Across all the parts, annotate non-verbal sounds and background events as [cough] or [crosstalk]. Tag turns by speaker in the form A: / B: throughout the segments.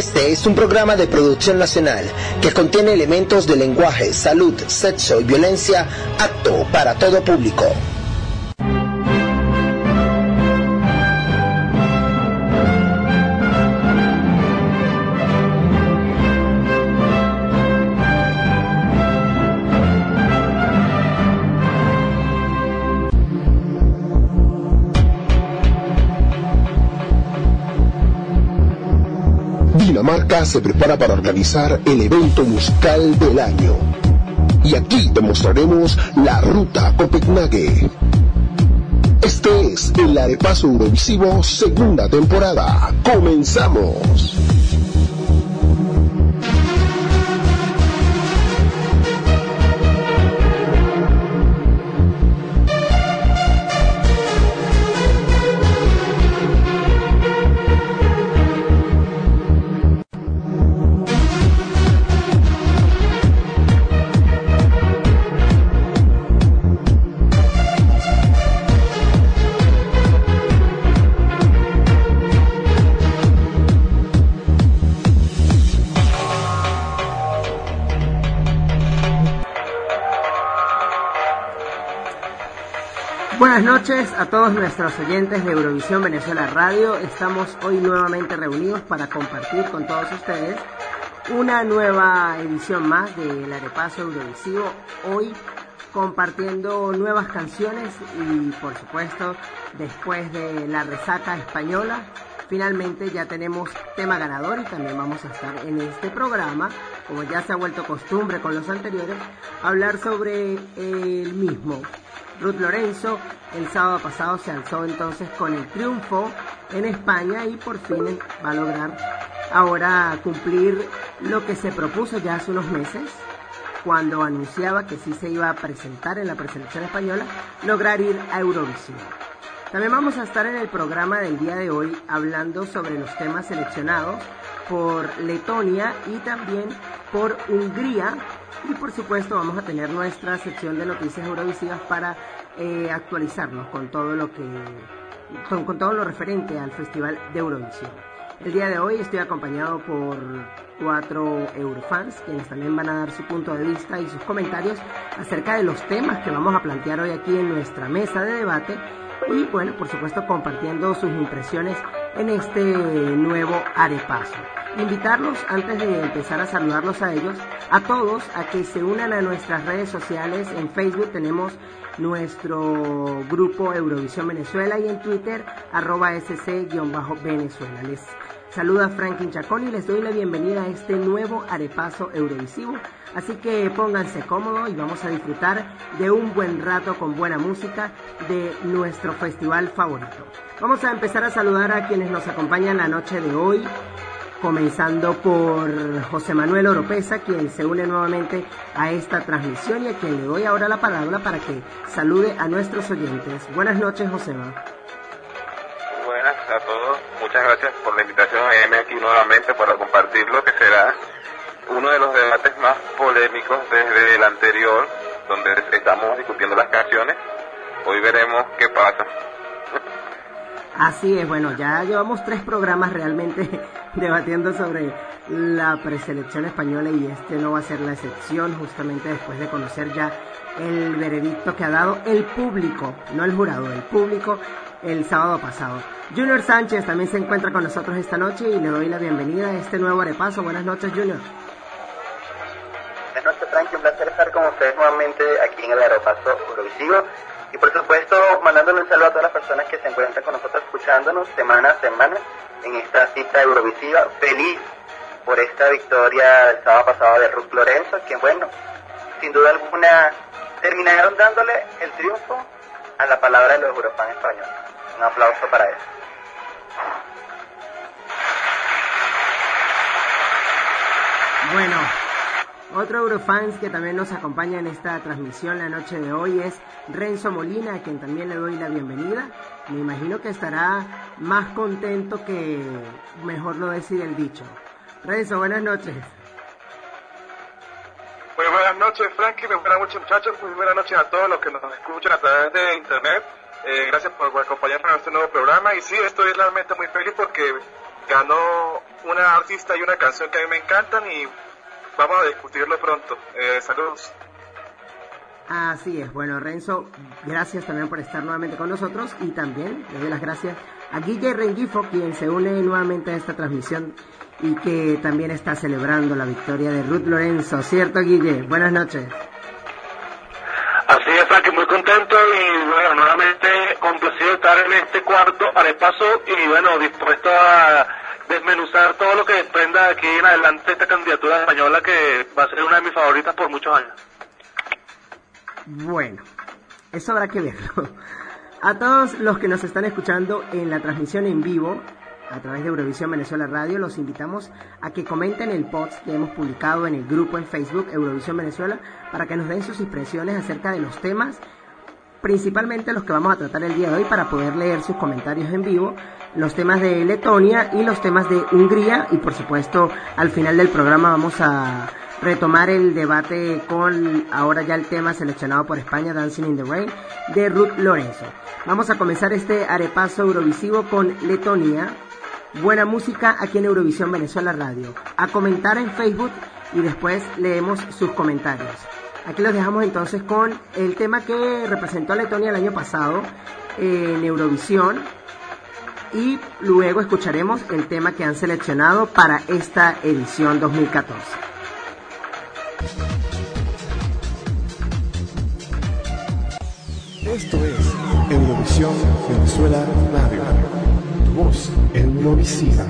A: Este es un programa de producción nacional que contiene elementos de lenguaje, salud, sexo y violencia apto para todo público.
B: Se prepara para organizar el evento musical del año. Y aquí demostraremos la ruta Copenhague. Este es el Arepaso Eurovisivo segunda temporada. ¡Comenzamos!
C: Buenas noches a todos nuestros oyentes de Eurovisión Venezuela Radio. Estamos hoy nuevamente reunidos para compartir con todos ustedes una nueva edición más del Arepaso Eurovisivo. Hoy compartiendo nuevas canciones y por supuesto después de la resaca española finalmente ya tenemos tema ganador y también vamos a estar en este programa, como ya se ha vuelto costumbre con los anteriores, hablar sobre el mismo. Ruth Lorenzo el sábado pasado se alzó entonces con el triunfo en España y por fin va a lograr ahora cumplir lo que se propuso ya hace unos meses cuando anunciaba que sí se iba a presentar en la preselección española, lograr ir a Eurovisión. También vamos a estar en el programa del día de hoy hablando sobre los temas seleccionados por Letonia y también por Hungría. Y por supuesto vamos a tener nuestra sección de noticias eurovisivas para eh, actualizarnos con todo lo que con, con todo lo referente al Festival de Eurovisión. El día de hoy estoy acompañado por cuatro Eurofans, quienes también van a dar su punto de vista y sus comentarios acerca de los temas que vamos a plantear hoy aquí en nuestra mesa de debate y bueno, por supuesto compartiendo sus impresiones en este nuevo arepaso. Invitarlos, antes de empezar a saludarlos a ellos, a todos a que se unan a nuestras redes sociales. En Facebook tenemos nuestro grupo Eurovisión Venezuela y en Twitter arroba sc-venezuela. Les saluda Franklin Chacón y les doy la bienvenida a este nuevo arepaso Eurovisivo. Así que pónganse cómodos y vamos a disfrutar de un buen rato con buena música de nuestro festival favorito. Vamos a empezar a saludar a quienes nos acompañan la noche de hoy comenzando por José Manuel Oropesa, quien se une nuevamente a esta transmisión y a quien le doy ahora la palabra para que salude a nuestros oyentes. Buenas noches, José Manuel.
D: Buenas a todos, muchas gracias por la invitación a M aquí nuevamente para compartir lo que será uno de los debates más polémicos desde el anterior, donde estamos discutiendo las canciones. Hoy veremos qué pasa.
C: Así es, bueno, ya llevamos tres programas realmente [laughs] debatiendo sobre la preselección española y este no va a ser la excepción justamente después de conocer ya el veredicto que ha dado el público, no el jurado, el público el sábado pasado. Junior Sánchez también se encuentra con nosotros esta noche y le doy la bienvenida a este nuevo repaso. Buenas noches, Junior.
E: Buenas noches, Frank. Un placer estar con ustedes nuevamente aquí en el Aeropaso Eurovisivo. Y por supuesto, mandándole un saludo a todas las personas que se encuentran con nosotros escuchándonos semana a semana en esta cita Eurovisiva. Feliz por esta victoria el sábado pasado de Ruth Lorenzo, que bueno, sin duda alguna terminaron dándole el triunfo a la palabra de los Eurofans españoles. Un aplauso para eso.
C: Bueno, otro Eurofans que también nos acompaña en esta transmisión la noche de hoy es Renzo Molina, a quien también le doy la bienvenida. Me imagino que estará más contento que mejor lo decir el dicho. Renzo, buenas noches.
D: Muy buenas noches, Frankie. Muy buenas noches, muchachos. Muy buenas noches a todos los que nos escuchan a través de internet. Eh, gracias por acompañarnos en este nuevo programa. Y sí, estoy realmente muy feliz porque ganó
F: una artista y una canción que a mí me encantan y vamos a discutirlo pronto. Eh, saludos.
C: Así es, bueno Renzo, gracias también por estar nuevamente con nosotros y también le doy las gracias a Guille Rengifo, quien se une nuevamente a esta transmisión y que también está celebrando la victoria de Ruth Lorenzo, ¿cierto Guille? Buenas noches.
G: Así es, Frankie, muy contento y bueno, nuevamente complacido de estar en este cuarto paso y bueno, dispuesto a desmenuzar todo lo que desprenda de aquí en adelante esta candidatura española que va a ser una de mis favoritas por muchos años.
C: Bueno, eso habrá que verlo. A todos los que nos están escuchando en la transmisión en vivo a través de Eurovisión Venezuela Radio, los invitamos a que comenten el post que hemos publicado en el grupo en Facebook Eurovisión Venezuela para que nos den sus impresiones acerca de los temas, principalmente los que vamos a tratar el día de hoy para poder leer sus comentarios en vivo, los temas de Letonia y los temas de Hungría y por supuesto al final del programa vamos a retomar el debate con ahora ya el tema seleccionado por España, Dancing in the Rain, de Ruth Lorenzo. Vamos a comenzar este arepaso eurovisivo con Letonia. Buena música aquí en Eurovisión Venezuela Radio. A comentar en Facebook y después leemos sus comentarios. Aquí los dejamos entonces con el tema que representó a Letonia el año pasado en Eurovisión y luego escucharemos el tema que han seleccionado para esta edición 2014.
B: Esto es Eurovisión Venezuela Radio. Tu voz Eurovisiva.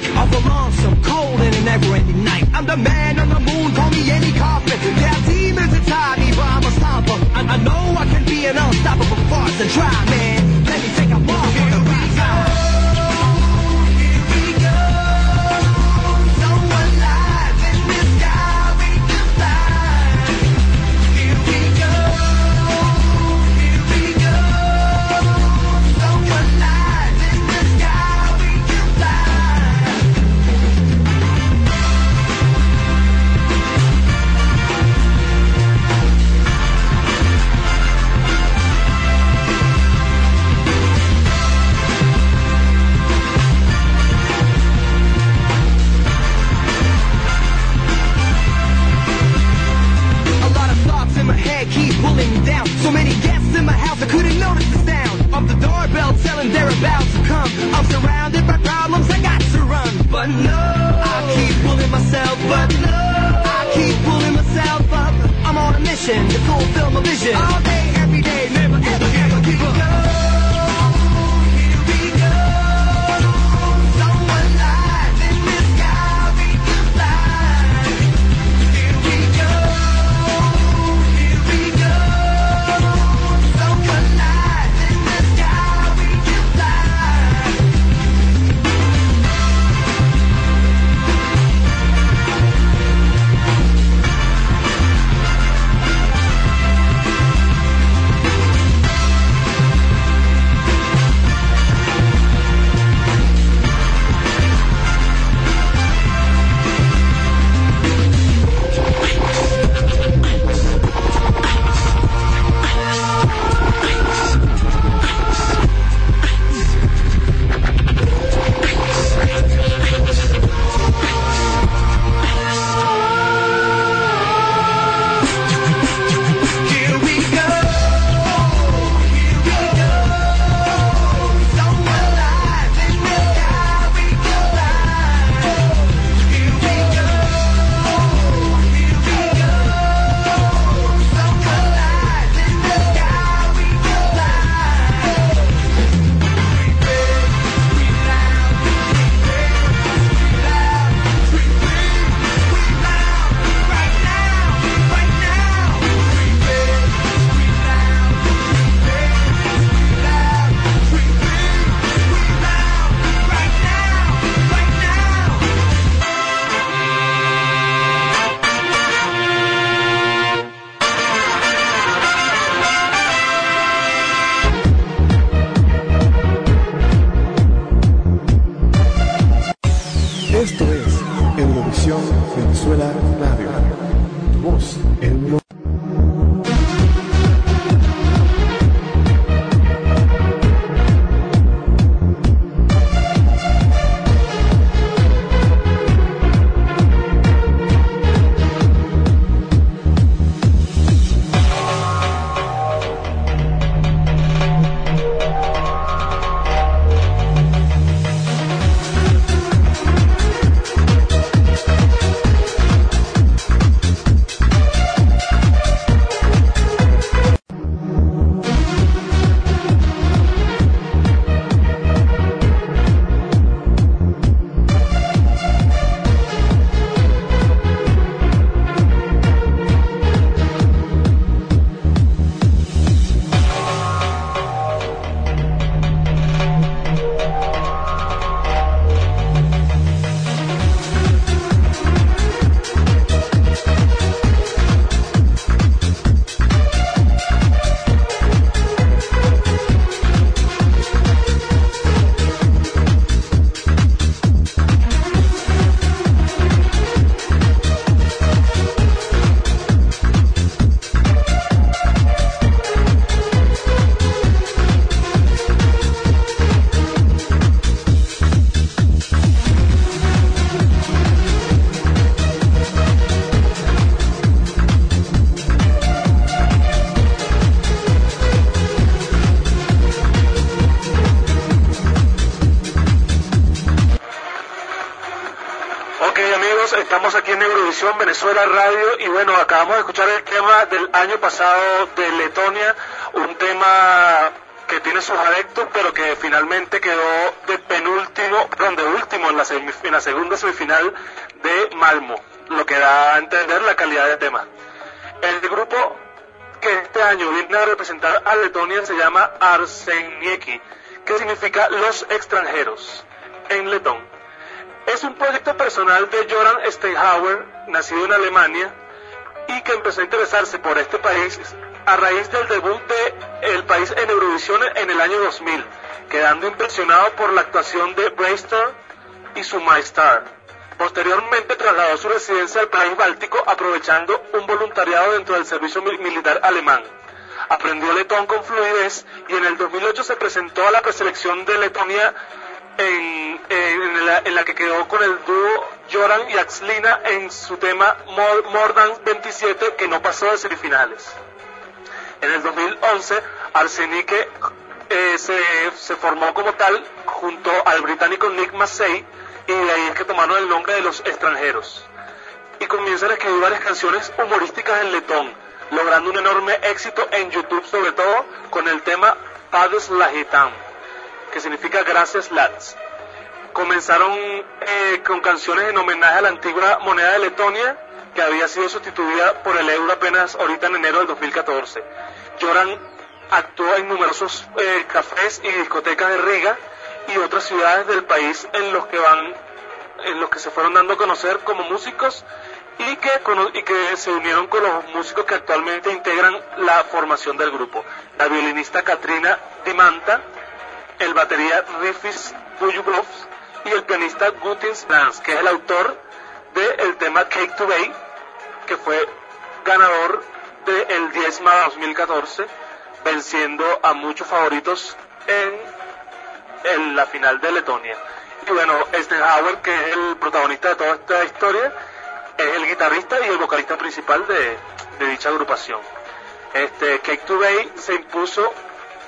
H: night. I belong so cold and a never-ending night.
G: I'm the man on the moon,
B: call me any coffin. There are demons inside me, but I'm a stomper. I, I know I can be an unstoppable force, and try, man. but no, I keep pulling myself, but no, I keep pulling myself up. I'm on a mission to fulfill my vision. All day
G: Venezuela Radio y bueno, acabamos de escuchar el tema del año pasado de Letonia, un tema que tiene sus adeptos pero que finalmente quedó de penúltimo, perdón, de último en la, en la segunda semifinal de Malmo, lo que da a entender la calidad del tema. El grupo que este año viene a representar a Letonia se llama Arsenieki, que significa los extranjeros en letón. Es un proyecto personal de Joran Steinhauer, nacido en Alemania, y que empezó a interesarse por este país a raíz del debut de el país en Eurovisión en el año 2000, quedando impresionado por la actuación de Brainstorm y su My Star. Posteriormente trasladó su residencia al país báltico aprovechando un voluntariado dentro del servicio mil- militar alemán. Aprendió letón con fluidez y en el 2008 se presentó a la preselección de Letonia en, en la que quedó con el dúo Joran y Axlina en su tema More, Than 27 que no pasó de semifinales. En el 2011 Arsenique eh, se, formó como tal junto al británico Nick Massey y de ahí es que tomaron el nombre de los extranjeros. Y comienzan a escribir varias canciones humorísticas en letón, logrando un enorme éxito en YouTube sobre todo con el tema Pades Lahitam que significa gracias lads. Comenzaron eh, con canciones en homenaje a la antigua moneda de Letonia, que había sido sustituida por el euro apenas ahorita en enero del 2014. Joran actuó en numerosos eh, cafés y discotecas de Riga y otras ciudades del país en los que van, en los que se fueron dando a conocer como músicos y que, y que se unieron con los músicos que actualmente integran la formación del grupo. La violinista Katrina Dimanta, el batería Rifis Buyublov y el pianista Gutins Lance, que es el autor del tema Cake to Bay, que fue ganador del Diezma 2014, venciendo a muchos favoritos en, la final de Letonia. Y bueno, Steinhauer, que es el protagonista de toda esta historia, es el guitarrista y el vocalista principal de, de dicha agrupación. Este, Cake to Bay se impuso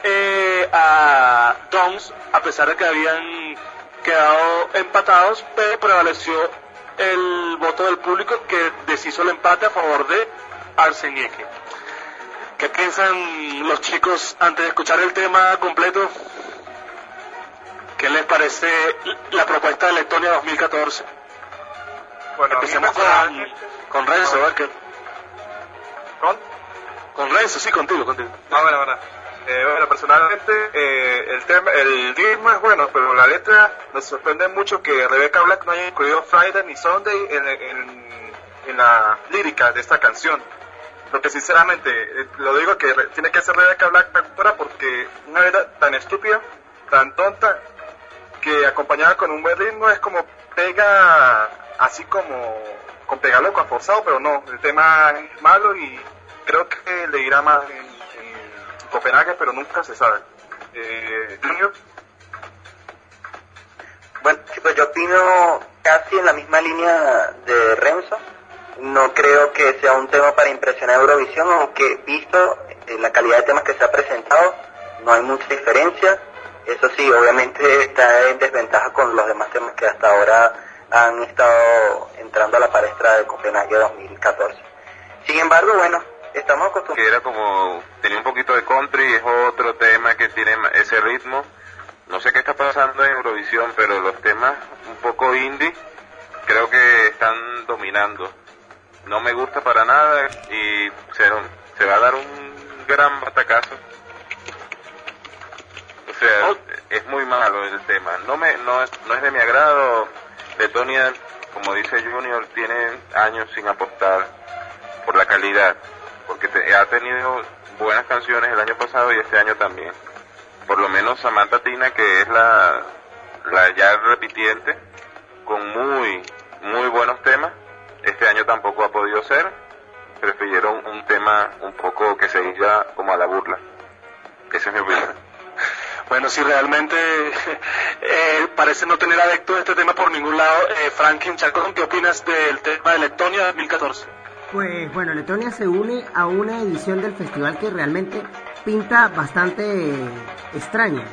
G: eh, a Dons, a pesar de que habían quedado empatados, pero prevaleció el voto del público que deshizo el empate a favor de Arsenieke. ¿Qué piensan los chicos antes de escuchar el tema completo? ¿Qué les parece la propuesta de Letonia 2014?
F: Bueno,
G: Empecemos con, con Renzo, a ver qué-
F: ¿Con?
G: Con Renzo, sí, contigo, contigo.
F: No, bueno, bueno. Eh, bueno, personalmente eh, el tema, el ritmo es bueno, pero la letra nos sorprende mucho que Rebecca Black no haya incluido Friday ni Sunday en, en- en la lírica de esta canción. Porque sinceramente, eh, lo digo que tiene que ser Rebecca Black la porque una vida tan estúpida, tan tonta que acompañada con un buen ritmo es como pega así como con pegarlo con forzado, pero no, el tema es malo y creo que le irá más en, en Copenhague, pero nunca se sabe. Eh, Junior.
E: Bueno, chicos, yo opino casi en la misma línea de Renzo. No creo que sea un tema para impresionar a Eurovisión, aunque visto en la calidad de temas que se ha presentado, no hay mucha diferencia. Eso sí, obviamente está en desventaja con los demás temas que hasta ahora han estado entrando a la palestra de Copenhague 2014. Sin embargo, bueno, estamos acostumbrados.
D: Que era como, tenía un poquito de country, es otro tema que tiene ese ritmo. No sé qué está pasando en Eurovisión, pero los temas un poco indie creo que están dominando. No me gusta para nada y se, se va a dar un gran batacazo. O sea, es muy malo el tema. No me no no es de mi agrado. Letonia, como dice Junior, tiene años sin apostar por la calidad, porque te- ha tenido buenas canciones el año pasado y este año también. Por lo menos Samantha Tina, que es la, la ya repitiente, con muy, muy buenos temas, este año tampoco ha podido ser. Prefirieron un tema un poco que se iba como a la burla. Esa es mi opinión. [laughs]
G: Bueno, si realmente [laughs] eh, parece no tener adeptos este tema por ningún lado, eh, Franklin Chacón, ¿qué opinas del tema de Letonia 2014?
C: Pues bueno, Letonia se une a una edición del festival que realmente pinta bastante extraña.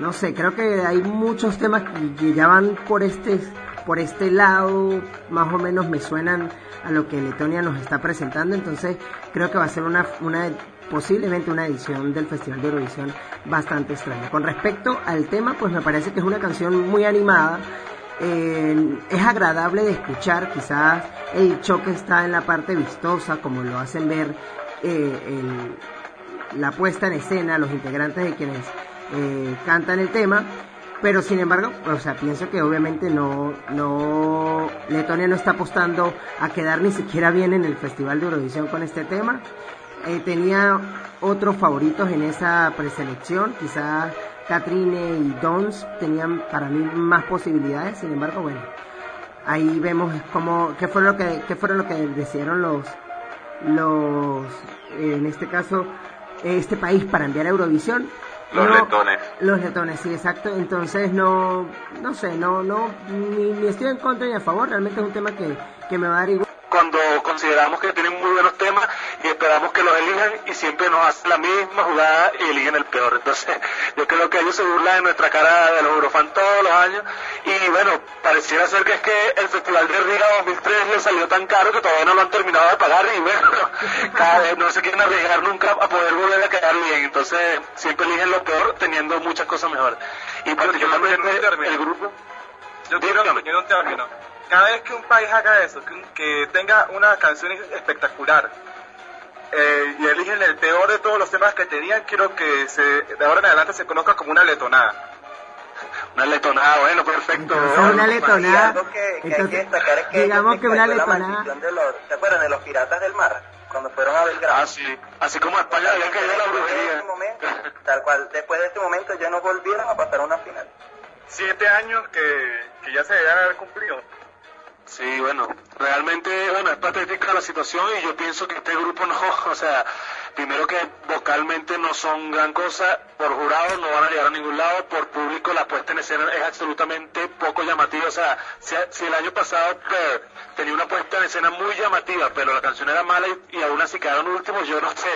C: No sé, creo que hay muchos temas que ya van por este, por este lado, más o menos me suenan a lo que Letonia nos está presentando, entonces creo que va a ser una, una posiblemente una edición del Festival de Eurovisión bastante extraña. Con respecto al tema, pues me parece que es una canción muy animada, eh, es agradable de escuchar, quizás el choque está en la parte vistosa, como lo hacen ver eh, el- la puesta en escena, los integrantes de quienes eh, cantan el tema, pero sin embargo, o sea, pienso que obviamente no, no, Letonia no está apostando a quedar ni siquiera bien en el Festival de Eurovisión con este tema. Eh, tenía otros favoritos en esa preselección, quizás Katrine y Dons tenían para mí más posibilidades, sin embargo, bueno, ahí vemos cómo, qué fue lo que, qué fueron lo que decidieron los, los, en este caso, este país para enviar a Eurovisión.
D: Los
C: No-
D: letones.
C: Los letones, sí, exacto. Entonces no, no sé, no, no, ni, ni estoy en contra ni a favor. Realmente es un tema que, que me va a dar igual.
G: Cuando consideramos que tienen muy buenos temas y esperamos que los elijan y siempre nos hacen la misma jugada y eligen el peor. Entonces, [laughs] yo creo que ellos se burlan de nuestra cara de los Eurofans todos los años y bueno, pareciera ser que es que el Festival de Riga 2003 les salió tan caro que todavía no lo han terminado de pagar y bueno, [laughs] cada vez no se quieren arriesgar nunca a poder volver a quedar bien. Entonces, siempre eligen lo peor teniendo muchas cosas mejores. Y particularmente el grupo...
F: Yo quiero yo no. Cada vez que un país haga eso, que, un- que tenga una canción espectacular eh, y eligen el peor de todos los temas que tenían, quiero que se, de ahora en adelante se conozca como una letonada.
G: Una letonada, bueno, perfecto.
C: Entonces, una
E: Y
C: letonada.
E: algo que, que hay que
C: Entonces,
E: destacar es que
C: digamos que una
E: la
C: letonada.
E: maldición de los, ¿se acuerdan de los piratas del mar? Cuando fueron a Belgrado.
G: Ah, sí. Así como a España había caído la brujería.
E: ese momento, tal cual, después de ese momento ya no volvieron a pasar a una final.
F: Siete años que, que ya se deben haber cumplido.
G: Sí, bueno, realmente, bueno, es patética la situación y yo pienso que este grupo no, [laughs] o sea, primero que vocalmente no son gran cosa, por jurado no van a llegar a ningún lado, por público la puesta en escena es absolutamente poco llamativa, o sea, si, si el año pasado Pearl tenía una puesta en escena muy llamativa, pero la canción era mala y, y aún así quedaron últimos, yo no sé,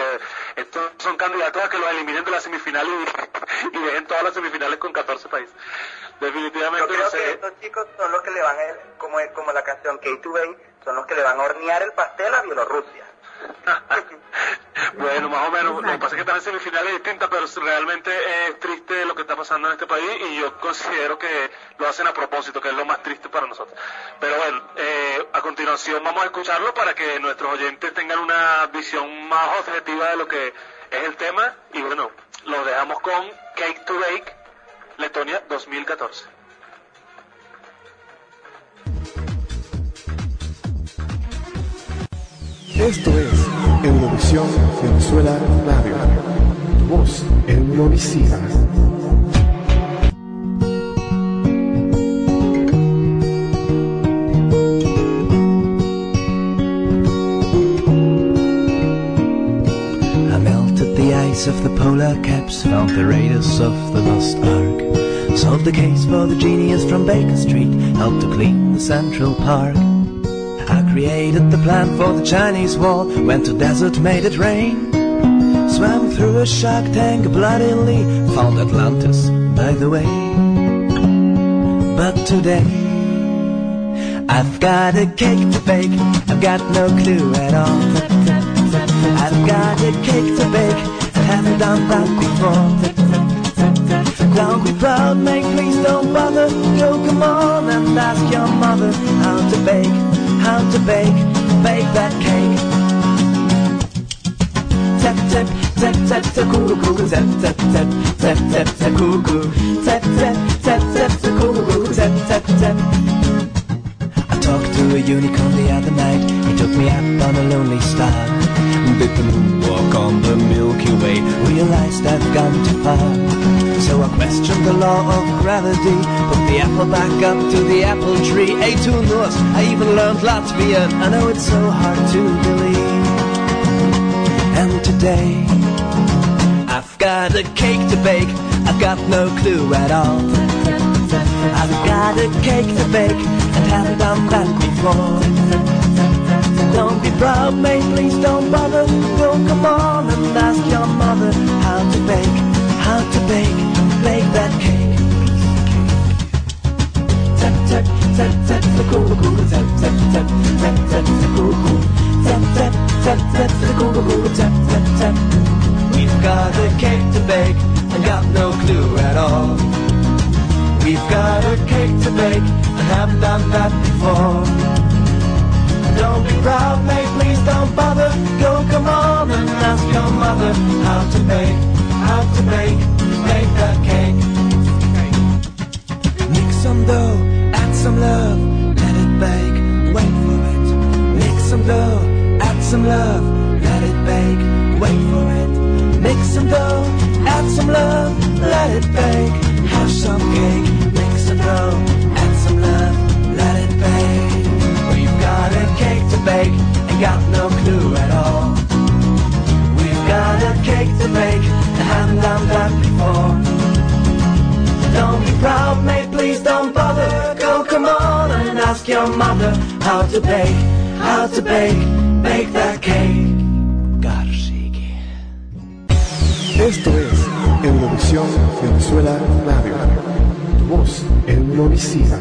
G: estos son candidatos a que los eliminen de la semifinal y, [laughs] y dejen todas las semifinales con 14 países.
E: Yo
G: Definitivamente
E: creo
G: no
E: que
G: sé.
E: estos chicos son los que le van a, como, como la canción K2A, son los que le van a hornear el pastel a Bielorrusia. [laughs]
G: bueno, más o menos. Lo que pasa es que están en semifinales distintas, pero realmente es triste lo que está pasando en este país y yo considero que lo hacen a propósito, que es lo más triste para nosotros. Pero bueno, eh, a continuación vamos a escucharlo para que nuestros oyentes tengan una visión más objetiva de lo que es el tema y bueno, lo dejamos con Cake to Bake, Letonia 2014.
H: Esto es Eurovisión Venezuela Radio. Tu voz Eurovisiva.
I: Pirates of the polar caps found the raiders of the lost ark. Solved the case for the genius from Baker Street, helped to clean the Central Park. I created the plan for the Chinese wall, went to desert, made it rain. Swam through a shark tank bloodily, found Atlantis, by the way. But today, I've got a cake to bake, I've got no clue at all. I've got a cake to bake, haven't done that before. Don't be proud, mate, please don't bother. Go come on and ask your mother how to bake, how to bake, bake that cake. Tap tap tap tap tap cuckoo cuckoo tap tap tap tap tap tap cuckoo tap tap tap tap tap cuckoo tap tap tap. To a unicorn the other night. He took me up on a lonely star. Did the moonwalk on the Milky Way. Realized I've gone too far. So I questioned the law of gravity. Put the apple back up to the apple tree. Ate two Norse. I even learned Latvian. I know it's so hard to believe. And today, I've got a cake to bake. I've got no clue at all. I've got a cake to bake haven't done that before. Don't be proud, mate, please don't bother. Go come on and ask your mother how to bake, how to bake, bake that cake. Tap tap tap tap the cool cool tap tap tap tap tap the cool cool tap tap tap tap the cool tap tap tap. We've got a cake to bake and got no clue at all. We've got a cake to bake and haven't done that before. Don't be proud, mate, please don't bother. Go come on and ask your mother how to bake, how to bake, bake that cake. Mix some dough, add some love, let it bake, wait for it. Mix some dough, add some love, let it bake, wait for it. Mix some dough, add some love, let it bake. Have some cake, some add some love, let it bake. We've got a cake to bake and got no clue at all. We've got a cake to bake and haven't done that before. Don't be proud, mate, please don't bother. Go come on and ask your mother how to bake, how to bake, bake that cake.
J: Esto es Eurovisión Venezuela Radio. Voz Eurovisiva.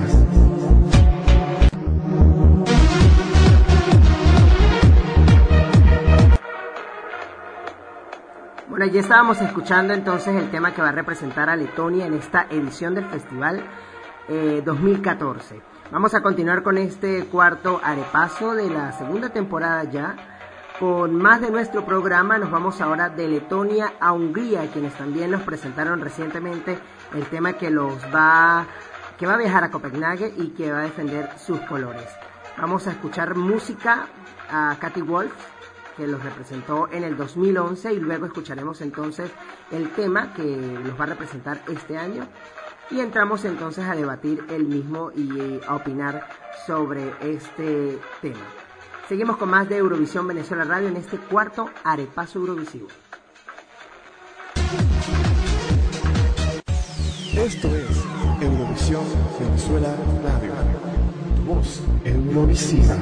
C: Bueno, ya estábamos escuchando entonces el tema que va a representar a Letonia en esta edición del festival eh, 2014. Vamos a continuar con este cuarto arepaso de la segunda temporada ya. Con más de nuestro programa nos vamos ahora de Letonia a Hungría, quienes también nos presentaron recientemente el tema que los va que va a viajar a Copenhague y que va a defender sus colores. Vamos a escuchar música a Katy Wolf, que los representó en el 2011 y luego escucharemos entonces el tema que los va a representar este año y entramos entonces a debatir el mismo y a opinar sobre este tema. Seguimos con más de Eurovisión Venezuela Radio en este cuarto arepaso Eurovisivo.
J: Esto es Eurovisión Venezuela Radio. Tu voz Eurovisiva.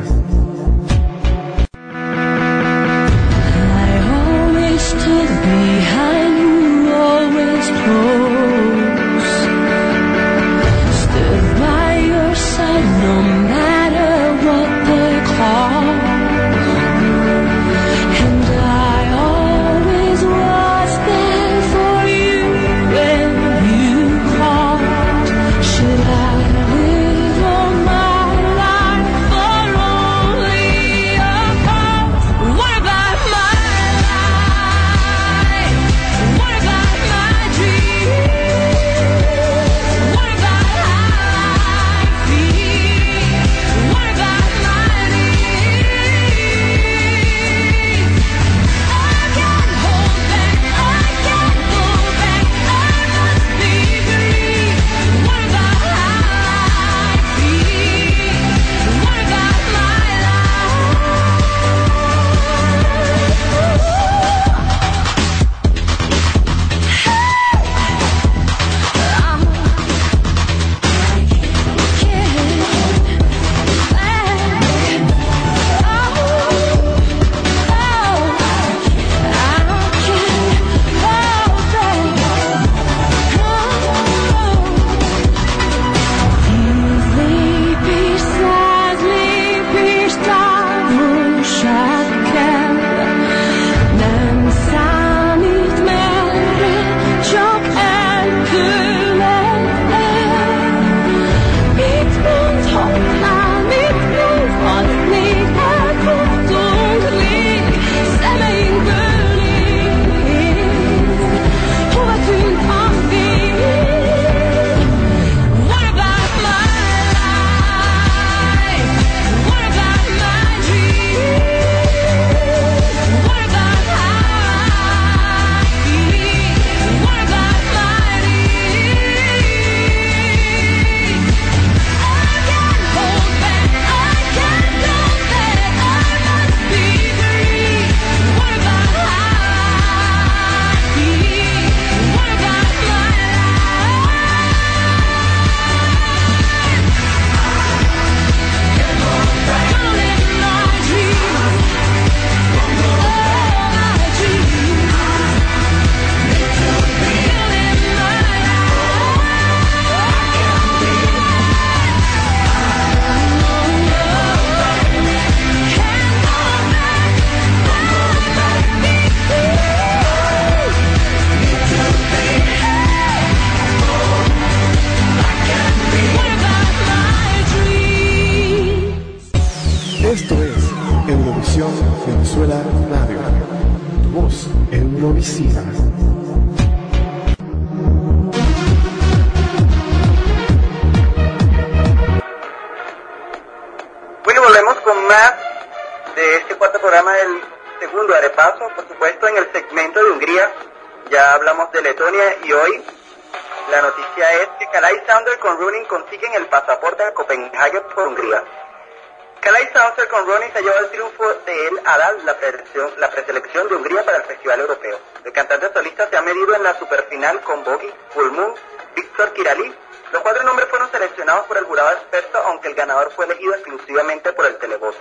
E: Kalai Sander con Rooney se llevó el triunfo de El Adal, la, preselección- de Hungría para el Festival Europeo. El cantante solista se ha medido en la superfinal con Bogi, Full Moon, Víctor Kirali. Los cuatro nombres fueron seleccionados por el jurado experto, aunque el ganador fue elegido exclusivamente por el televoto.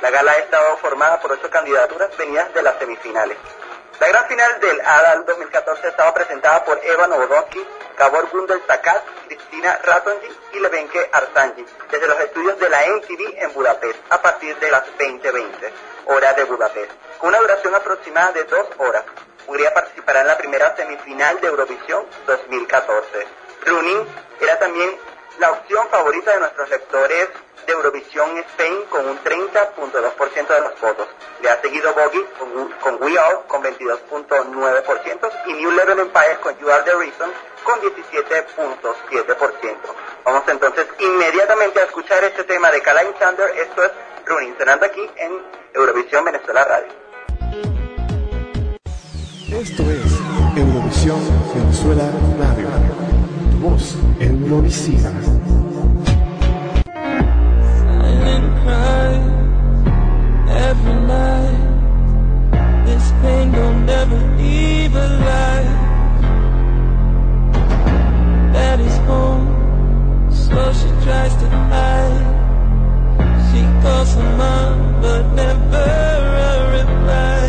E: La gala ha estado formada por ocho candidaturas venidas de las semifinales. La gran final del ADAL 2014 estaba presentada por Eva Novodonsky, Gabor Gundel Takat, Cristina Ratonji y Levenke Arsanji, desde los estudios de la MTV en Budapest, a partir de las 20.20 horas de Budapest, con una duración aproximada de dos horas. Hungría participará en la primera semifinal de Eurovisión 2014. Runin era también la opción favorita de nuestros lectores de Eurovisión Spain con un 30.2% de los votos. Le ha seguido Boggy con, We Are con 22.9% y New Level Empire con You Are the Reason con 17.7%. Vamos entonces inmediatamente a escuchar este tema de Kalain Sander. Esto es Runin, sonando aquí en Eurovisión Venezuela Radio.
H: Esto es Eurovisión Venezuela Radio. Tu voz Eurovisiva.
K: Every night. This pain don't ever leave a life. That is home, so she tries to hide. She calls her mom, but never a reply.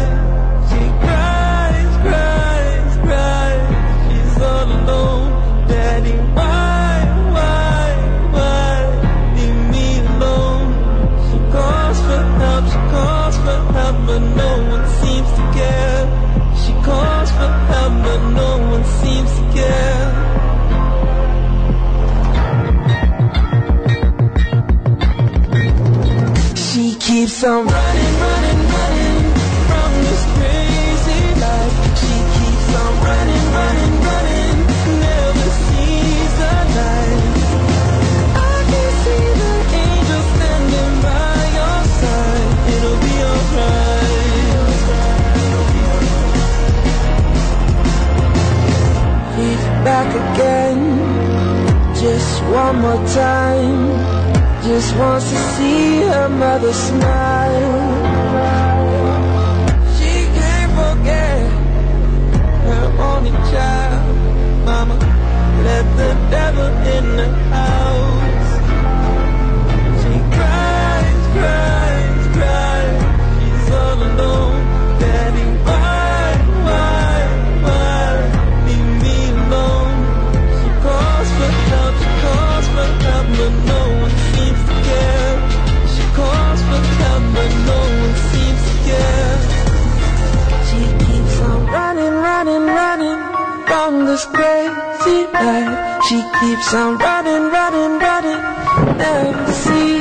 K: Keeps running, running, running from this crazy life. She keeps on running, running, running, never sees the light. I can see the standing by your side. It'll be alright. He's back again, just one more time. Just wants to see her mother smile. She can't forget her only child. Mama, let the devil in the house. This crazy life. She keeps on running, running, running, never sees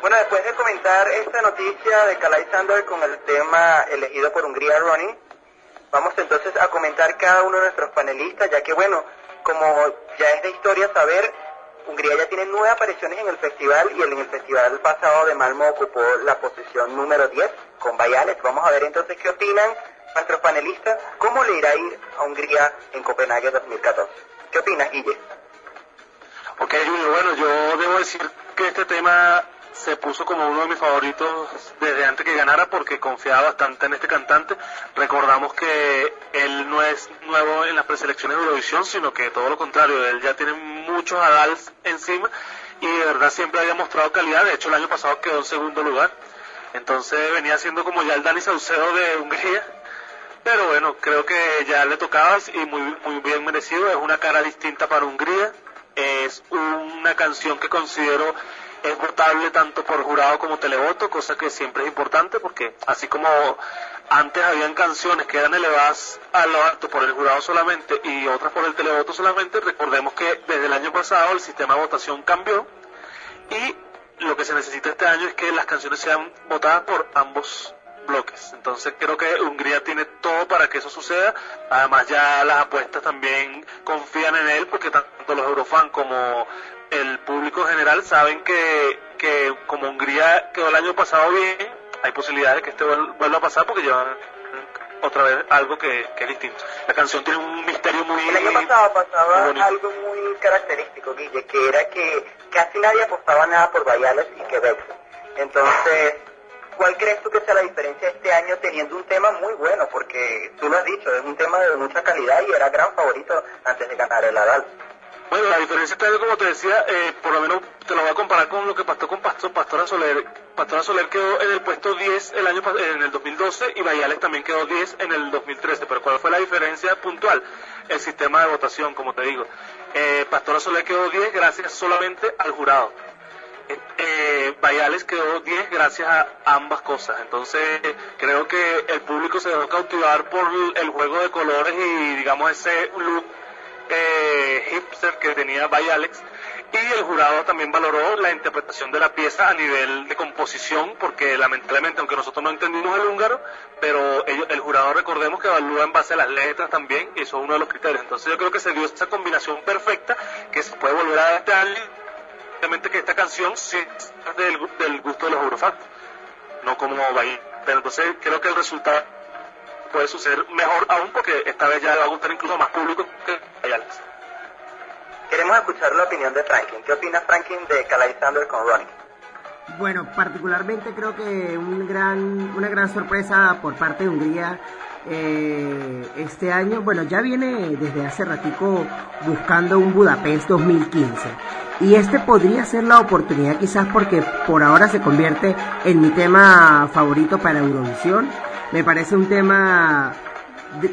E: Bueno, después de comentar esta noticia de Kalai Sander con el tema elegido por Hungría Running, Vamos entonces a comentar cada uno de nuestros panelistas, ya que bueno, como ya es de historia saber, Hungría ya tiene nueve apariciones en el festival y en el festival pasado de Malmo ocupó la posición número 10 con Bayales. Vamos a ver entonces qué opinan nuestros panelistas, cómo le irá a ir a Hungría en Copenhague 2014. ¿Qué opinas, Guille?
G: Ok, Junior, bueno, yo debo decir que este tema se puso como uno de mis favoritos desde antes que ganara porque confiaba bastante en este cantante. Recordamos que él no es nuevo en las preselecciones de Eurovisión, sino que todo lo contrario, él ya tiene muchos adals encima y de verdad siempre había mostrado calidad. De hecho, el año pasado quedó en segundo lugar. Entonces venía siendo como ya el Dani Saucedo de Hungría. Pero bueno, creo que ya le tocaba y muy, muy bien merecido. Es una cara distinta para Hungría. Es una canción que considero es votable tanto por jurado como televoto, cosa que siempre es importante porque así como antes habían canciones que eran elevadas a lo alto por el jurado solamente y otras por el televoto solamente, recordemos que desde el año pasado el sistema de votación cambió y lo que se necesita este año es que las canciones sean votadas por ambos bloques. Entonces creo que Hungría tiene todo para que eso suceda. Además ya las apuestas también confían en él porque tanto los Eurofans como el público general saben que, que como Hungría quedó el año pasado bien, hay posibilidades de que este vuelva a pasar porque llevan otra vez algo que, que, es distinto. La canción tiene un misterio muy...
E: El año pasado pasaba algo muy característico, Guille, que era que casi nadie apostaba nada por Bayales y Quebec. Entonces, ¿cuál crees tú que sea la diferencia este año teniendo un tema muy bueno? Porque tú lo has dicho, es un tema de mucha calidad y era gran favorito antes de ganar el Adal.
G: Bueno, la diferencia está, como te decía, eh, por lo menos te lo voy a comparar con lo que pasó con Pastor, Pastora Soler. Pastora Soler quedó en el puesto 10 el año en el 2012 y Bayales también quedó 10 en el 2013. Pero ¿cuál fue la diferencia puntual? El sistema de votación, como te digo. Eh, Pastora Soler quedó 10 gracias solamente al jurado. Eh, Bayales quedó 10 gracias a ambas cosas. Entonces, creo que el público se dejó cautivar por el juego de colores y, digamos, ese look eh, hipster que tenía By Alex y el jurado también valoró la interpretación de la pieza a nivel de composición porque lamentablemente aunque nosotros no entendimos el húngaro pero ellos, el jurado recordemos que evalúa en base a las letras también y eso es uno de los criterios. Entonces yo creo que se dio esa combinación perfecta que se puede volver a dar obviamente que esta canción sí es del, del gusto de los eurofans no como Bahía pero entonces creo que el resultado puede suceder mejor aún porque esta vez ya le va a gustar incluso más público que Alex.
E: Queremos escuchar la opinión de Franklin. ¿Qué opina Franklin de Calais Thunder con Ronnie?
C: Bueno, particularmente creo que un gran, una gran sorpresa por parte de Hungría eh, este año. Bueno, ya viene desde hace ratico buscando un Budapest 2015. Y este podría ser la oportunidad quizás porque por ahora se convierte en mi tema favorito para Eurovisión me parece un tema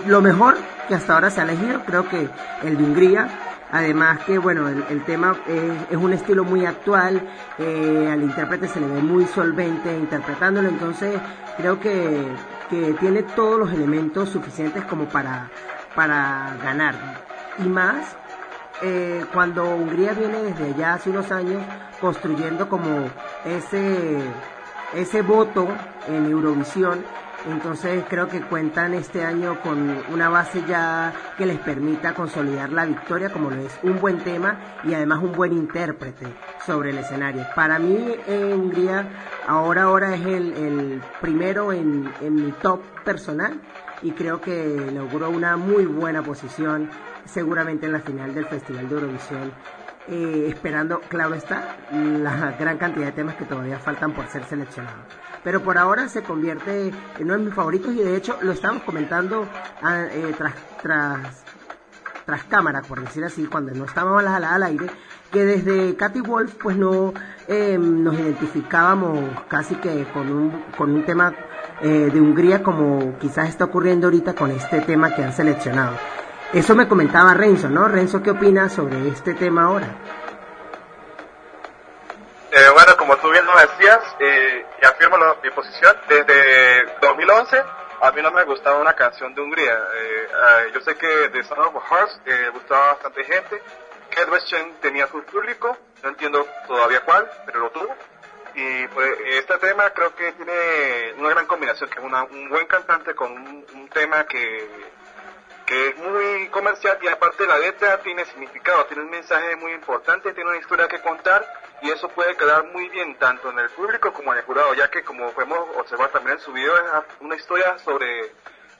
C: lo mejor que hasta ahora se ha elegido, creo que el de Hungría. Además que bueno, el, tema es, un estilo muy actual, eh, al intérprete se le ve muy solvente interpretándolo, entonces creo que, que tiene todos los elementos suficientes como para, para ganar. Y más eh, cuando Hungría viene desde allá hace unos años construyendo como ese, ese voto en Eurovisión entonces creo que cuentan este año con una base ya que les permita consolidar la victoria, como lo es un buen tema y además un buen intérprete sobre el escenario. Para mí en Hungría ahora ahora es el, primero en, mi top personal y creo que logró una muy buena posición seguramente en la final del Festival de Eurovisión eh, esperando, claro está, la gran cantidad de temas que todavía faltan por ser seleccionados pero por ahora se convierte en uno de mis favoritos y de hecho lo estamos comentando ah, eh, tras, tras, tras cámara, por decir así, cuando no estábamos al, al aire, que desde Katy Wolf pues no em, nos identificábamos casi que con un, con un tema eh, de Hungría como quizás está ocurriendo ahorita con este tema que han seleccionado. Eso me comentaba Renzo, ¿no? Renzo, ¿qué opinas sobre este tema ahora?
F: Eh, bueno, como tú bien lo decías, eh, y afirmo mi posición, desde 2011 a mí no me gustaba una canción de Hungría. Eh, eh, yo sé que The Son of Hearts eh, gustaba bastante gente, Kedweschen tenía su público, no entiendo todavía cuál, pero lo tuvo. Y pues este tema creo que tiene una gran combinación, que es una- un buen cantante con un, un tema que, que es muy comercial y aparte la letra tiene significado, tiene un mensaje muy importante, tiene una historia que contar y eso puede quedar muy bien tanto en el público como en el jurado, ya que como podemos observar también en su video es una historia sobre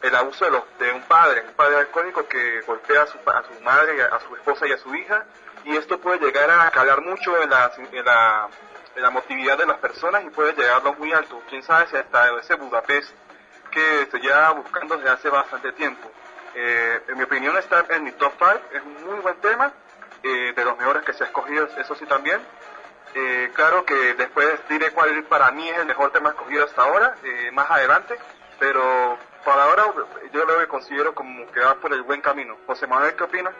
F: el abuso de, los, de un padre, un padre alcohólico que golpea a su, a su madre, a su esposa y a su hija y esto puede llegar a calar mucho en la, en la, en la emotividad de las personas y puede llegarlo muy alto. Quién sabe si hasta ese Budapest que se lleva buscando desde hace bastante tiempo. Eh, en mi opinión está en mi top 5, es un muy buen tema, eh, de los mejores que se ha escogido, eso sí también. Eh, claro que después diré cuál para mí es el mejor tema escogido hasta ahora, eh, más adelante, pero para ahora yo lo que considero como que va por el buen camino. José Manuel, ¿qué opina?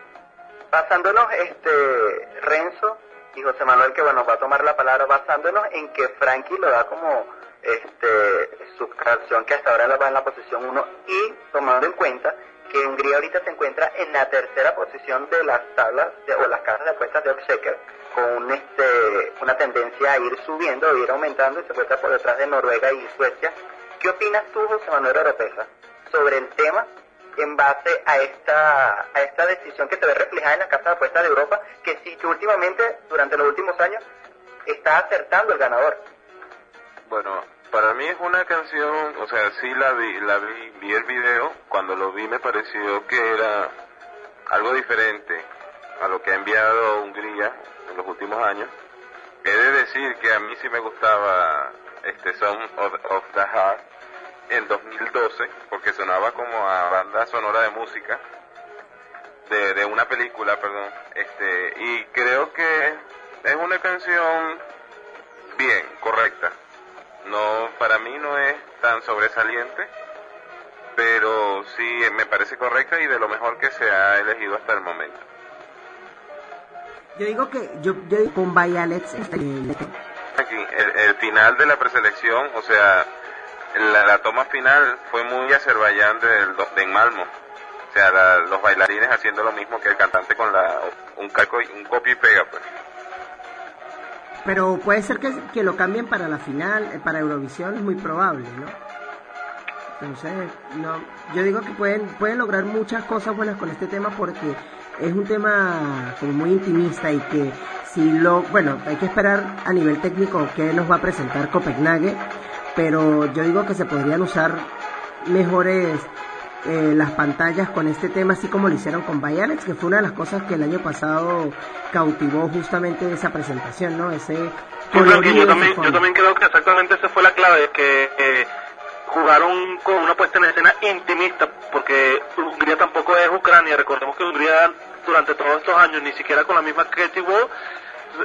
E: basándonos este Renzo y José Manuel que bueno va a tomar la palabra basándonos en que Frankie lo da como este su canción que hasta ahora la va en la posición 1 y tomando en cuenta que Hungría ahorita se encuentra en la tercera posición de las tablas de- o las casas de apuestas de Oxeker con este, una tendencia a ir subiendo, a ir aumentando y se encuentra por detrás de Noruega y Suecia. ¿Qué opinas tú, José Manuel Oropesa, sobre el tema en base a esta, a esta decisión que se ve reflejada en la Casa de Apuestas de Europa, que sí que últimamente, durante los últimos años, está acertando el ganador.
D: Bueno, para mí es una canción, o sea, sí la vi, la vi, vi el video, cuando lo vi me pareció que era algo diferente a lo que ha enviado Hungría los últimos años. He de decir que a mí sí me gustaba este Song of, the Heart en 2012, porque sonaba como a banda sonora de música de, de una película, perdón. Este, y creo que es una canción bien, correcta. No, para mí no es tan sobresaliente, pero sí me parece correcta y de lo mejor que se ha elegido hasta el momento.
C: Yo digo que yo, yo digo con Bayalex este,
D: Aquí, el, el final de la preselección, o sea, la, la toma final fue muy Azerbaiyán del, de Malmo. O sea, la- los bailarines haciendo lo mismo que el cantante con la un calco y- un copia y pega, pues.
C: pero puede ser que, que lo cambien para la final, eh, para Eurovisión es muy probable, ¿no? Entonces, no, yo digo que pueden, pueden lograr muchas cosas buenas con este tema porque es un tema como muy intimista y que si lo, bueno, hay que esperar a nivel técnico que nos va a presentar Copenhague, pero yo digo que se podrían usar mejores eh, las pantallas con este tema, así como lo hicieron con Bayalex, que fue una de las cosas que el año pasado cautivó justamente esa presentación, ¿no? Ese
G: Frankie,
C: colorido
G: yo también, yo también creo que exactamente esa fue la clave, que eh, jugaron con una puesta en escena intimista, porque Hungría tampoco es Ucrania, recordemos que Hungría durante todos estos años, ni siquiera con la misma Creative World,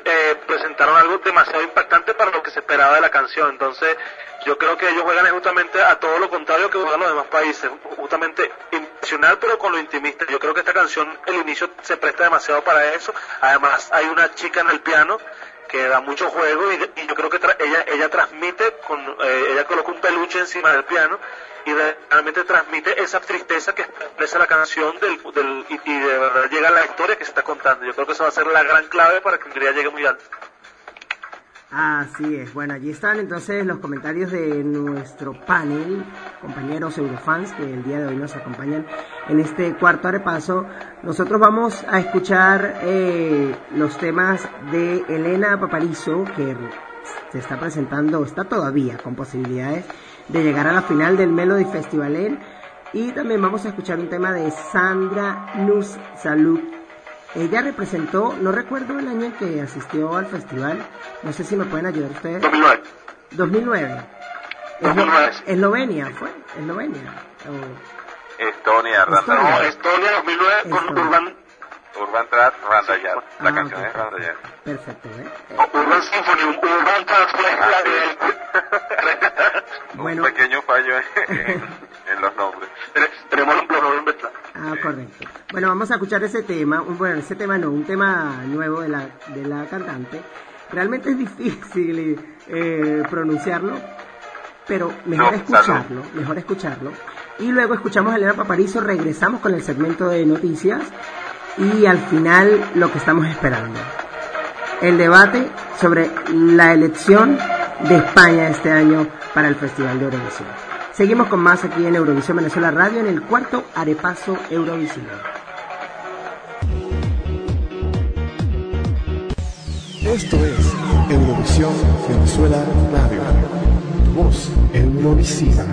G: eh, presentaron algo demasiado impactante para lo que se esperaba de la canción, entonces yo creo que ellos juegan justamente a todo lo contrario que juegan los demás países, justamente intencional pero con lo intimista. Yo creo que esta canción, el inicio se presta demasiado para eso. Además hay una chica en el piano que da mucho juego y, yo creo que tra- ella ella transmite, con, eh, ella coloca un peluche encima del piano y realmente transmite esa tristeza que expresa la canción del, del- y, y de verdad llega a la historia que se está contando. Yo creo que esa va a ser la gran clave para que Hungría llegue muy alto.
C: Así es, bueno, allí están entonces los comentarios de nuestro panel, compañeros Eurofans que el día de hoy nos acompañan en este cuarto repaso. Nosotros vamos a escuchar eh, los temas de Elena Paparizo, que se está presentando, está todavía con posibilidades de llegar a la final del Melody Festival. Y también vamos a escuchar un tema de Sandra Nus Salud ella representó, no recuerdo el año en que asistió al festival, no sé si me pueden ayudar ustedes.
G: 2009.
C: 2009.
G: 2009.
C: Eslo- Eslovenia fue, Eslovenia. O-
D: Estonia,
C: Estonia.
G: No. Estonia 2009 con
C: Estonia.
G: Urban,
D: Urban Trap, Randayar. La
C: Ah,
D: canción
C: ok.
D: es Randayar.
C: Perfecto, ¿eh? Eh,
G: Urban Symphony, Urban Trans fue la de [laughs]
C: Bueno.
D: Un pequeño fallo en, [laughs] en los nombres.
G: Tenemos los nombres.
C: Ah, correcto. Bueno, vamos a escuchar ese tema, un, bueno, ese tema no, un tema nuevo de la, de la cantante. Realmente es difícil eh, pronunciarlo, pero mejor
D: No,
C: escucharlo, mejor escucharlo. Y luego escuchamos a Elena Paparizo, regresamos con el segmento de noticias y al final lo que estamos esperando. El debate sobre la elección
J: de España este año para el Festival de Eurovisión. Seguimos con más aquí en Eurovisión Venezuela Radio en el cuarto Arepaso Eurovisivo. Esto es Eurovisión Venezuela Radio. Voz Eurovisiva.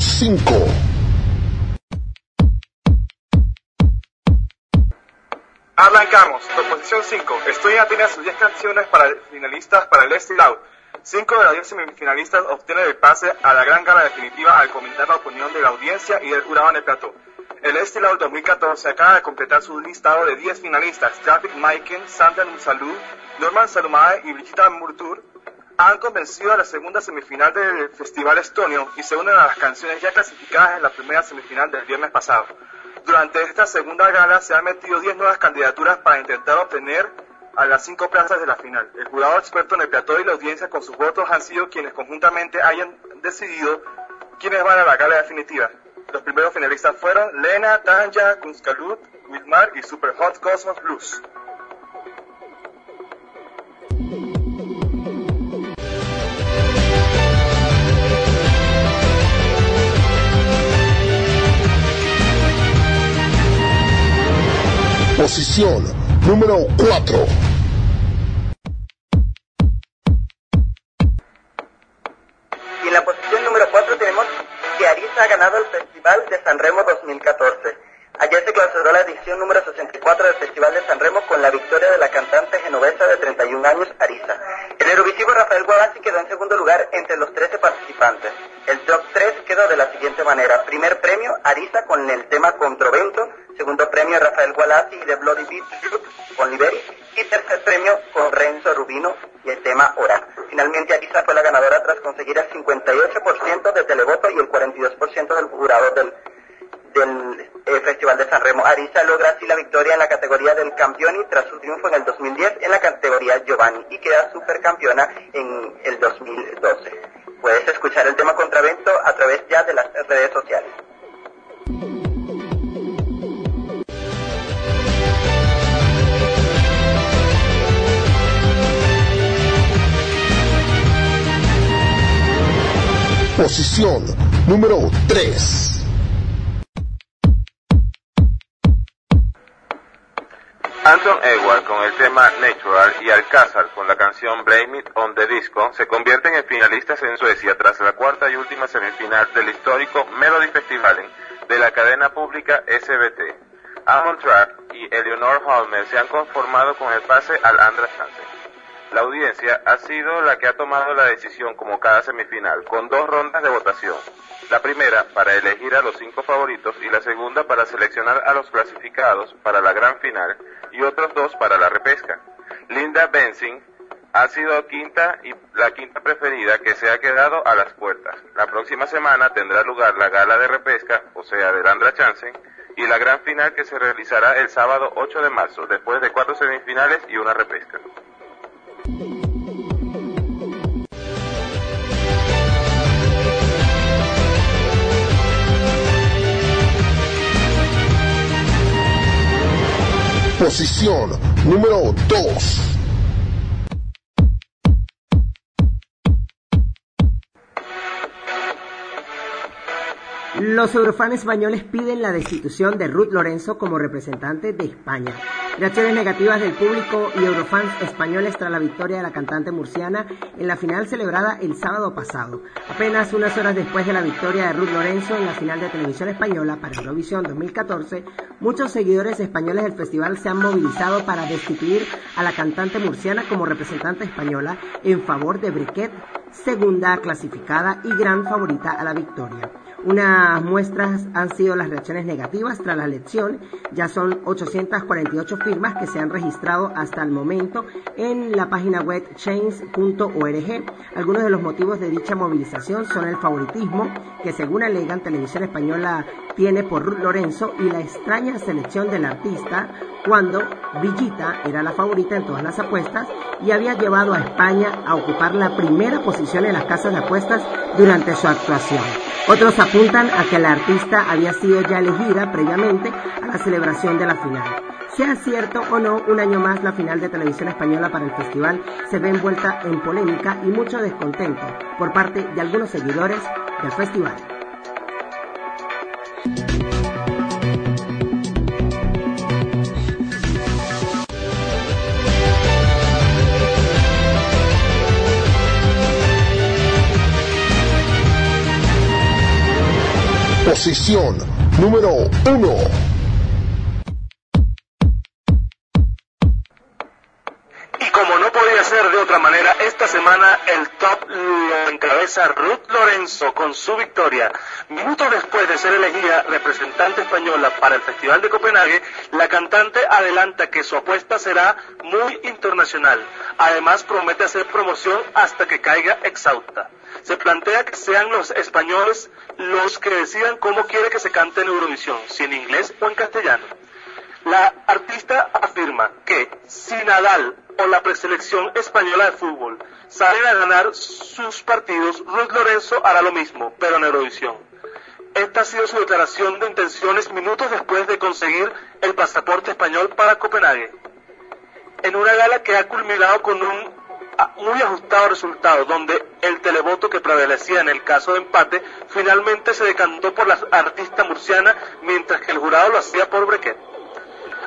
L: 5.
F: Arrancamos. Proposición 5. Estoy en Atenas sus 10 canciones para finalistas para el Estee Loud. Cinco de las 10 semifinalistas obtienen el pase a la gran gala definitiva al comentar la opinión de la audiencia y del jurado en el plató. El Estee Loud 2014 acaba de completar su listado de 10 finalistas. Traffic Maiken, Sandra Salud, Norman Salumae y Brigitte Murtur han convencido a la segunda semifinal del Festival Estonio y se unen a las canciones ya clasificadas en la primera semifinal del viernes pasado. Durante esta segunda gala se han metido 10 nuevas candidaturas para intentar obtener a las cinco plazas de la final. El jurado experto en el plató y la audiencia con sus votos han sido quienes conjuntamente hayan decidido quiénes van a la gala definitiva. Los primeros finalistas fueron Lena, Tanja, Kunskalut, Wilmar y Super Hot Cosmos Blues.
L: Posición número 4.
E: Bloody Beat con Liberi. Y tercer premio con Renzo Rubino y el tema Hora. Finalmente Arisa fue la ganadora tras conseguir el 58% de televoto y el 42% del jurado del, eh, Festival de San Remo. Arisa logra así la victoria en la categoría del campeón y tras su triunfo en el 2010 en la categoría Giovanni y queda supercampeona en el 2012.
L: Número 3.
D: Anton Ewald con el tema Natural y Alcázar con la canción Blame It on the Disco se convierten en finalistas en Suecia tras la cuarta y última semifinal del histórico Melody Festivalen de la cadena pública SBT. Amon Track y Eleanor Holmer se han conformado con el pase al Andra Chance. La audiencia ha sido la que ha tomado la decisión como cada semifinal, con dos rondas de votación. La primera para elegir a los cinco favoritos y la segunda para seleccionar a los clasificados para la gran final y otros dos para la repesca. Linda Bensing ha sido quinta y la quinta preferida que se ha quedado a las puertas. La próxima semana tendrá lugar la gala de repesca, o sea, del Andra Chansen, y la gran final que se realizará el sábado 8 de marzo, después de cuatro semifinales y una repesca.
L: Posición número 2.
C: Los eurofans españoles piden la destitución de Ruth Lorenzo como representante de España. Reacciones negativas del público y eurofans españoles tras la victoria de la cantante murciana en la final celebrada el sábado pasado. Apenas unas horas después de la victoria de Ruth Lorenzo en la final de televisión española para Eurovisión 2014, muchos seguidores españoles del festival se han movilizado para destituir a la cantante murciana como representante española en favor de Briquet, segunda clasificada y gran favorita a la victoria. Unas muestras han sido las reacciones negativas tras la elección. Ya son 848 firmas que se han registrado hasta el momento en la página web change.org. Algunos de los motivos de dicha movilización son el favoritismo que según alegan Televisión Española tiene por Ruth Lorenzo y la extraña selección del artista cuando Villita era la favorita en todas las apuestas y había llevado a España a ocupar la primera posición en las casas de apuestas durante su actuación. Otros apuntan a que la artista había sido ya elegida previamente a la celebración de la final. Sea cierto o no, un año más la final de televisión española para el festival se ve envuelta en polémica y mucho descontento por parte de algunos seguidores del festival.
B: Posición número 1.
G: Y como no podía ser de otra manera, esta semana el top lo encabeza Ruth Lorenzo con su victoria. Minutos después de ser elegida representante española para el Festival de Copenhague, la cantante adelanta que su apuesta será muy internacional. Además promete hacer promoción hasta que caiga exhausta. Se plantea que sean los españoles los que decidan cómo quiere que se cante en Eurovisión, si en inglés o en castellano. La artista afirma que si Nadal o la preselección española de fútbol salen a ganar sus partidos, Ruth Lorenzo hará lo mismo, pero en Eurovisión. Esta ha sido su declaración de intenciones minutos después de conseguir el pasaporte español para Copenhague. En una gala que ha culminado con un muy ajustado resultado, donde el televoto que prevalecía en el caso de empate finalmente se decantó por la artista murciana, mientras que el jurado lo hacía por Brequet.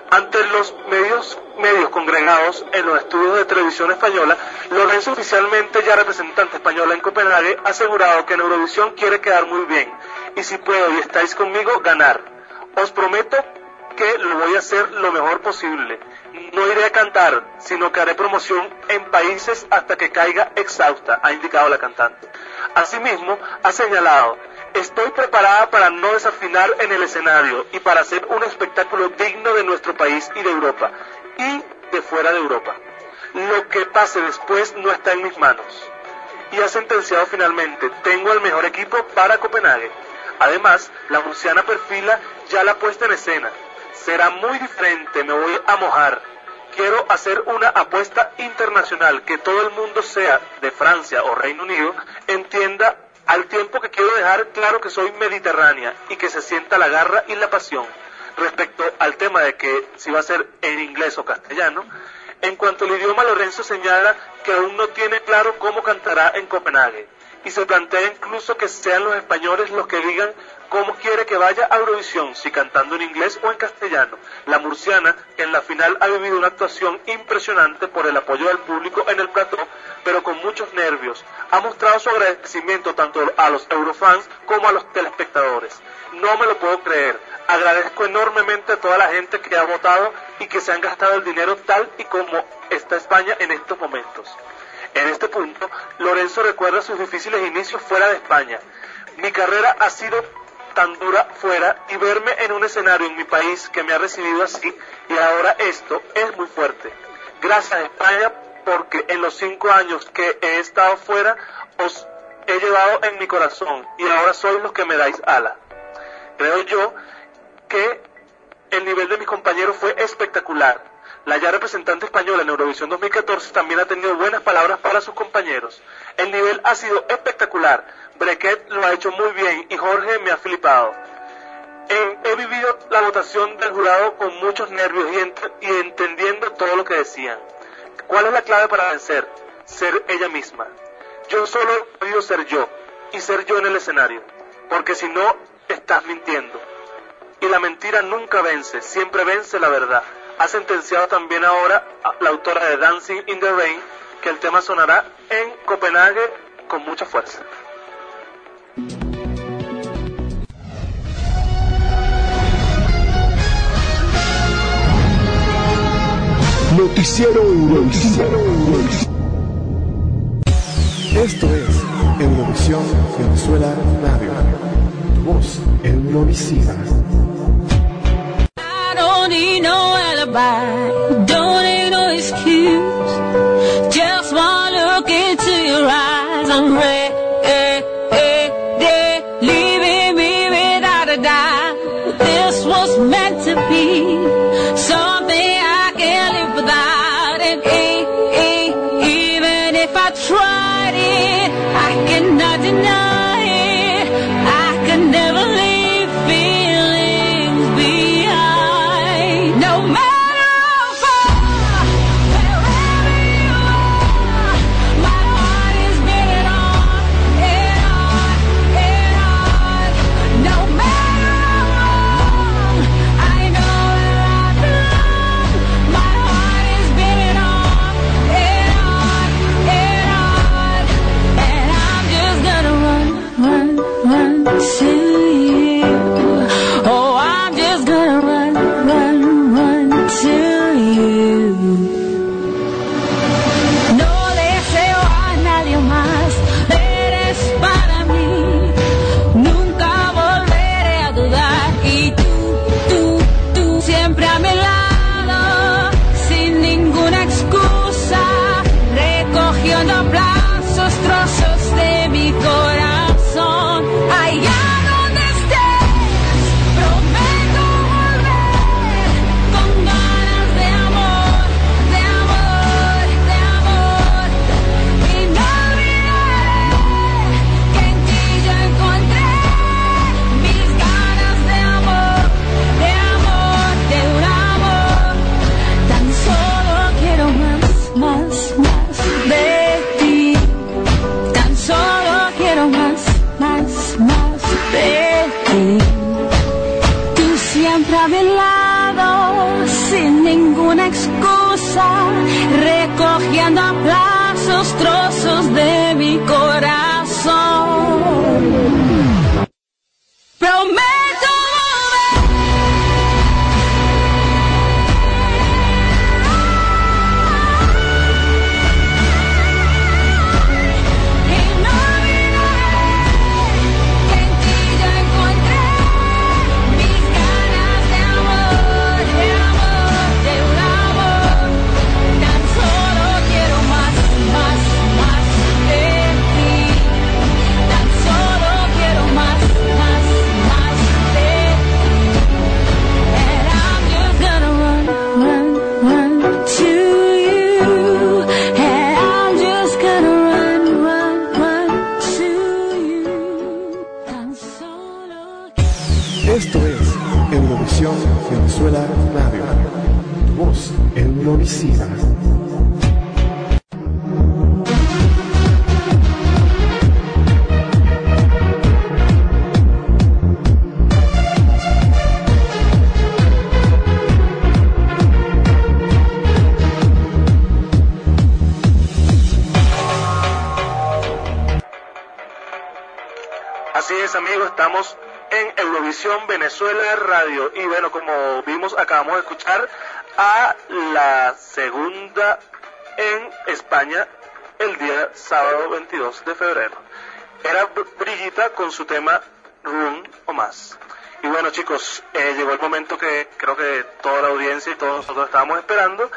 G: Ante los medios, medios congregados en los estudios de televisión española, Lorenzo, oficialmente ya representante española en Copenhague, ha asegurado que en Eurovisión quiere quedar muy bien y si puedo y estáis conmigo, ganar. Os prometo que lo voy a hacer lo mejor posible. No iré a cantar, sino que haré promoción en países hasta que caiga exhausta, ha indicado la cantante. Asimismo, ha señalado, estoy preparada para no desafinar en el escenario y para hacer un espectáculo digno de nuestro país y de Europa, y de fuera de Europa. Lo que pase después no está en mis manos. Y ha sentenciado finalmente, tengo el mejor equipo para Copenhague. Además, la murciana perfila ya la puesta en escena. Será muy diferente, me voy a mojar. Quiero hacer una apuesta internacional, que todo el mundo sea de Francia o Reino Unido, entienda al tiempo que quiero dejar claro que soy mediterránea y que se sienta la garra y la pasión. Respecto al tema de que si va a ser en inglés o castellano, en cuanto al idioma, Lorenzo señala que aún no tiene claro cómo cantará en Copenhague y se plantea incluso que sean los españoles los que digan cómo quiere que vaya a Eurovisión, si cantando en inglés o en castellano. La murciana, en la final ha vivido una actuación impresionante por el apoyo del público en el plató, pero con muchos nervios, ha mostrado su agradecimiento tanto a los eurofans como a los telespectadores. No me lo puedo creer. Agradezco enormemente a toda la gente que ha votado y que se han gastado el dinero tal y como está España en estos momentos. En este punto, Lorenzo recuerda sus difíciles inicios fuera de España. Mi carrera ha sido tan dura fuera y verme en un escenario en mi país que me ha recibido así y ahora esto es muy fuerte. Gracias España porque en los cinco años que he estado fuera os he llevado en mi corazón y ahora sois los que me dais ala. Creo yo que el nivel de mis compañeros fue espectacular. La ya representante española en Eurovisión 2014 también ha tenido buenas palabras para sus compañeros. El nivel ha sido espectacular. Brequet lo ha hecho muy bien y Jorge me ha flipado. He, he vivido la votación del jurado con muchos nervios y, y entendiendo todo lo que decían. ¿Cuál es la clave para vencer? Ser ella misma. Yo solo he podido ser yo y ser yo en el escenario. Porque si no, estás mintiendo. Y la mentira nunca vence, siempre vence la verdad. Ha sentenciado también ahora a la autora de Dancing in the Rain que el tema sonará en Copenhague con mucha fuerza.
B: Noticiero Eurovisión.
H: Esto es Eurovisión Venezuela Radio. Tu voz Eurovisiva.
J: Need no alibi, don't need no excuse. Just one look into your eyes, I'm ready,
G: 22 de febrero. Era Br- Brigitta con su tema Room o más. Y bueno, chicos, eh, llegó el momento que creo que toda la audiencia y todos nosotros estábamos esperando.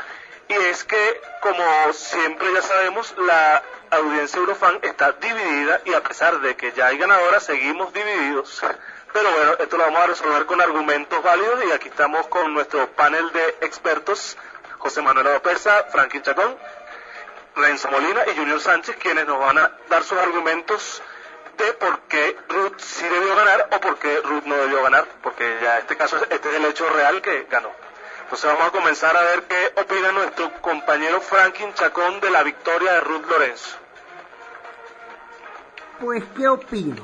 G: Y es que, como siempre ya sabemos, la audiencia Eurofan está dividida y a pesar de que ya hay ganadora, seguimos divididos. Pero bueno, esto lo vamos a resolver con argumentos válidos y aquí estamos con nuestro panel de expertos, José Manuel Lopeza, Franklin Chacón, Renzo Molina y Junior Sánchez, quienes nos van a dar sus argumentos de por qué Ruth sí debió ganar o por qué Ruth no debió ganar, porque ya este caso, este es el hecho real que ganó. Entonces vamos a comenzar a ver qué opina nuestro compañero Franklin Chacón de la victoria de Ruth Lorenzo.
C: Pues, ¿qué opino?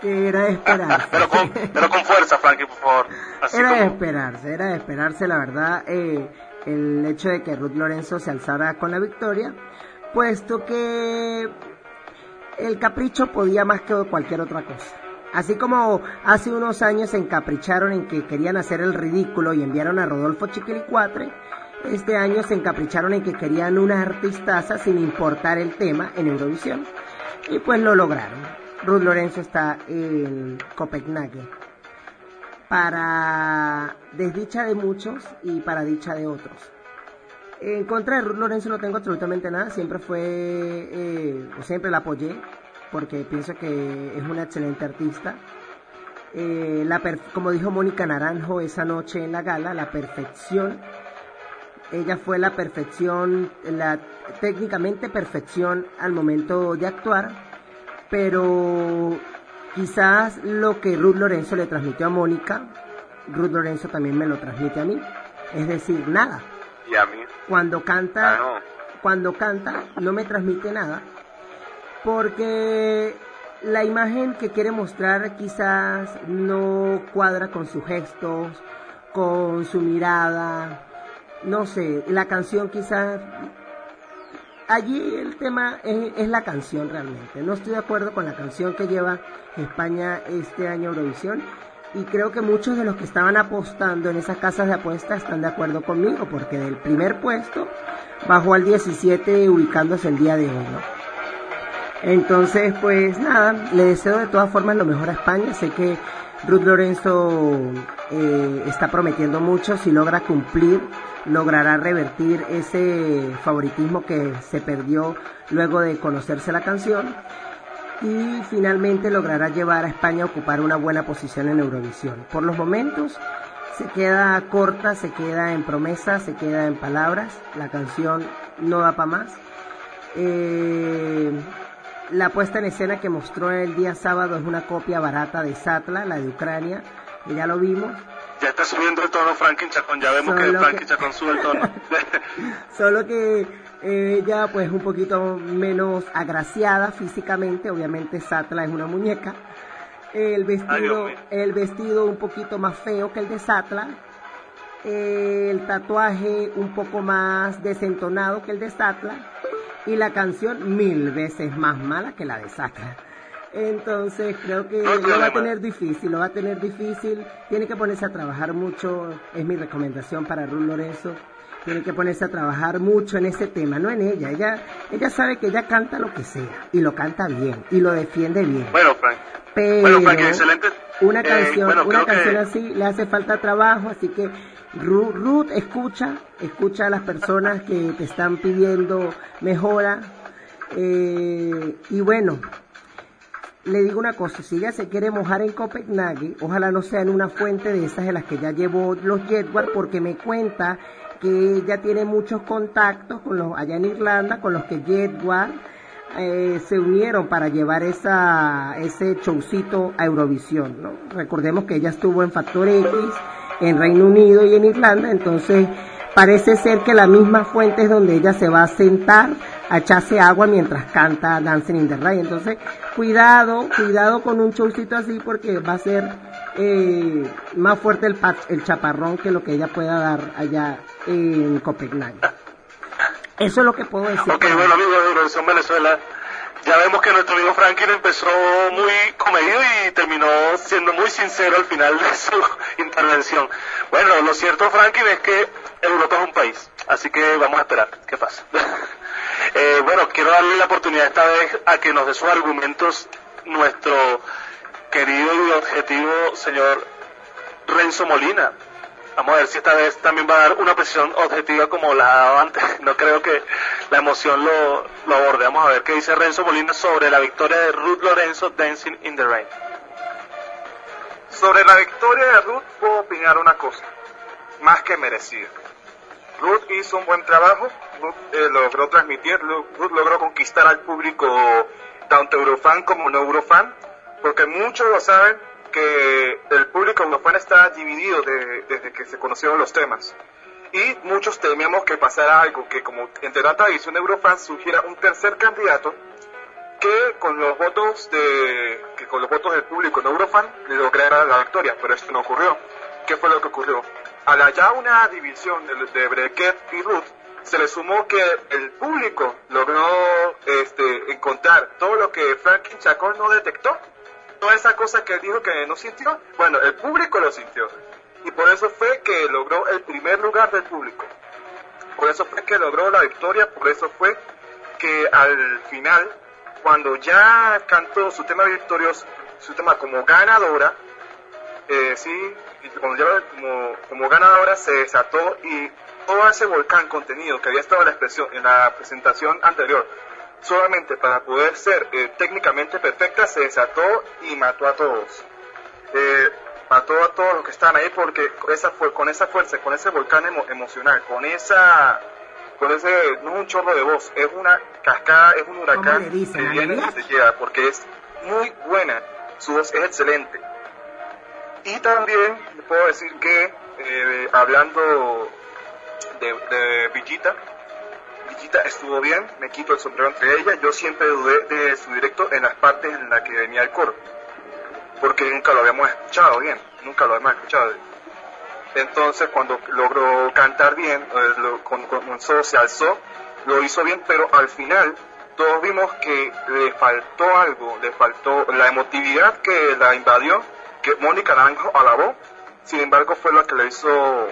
C: que [laughs] era de esperarse. [laughs]
G: Pero con, pero con fuerza, Frankie, por favor. Así
C: Era de esperarse, era de esperarse, la verdad, eh, el hecho de que Ruth Lorenzo se alzara con la victoria, puesto que el capricho podía más que cualquier otra cosa. Así como hace unos años se encapricharon en que querían hacer el ridículo y enviaron a Rodolfo Chiquilicuatre, este año se encapricharon en que querían una artistaza sin importar el tema en Eurovisión. Y pues lo lograron. Ruth Lorenzo está en Copenhague para desdicha de muchos y para dicha de otros. En contra de Ruth Lorenzo no tengo absolutamente nada, siempre fue, eh, siempre la apoyé, porque pienso que es una excelente artista. Eh, la como dijo Mónica Naranjo esa noche en la gala, la perfección, ella fue la perfección, la técnicamente perfección al momento de actuar, pero quizás lo que Ruth Lorenzo le transmitió a Mónica, Ruth Lorenzo también me lo transmite a mí, es decir, nada.
D: Y a mí.
C: Cuando canta,
D: Ah, no.
C: cuando canta no me transmite nada, porque la imagen que quiere mostrar quizás no cuadra con sus gestos, con su mirada, no sé, la canción quizás... Allí el tema es, la canción realmente. No estoy de acuerdo con la canción que lleva España este año Eurovisión y creo que muchos de los que estaban apostando en esas casas de apuestas están de acuerdo conmigo porque del primer puesto bajó al 17 ubicándose el día de hoy. Entonces, pues nada, le deseo de todas formas lo mejor a España. Sé que Ruth Lorenzo eh, está prometiendo mucho. Si logra cumplir, logrará revertir ese favoritismo que se perdió luego de conocerse la canción. Y finalmente logrará llevar a España a ocupar una buena posición en Eurovisión. Por los momentos se queda corta, se queda en promesas, se queda en palabras. La canción no da para más. Eh, la puesta en escena que mostró el día sábado es una copia barata de Satla, la de Ucrania, que ya lo vimos.
G: Ya está subiendo el tono Franklin Chacón, ya vemos que
C: Solo
G: Franklin
C: que-
G: Chacón sube el tono. [laughs]
C: Solo que eh, ella pues un poquito menos agraciada físicamente, obviamente Satla es una muñeca. El vestido, el vestido un poquito más feo que el de Satla. El tatuaje un poco más desentonado que el de Satla. Y la canción mil veces más mala que la de Satla. Entonces creo que
G: No
C: lo va a tener difícil, lo va a tener difícil. Tiene que ponerse a trabajar mucho, es mi recomendación para Ruth Lorenzo. Tiene que ponerse a trabajar mucho en ese tema, no en ella. Ella, ella sabe que ella canta lo que sea y lo canta bien y lo defiende bien.
G: bueno, Frank.
C: Pero
G: Bueno, Frankie, excelente.
C: una
G: Eh,
C: canción,
G: bueno,
C: una
G: que-
C: canción así le hace falta trabajo, así que Ru- Ruth escucha, escucha a las personas que te están pidiendo mejora. eh, y bueno, le digo una cosa, si ella se quiere mojar en Copenhague, ojalá no sea en una fuente de esas de las que ya llevó los Jetward, porque me cuenta que ella tiene muchos contactos con los allá en Irlanda, con los que Jetward eh, se unieron para llevar esa, ese showcito a Eurovisión, ¿no? Recordemos que ella estuvo en Factor X, en Reino Unido y en Irlanda, entonces parece ser que la misma fuente es donde ella se va a sentar a echarse agua mientras canta Dancing in the Rain. Entonces, cuidado, cuidado con un showcito así porque va a ser eh, más fuerte el, el chaparrón que lo que ella pueda dar allá en Copenhague. Eso es lo que puedo decir.
G: Ok, bueno amigos de Eurovisión Venezuela, ya vemos que nuestro amigo Franklin empezó muy comedido y terminó siendo muy sincero al final de su [laughs] intervención. Bueno, lo cierto Franklin es que Europa es un país, así que vamos a esperar qué pasa. [laughs] Eh, bueno, quiero darle la oportunidad esta vez a que nos dé sus argumentos nuestro querido y objetivo señor Renzo Molina. Vamos a ver si esta vez también va a dar una precisión objetiva como la ha dado antes. [laughs] No creo que la emoción lo, lo aborde. Vamos a ver qué dice Renzo Molina sobre la victoria de Ruth Lorenzo Dancing in the Rain.
F: Sobre la victoria de Ruth puedo opinar una cosa, más que merecida. Ruth hizo un buen trabajo, Ruth eh, logró transmitir, Ruth logró conquistar al público tanto eurofan como no eurofan, porque muchos lo saben que el público eurofan está dividido de- desde que se conocieron los temas. Y muchos temíamos que pasara algo, que como entre división de eurofan surgiera un tercer candidato que con los votos de que con los votos del público en Eurofan lograra la victoria, pero esto no ocurrió. ¿Qué fue lo que ocurrió? A la ya una división de, de Brequet y Ruth se le sumó que el público logró este, encontrar todo lo que Franklin Chacón no detectó, toda esa cosa que dijo que no sintió, bueno, el público lo sintió. Y por eso fue que logró el primer lugar del público. Por eso fue que logró la victoria, por eso fue que al final, cuando ya cantó su tema victorioso, su tema como ganadora, eh, sí, y cuando como, como ganadora se desató y todo ese volcán contenido que había estado en la expresión en la presentación anterior, solamente para poder ser eh, técnicamente perfecta, se desató y mató a todos. Eh, mató a todos los que estaban ahí porque con esa, fu- con esa fuerza, con ese volcán emo- emocional, con esa con ese, no es un chorro de voz, es una cascada, es un huracán
C: dicen?
F: que viene y se llega, porque es muy buena, su voz es excelente. Y también puedo decir que, eh, hablando de, de Villita, Estuvo bien, me quito el sombrero entre ella, yo siempre dudé de su directo en las partes en las que venía el coro, porque nunca lo habíamos escuchado bien, nunca lo habíamos escuchado. Entonces cuando logró cantar bien, eh, lo- con- se alzó, lo hizo bien, pero al final todos vimos que le faltó algo, le faltó la emotividad que la invadió, que Mónica Naranjo alabó, sin embargo fue lo que le hizo,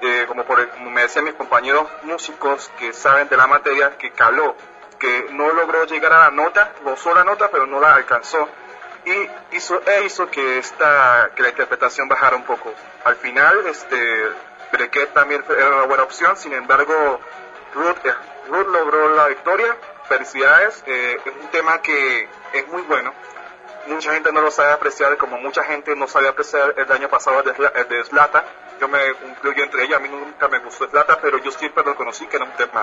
F: eh, como, por, como me decían mis compañeros músicos que saben de la materia, que caló, que no logró llegar a la nota, gozó la nota, pero no la alcanzó y hizo, e que esta que la interpretación bajara un poco. Al final, este Brequet también era una buena opción, sin embargo, Ruth, eh, logró la victoria. Felicidades, eh, es un tema que es muy bueno. Mucha gente no lo sabe apreciar, como mucha gente no sabía apreciar el año pasado de, de Zlatan. Yo me incluyo entre ellos, a mí nunca me gustó Zlatan, pero yo siempre reconocí que era un tema.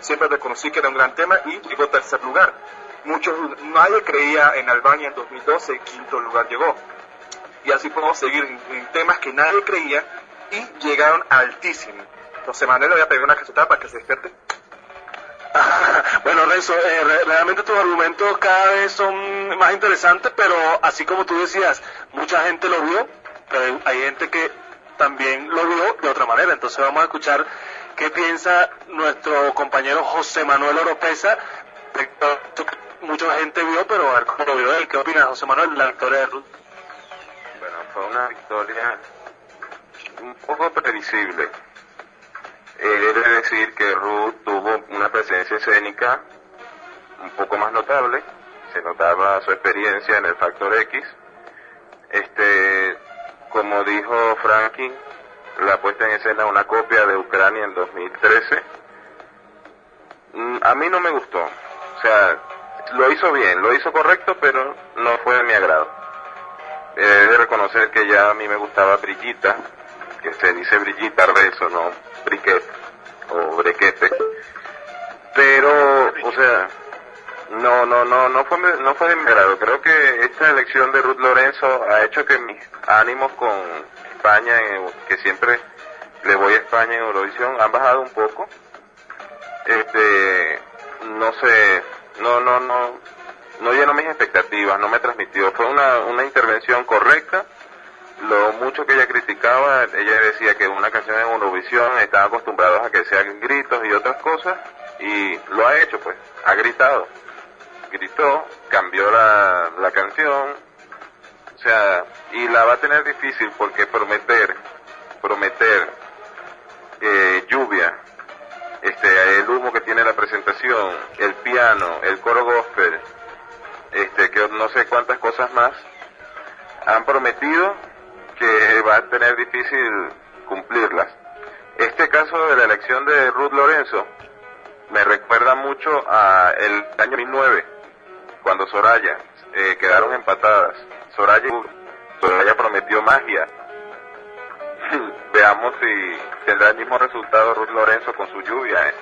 F: Siempre reconocí que era un gran tema y llegó tercer lugar. Muchos, nadie creía en Albania en 2012, quinto lugar llegó. Y así podemos seguir en, temas que nadie creía y llegaron altísimo. José Manuel le voy a pegar una cachetada para que se despierte. [laughs]
G: Bueno, Renzo, eh, re- realmente tus argumentos cada vez son más interesantes, pero así como tú decías, mucha gente lo vio, pero hay gente que también lo vio de otra manera. Entonces vamos a escuchar qué piensa nuestro compañero José Manuel Oropesa. Mucha gente vio, pero a ver cómo lo vio él. ¿Qué opina José Manuel de la victoria de Ruth?
D: Bueno, fue una victoria un poco previsible. He de decir que Ruth tuvo una presencia escénica un poco más notable, se notaba su experiencia en el Factor X. Este, como dijo Franklin, la puesta en escena una copia de Ucrania en 2013. Mm, A mí no me gustó. O sea, lo hizo bien, lo hizo correcto, pero no fue de mi agrado. He de reconocer que ya a mí me gustaba Brillita, que se dice Brillita Rezo, no Briquet o Brequete. Pero, o sea, no, no, no, no fue, no fue de mi agrado. Creo que esta elección de Ruth Lorenzo ha hecho que mis ánimos con España, en- que siempre le voy a España en Eurovisión, han bajado un poco. Este, no sé, no, no, no, no llenó mis expectativas, no me transmitió. Fue una, una intervención correcta. Lo mucho que ella criticaba, ella decía que una canción en Eurovisión están acostumbrados a que sean gritos y otras cosas, y lo ha hecho, pues, ha gritado. Gritó, cambió la, la canción, o sea, y la va a tener difícil porque prometer, prometer eh, lluvia, este, el humo que tiene la presentación, el piano, el coro gospel, este, que no sé cuántas cosas más, han prometido que va a tener difícil cumplirlas. Este caso de la elección de Ruth Lorenzo me recuerda mucho a el año 2009, cuando Soraya eh, quedaron empatadas. Soraya, Soraya prometió magia. [laughs] Veamos si tendrá el mismo resultado Ruth Lorenzo con su lluvia. eh.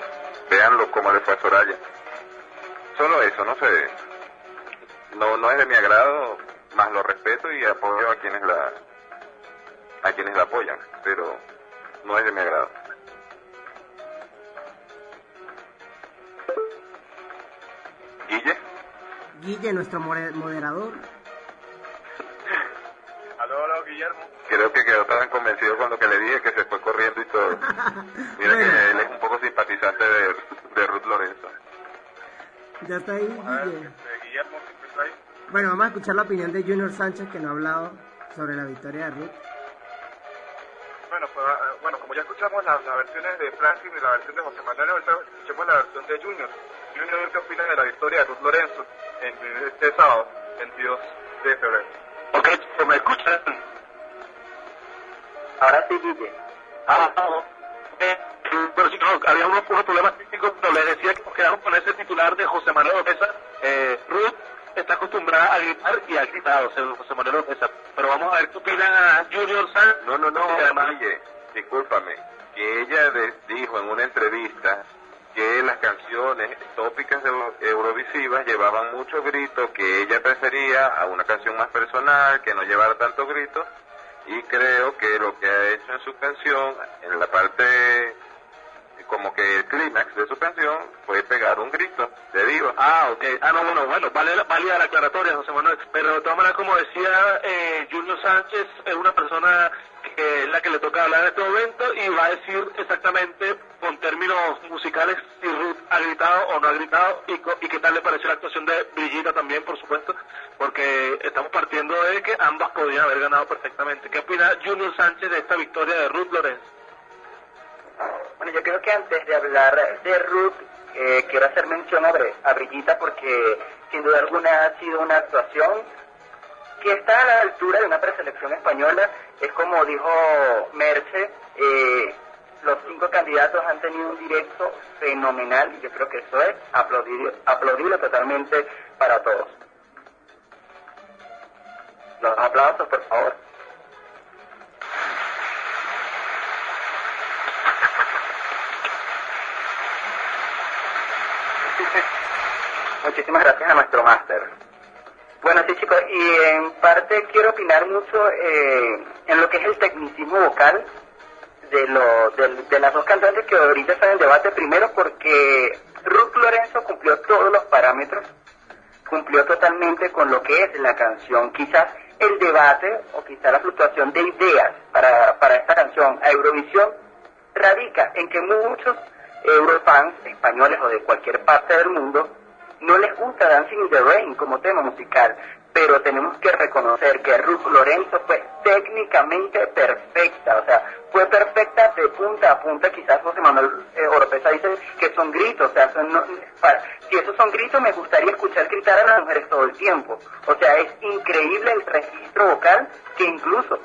D: Véanlo cómo le fue a Soraya. Solo eso, no sé. No, no es de mi agrado, más lo respeto y apoyo a quienes la a quienes la apoyan, pero no es de mi agrado.
M: Guille.
C: Guille, nuestro moderador.
F: Aló, aló, Guillermo.
D: Creo que quedó tan convencido con lo que le dije que se fue corriendo y todo. [laughs] Mira
C: Bueno.
D: que él es un poco simpatizante de, de Ruth Lorenzo.
C: Ya está ahí, Guille.
F: este, Guillermo, está ahí.
C: Bueno, vamos a escuchar la opinión de Junior Sánchez que no ha hablado sobre la victoria de Ruth.
F: Bueno, pues, ah, bueno, como ya escuchamos las, las versiones de Franklin y la versión de José Manuel, ahorita escuchemos la versión de Junior. Junior, ¿qué opina de la victoria de Ruth Lorenzo en este sábado, 22 de febrero?
G: Ok, pues me escuchan.
E: Ahora sí, Guille.
G: Ah, no. Eh, pero sí, no, había unos, unos problemas técnicos, pero les decía que nos quedamos con ese titular de José Manuel López. Eh, Ruth está acostumbrada a gritar y ha gritado, José Manuel López. Pero vamos a ver qué opina Junior Sanz.
D: No, no, no, oye, discúlpame, que ella dijo en una entrevista que las canciones tópicas de Eurovisivas llevaban muchos gritos, que ella prefería a una canción más personal, que no llevara tantos gritos, y creo que lo que ha hecho en su canción, en la parte como que el clímax de su canción, fue pegar un grito de diva.
G: Ah, ok. Ah, no, bueno, bueno, vale, válida la aclaratoria, José Manuel. Pero de todas maneras, como decía eh, Junior Sánchez, es una persona la que le toca hablar en este momento y va a decir exactamente con términos musicales si Ruth ha gritado o no ha gritado y, qué tal le pareció la actuación de Brigita también, por supuesto, porque estamos partiendo de que ambas podían haber ganado perfectamente. ¿Qué opina Junior Sánchez de esta victoria de Ruth Lorenzo?
E: Bueno, yo creo que antes de hablar de Ruth, eh, quiero hacer mención a, a Brillita porque sin duda alguna ha sido una actuación que está a la altura de una preselección española. Es como dijo Merce, eh, los cinco candidatos han tenido un directo fenomenal y yo creo que eso es aplaudible, aplaudible totalmente para todos. Los aplausos, por favor. [laughs] Muchísimas gracias a nuestro máster. Bueno, sí chicos, y en parte quiero opinar mucho eh, en lo que es el tecnicismo vocal de, lo, del- de las dos cantantes que ahorita están en debate. Primero porque Ruth Lorenzo cumplió todos los parámetros, cumplió totalmente con lo que es la canción. Quizás el debate o quizás la fluctuación de ideas para, para esta canción a Eurovisión radica en que muchos Eurofans españoles o de cualquier parte del mundo no les gusta Dancing in the Rain como tema musical, pero tenemos que reconocer que Ruth Lorenzo fue técnicamente perfecta, o sea, fue perfecta de punta a punta, quizás José Manuel eh, Oropesa dice que son gritos, o sea, son no- si esos son gritos me gustaría escuchar gritar a las mujeres todo el tiempo, o sea, es increíble el registro vocal que incluso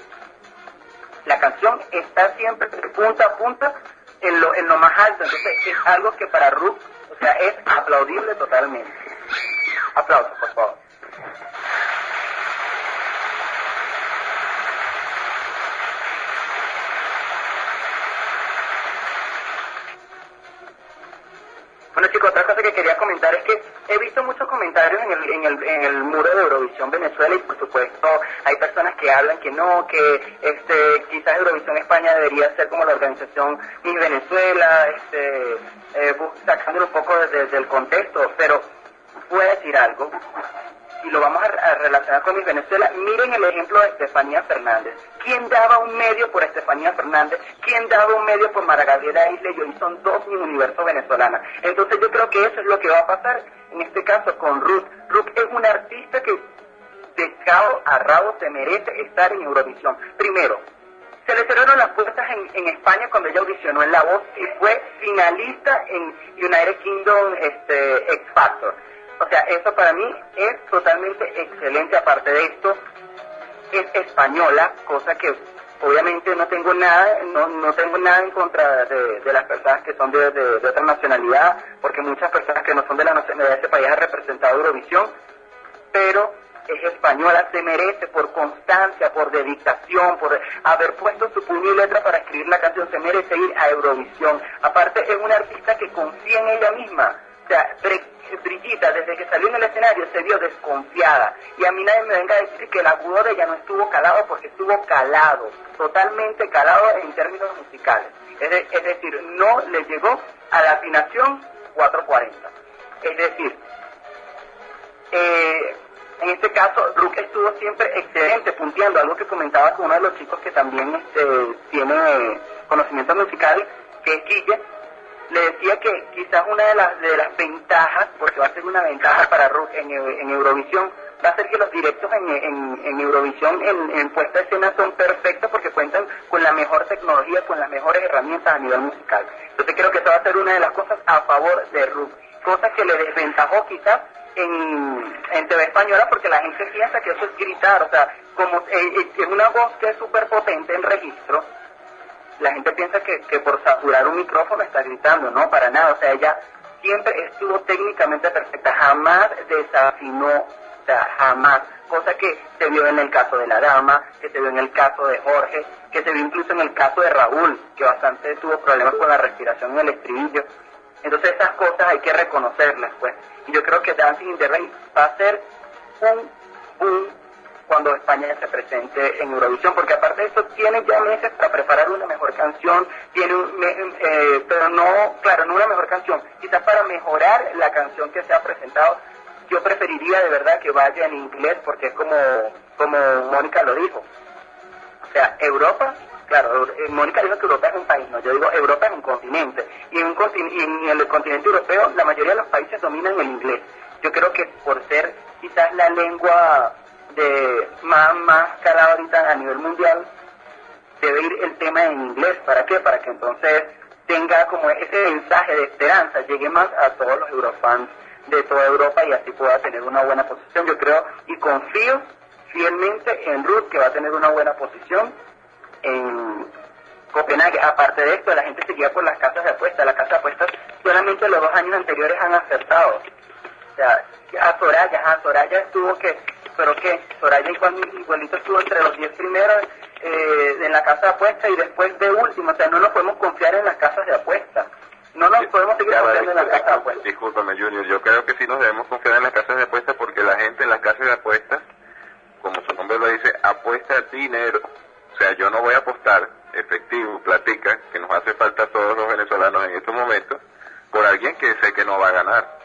E: la canción está siempre de punta a punta en lo, en lo más alto, entonces es algo que para Ruth, o sea, es aplaudible totalmente. Aplausos, por favor. Bueno chicos, otra cosa que quería comentar es que he visto muchos comentarios en el, en el, en el muro de Eurovisión Venezuela y por supuesto hay personas que hablan que no, que este quizás Eurovisión España debería ser como la organización Miss Venezuela, este, eh, sacándolo un poco desde, desde el contexto, pero voy a decir algo y lo vamos a, relacionar con Miss Venezuela. Miren el ejemplo de Estefanía Fernández. ¿Quién daba un medio por Estefanía Fernández? ¿Quién daba un medio por Mara Gabriela Isla? Y hoy son dos Miss Universo venezolana. Entonces yo creo que eso es lo que va a pasar en este caso con Ruth. Ruth es una artista que de cabo a rabo se merece estar en Eurovisión. Primero, se le cerraron las puertas en, en España cuando ella audicionó en La Voz y fue finalista en United Kingdom este, X Factor. O sea, eso para mí es totalmente excelente. Aparte de esto, es española, cosa que obviamente no tengo nada, no, no tengo nada en contra de, de las personas que son de, de- otra nacionalidad, porque muchas personas que no son de la nacionalidad de ese país han representado Eurovisión, pero es española, se merece por constancia, por dedicación, por haber puesto su puño y letra para escribir la canción, se merece ir a Eurovisión. Aparte es una artista que confía en ella misma. Sea, Bri- Brigitta desde que salió en el escenario se vio desconfiada. Y a mí nadie me venga a decir que el agudo de ella no estuvo calado porque estuvo calado, totalmente calado en términos musicales. Es decir, no le llegó a la afinación 440. Es decir, eh, En este caso, Rook estuvo siempre excelente, punteando, algo que comentaba con uno de los chicos que también este, tiene conocimiento musical, que es Guille, le decía que quizás una de las, de las ventajas, porque va a ser una ventaja para Rook en, en Eurovisión, va a ser que los directos en, en, en Eurovisión en, en puesta de escena son perfectos porque cuentan con la mejor tecnología, con las mejores herramientas a nivel musical. Entonces creo que esa va a ser una de las cosas a favor de Rook, cosa que le desventajó quizás en, en TV Española porque la gente piensa que eso es gritar, o sea, como eh, eh, es una voz que es súper potente en registro, la gente piensa que, que por saturar un micrófono está gritando, no, para nada, o sea, ella siempre estuvo técnicamente perfecta, jamás desafinó, o sea, jamás, cosa que se vio en el caso de la dama, que se vio en el caso de Jorge, que se vio incluso en el caso de Raúl, que bastante tuvo problemas con la respiración en el estribillo. Entonces esas cosas hay que reconocerlas, pues. Y yo creo que Dancing in the Rain va a ser un boom cuando España se presente en Eurovisión, porque aparte de eso tiene ya meses para preparar una mejor canción, tiene un, me- eh, pero no, claro, no una mejor canción, quizás para mejorar la canción que se ha presentado, yo preferiría de verdad que vaya en inglés, porque es como, como Mónica lo dijo, o sea, Europa, claro, eh, Mónica dijo que Europa es un país, no, yo digo Europa es un continente. Y en, un y en el continente europeo la mayoría de los países dominan el inglés. Yo creo que por ser quizás la lengua de más, más ahorita a nivel mundial, debe ir el tema en inglés. ¿Para qué? Para que entonces tenga como ese mensaje de esperanza, llegue más a todos los eurofans de toda Europa y así pueda tener una buena posición. Yo creo y confío fielmente en Ruth que va a tener una buena posición en Copenhague. Aparte de esto, la gente seguía por las casas de apuestas. Las casas de apuestas solamente los dos años anteriores han acertado. O sea, a Soraya, a Soraya estuvo que, pero que Soraya igual, igualito estuvo entre los 10 primeros eh, en la casa de apuestas y después de último. O sea, no nos podemos confiar en las casas de apuestas. No nos podemos seguir confiando en las casas de apuestas.
D: discúlpame, Junior. Yo creo que sí nos debemos confiar en las casas de apuestas porque la gente en las casas de apuestas, como su nombre lo dice, apuesta dinero. O sea, yo no voy a apostar efectivo, platica, que nos hace falta a todos los venezolanos en estos momentos, por alguien que sé que no va a ganar.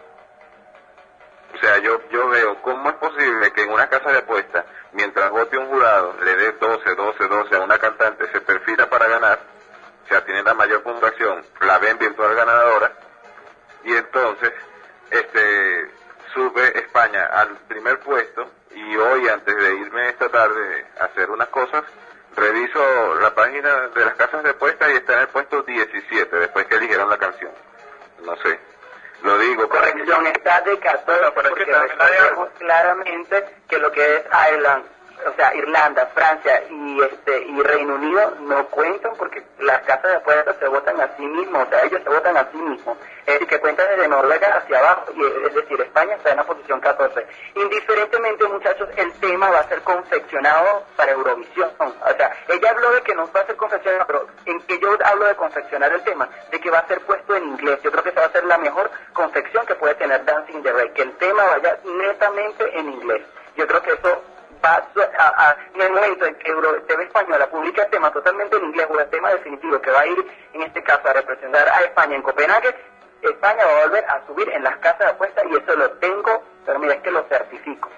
E: Sí mismos. Es decir, que cuentan desde Noruega hacia abajo, y es decir, España está en la posición 14. Indiferentemente, muchachos, el tema va a ser confeccionado para Eurovisión. O sea, ella habló de que no va a ser confeccionado, pero en que yo hablo de confeccionar el tema, de que va a ser puesto en inglés. Yo creo que esa va a ser la mejor confección que puede tener Dancing the Rain, que el tema vaya netamente en inglés. Yo creo que eso va a, a- en el momento en que Euro TV Española publica el tema totalmente en inglés o el tema definitivo que va a ir en este caso a representar a España en Copenhague, España va a volver a subir en las casas de apuestas y eso lo tengo, pero mira, es que lo certifico.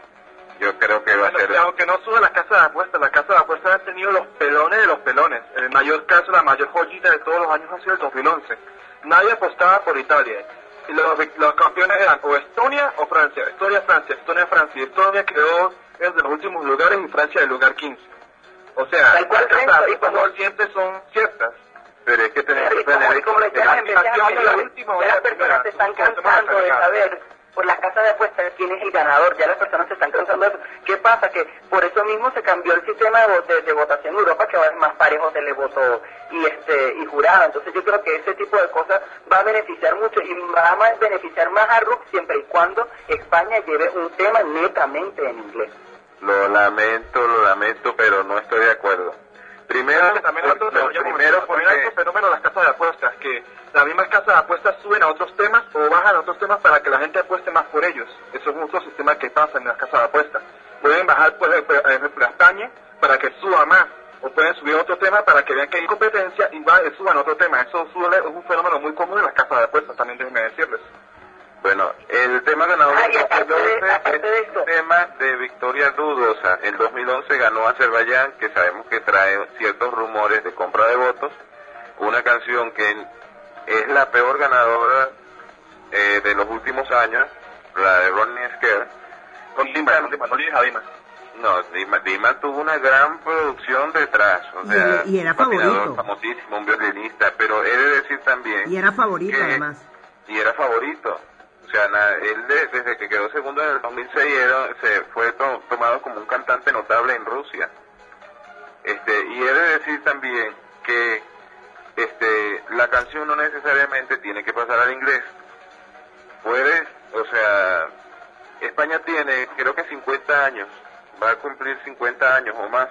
D: yo creo que va a ser
F: aunque no suba las casas de apuestas, las casas de apuestas han tenido los pelones de los pelones. El mayor caso, la mayor joyita de todos los años ha sido el 2011. Nadie apostaba por Italia. Los, los campeones eran o Estonia o Francia. Estonia, Francia, Estonia, Francia. Y Estonia quedó en los últimos lugares y Francia en el lugar 15. O sea, las de no siempre son ciertas.
D: pero es que tenemos
E: como, y como le decía
F: la de
E: las personas se están cansando de saber por las casas de apuestas quién es el ganador, ya las personas se están cansando de eso. ¿Qué pasa? Que por eso mismo se cambió el sistema de, de- de votación en Europa, que va a ser más parejo televoto y este y jurado. Entonces yo creo que ese tipo de cosas va a beneficiar mucho y va a beneficiar más a RUC siempre y cuando España lleve un tema netamente en inglés.
D: Lo lamento lo lamento pero no estoy de acuerdo primero
F: también yo como
D: primero
F: también hay
D: porque
F: otro fenómeno de las casas de apuestas, que las mismas casas de apuestas suben a otros temas o bajan a otros temas para que la gente apueste más por ellos. Eso es otro sistema que pasa en las casas de apuestas. Pueden bajar, por ejemplo, por ejemplo, a España para que suba más, o pueden subir otro tema para que vean que hay competencia y va, suban otro tema. Eso suele, es un fenómeno muy común en las casas de apuestas, también déjenme decirles.
D: Bueno, el tema ganador
E: de-
D: 2011
E: aparte de
D: es un tema de victoria dudosa. En 2011 ganó Azerbaiyán, que sabemos que trae ciertos rumores de compra de votos. Una canción que es la peor ganadora eh, de los últimos años, la de Ronnie Scare.
F: Con Dima, Dima, no Dima.
D: No, Dima, Dima tuvo una gran producción detrás, o
C: Y
D: sea,
C: era- y era
D: un
C: favorito.
D: famosísimo, un violinista, pero he de decir también
C: Y era favorito
D: que-
C: además.
D: y era favorito. O sea, na- él de- desde que quedó segundo en el 2006 era- se fue to- tomado como un cantante notable en Rusia. Este, y he de decir también que este, la canción no necesariamente tiene que pasar al inglés. Puedes, o sea, España tiene creo que 50 años, va a cumplir 50 años o más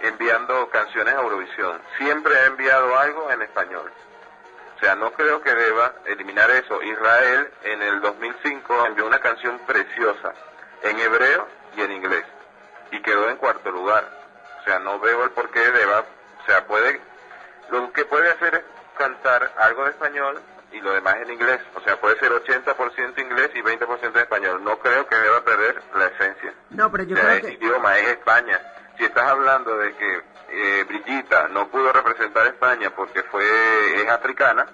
D: enviando canciones a Eurovisión. Siempre ha enviado algo en español. O sea, no creo que deba eliminar eso. Israel en el 2005 envió una canción preciosa en hebreo y en inglés y quedó en cuarto lugar. O sea, no veo el por qué deba, o sea, puede, lo que puede hacer es cantar algo de español y lo demás en inglés. O sea, puede ser 80% inglés y 20% español. No creo que deba perder la esencia.
C: No, pero yo
D: O sea,
C: creo que...
D: idioma, es España. Si estás hablando de que eh, Brillita no pudo representar a España porque fue es africana,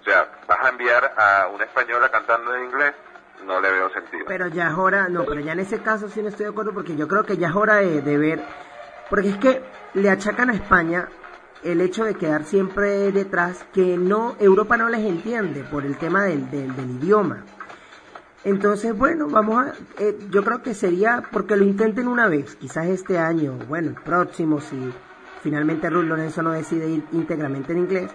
D: o sea, vas a enviar a una española cantando en inglés, no le veo sentido.
C: Pero ya es hora, no, pero ya en ese caso sí no estoy de acuerdo porque yo creo que ya es hora de, de ver, porque es que le achacan a España el hecho de quedar siempre detrás, que no, Europa no les entiende por el tema del, del, del idioma. Entonces, bueno, vamos a, eh, yo creo que sería, porque lo intenten una vez, quizás este año, bueno, el próximo, si finalmente Ruth Lorenzo no decide ir íntegramente en inglés,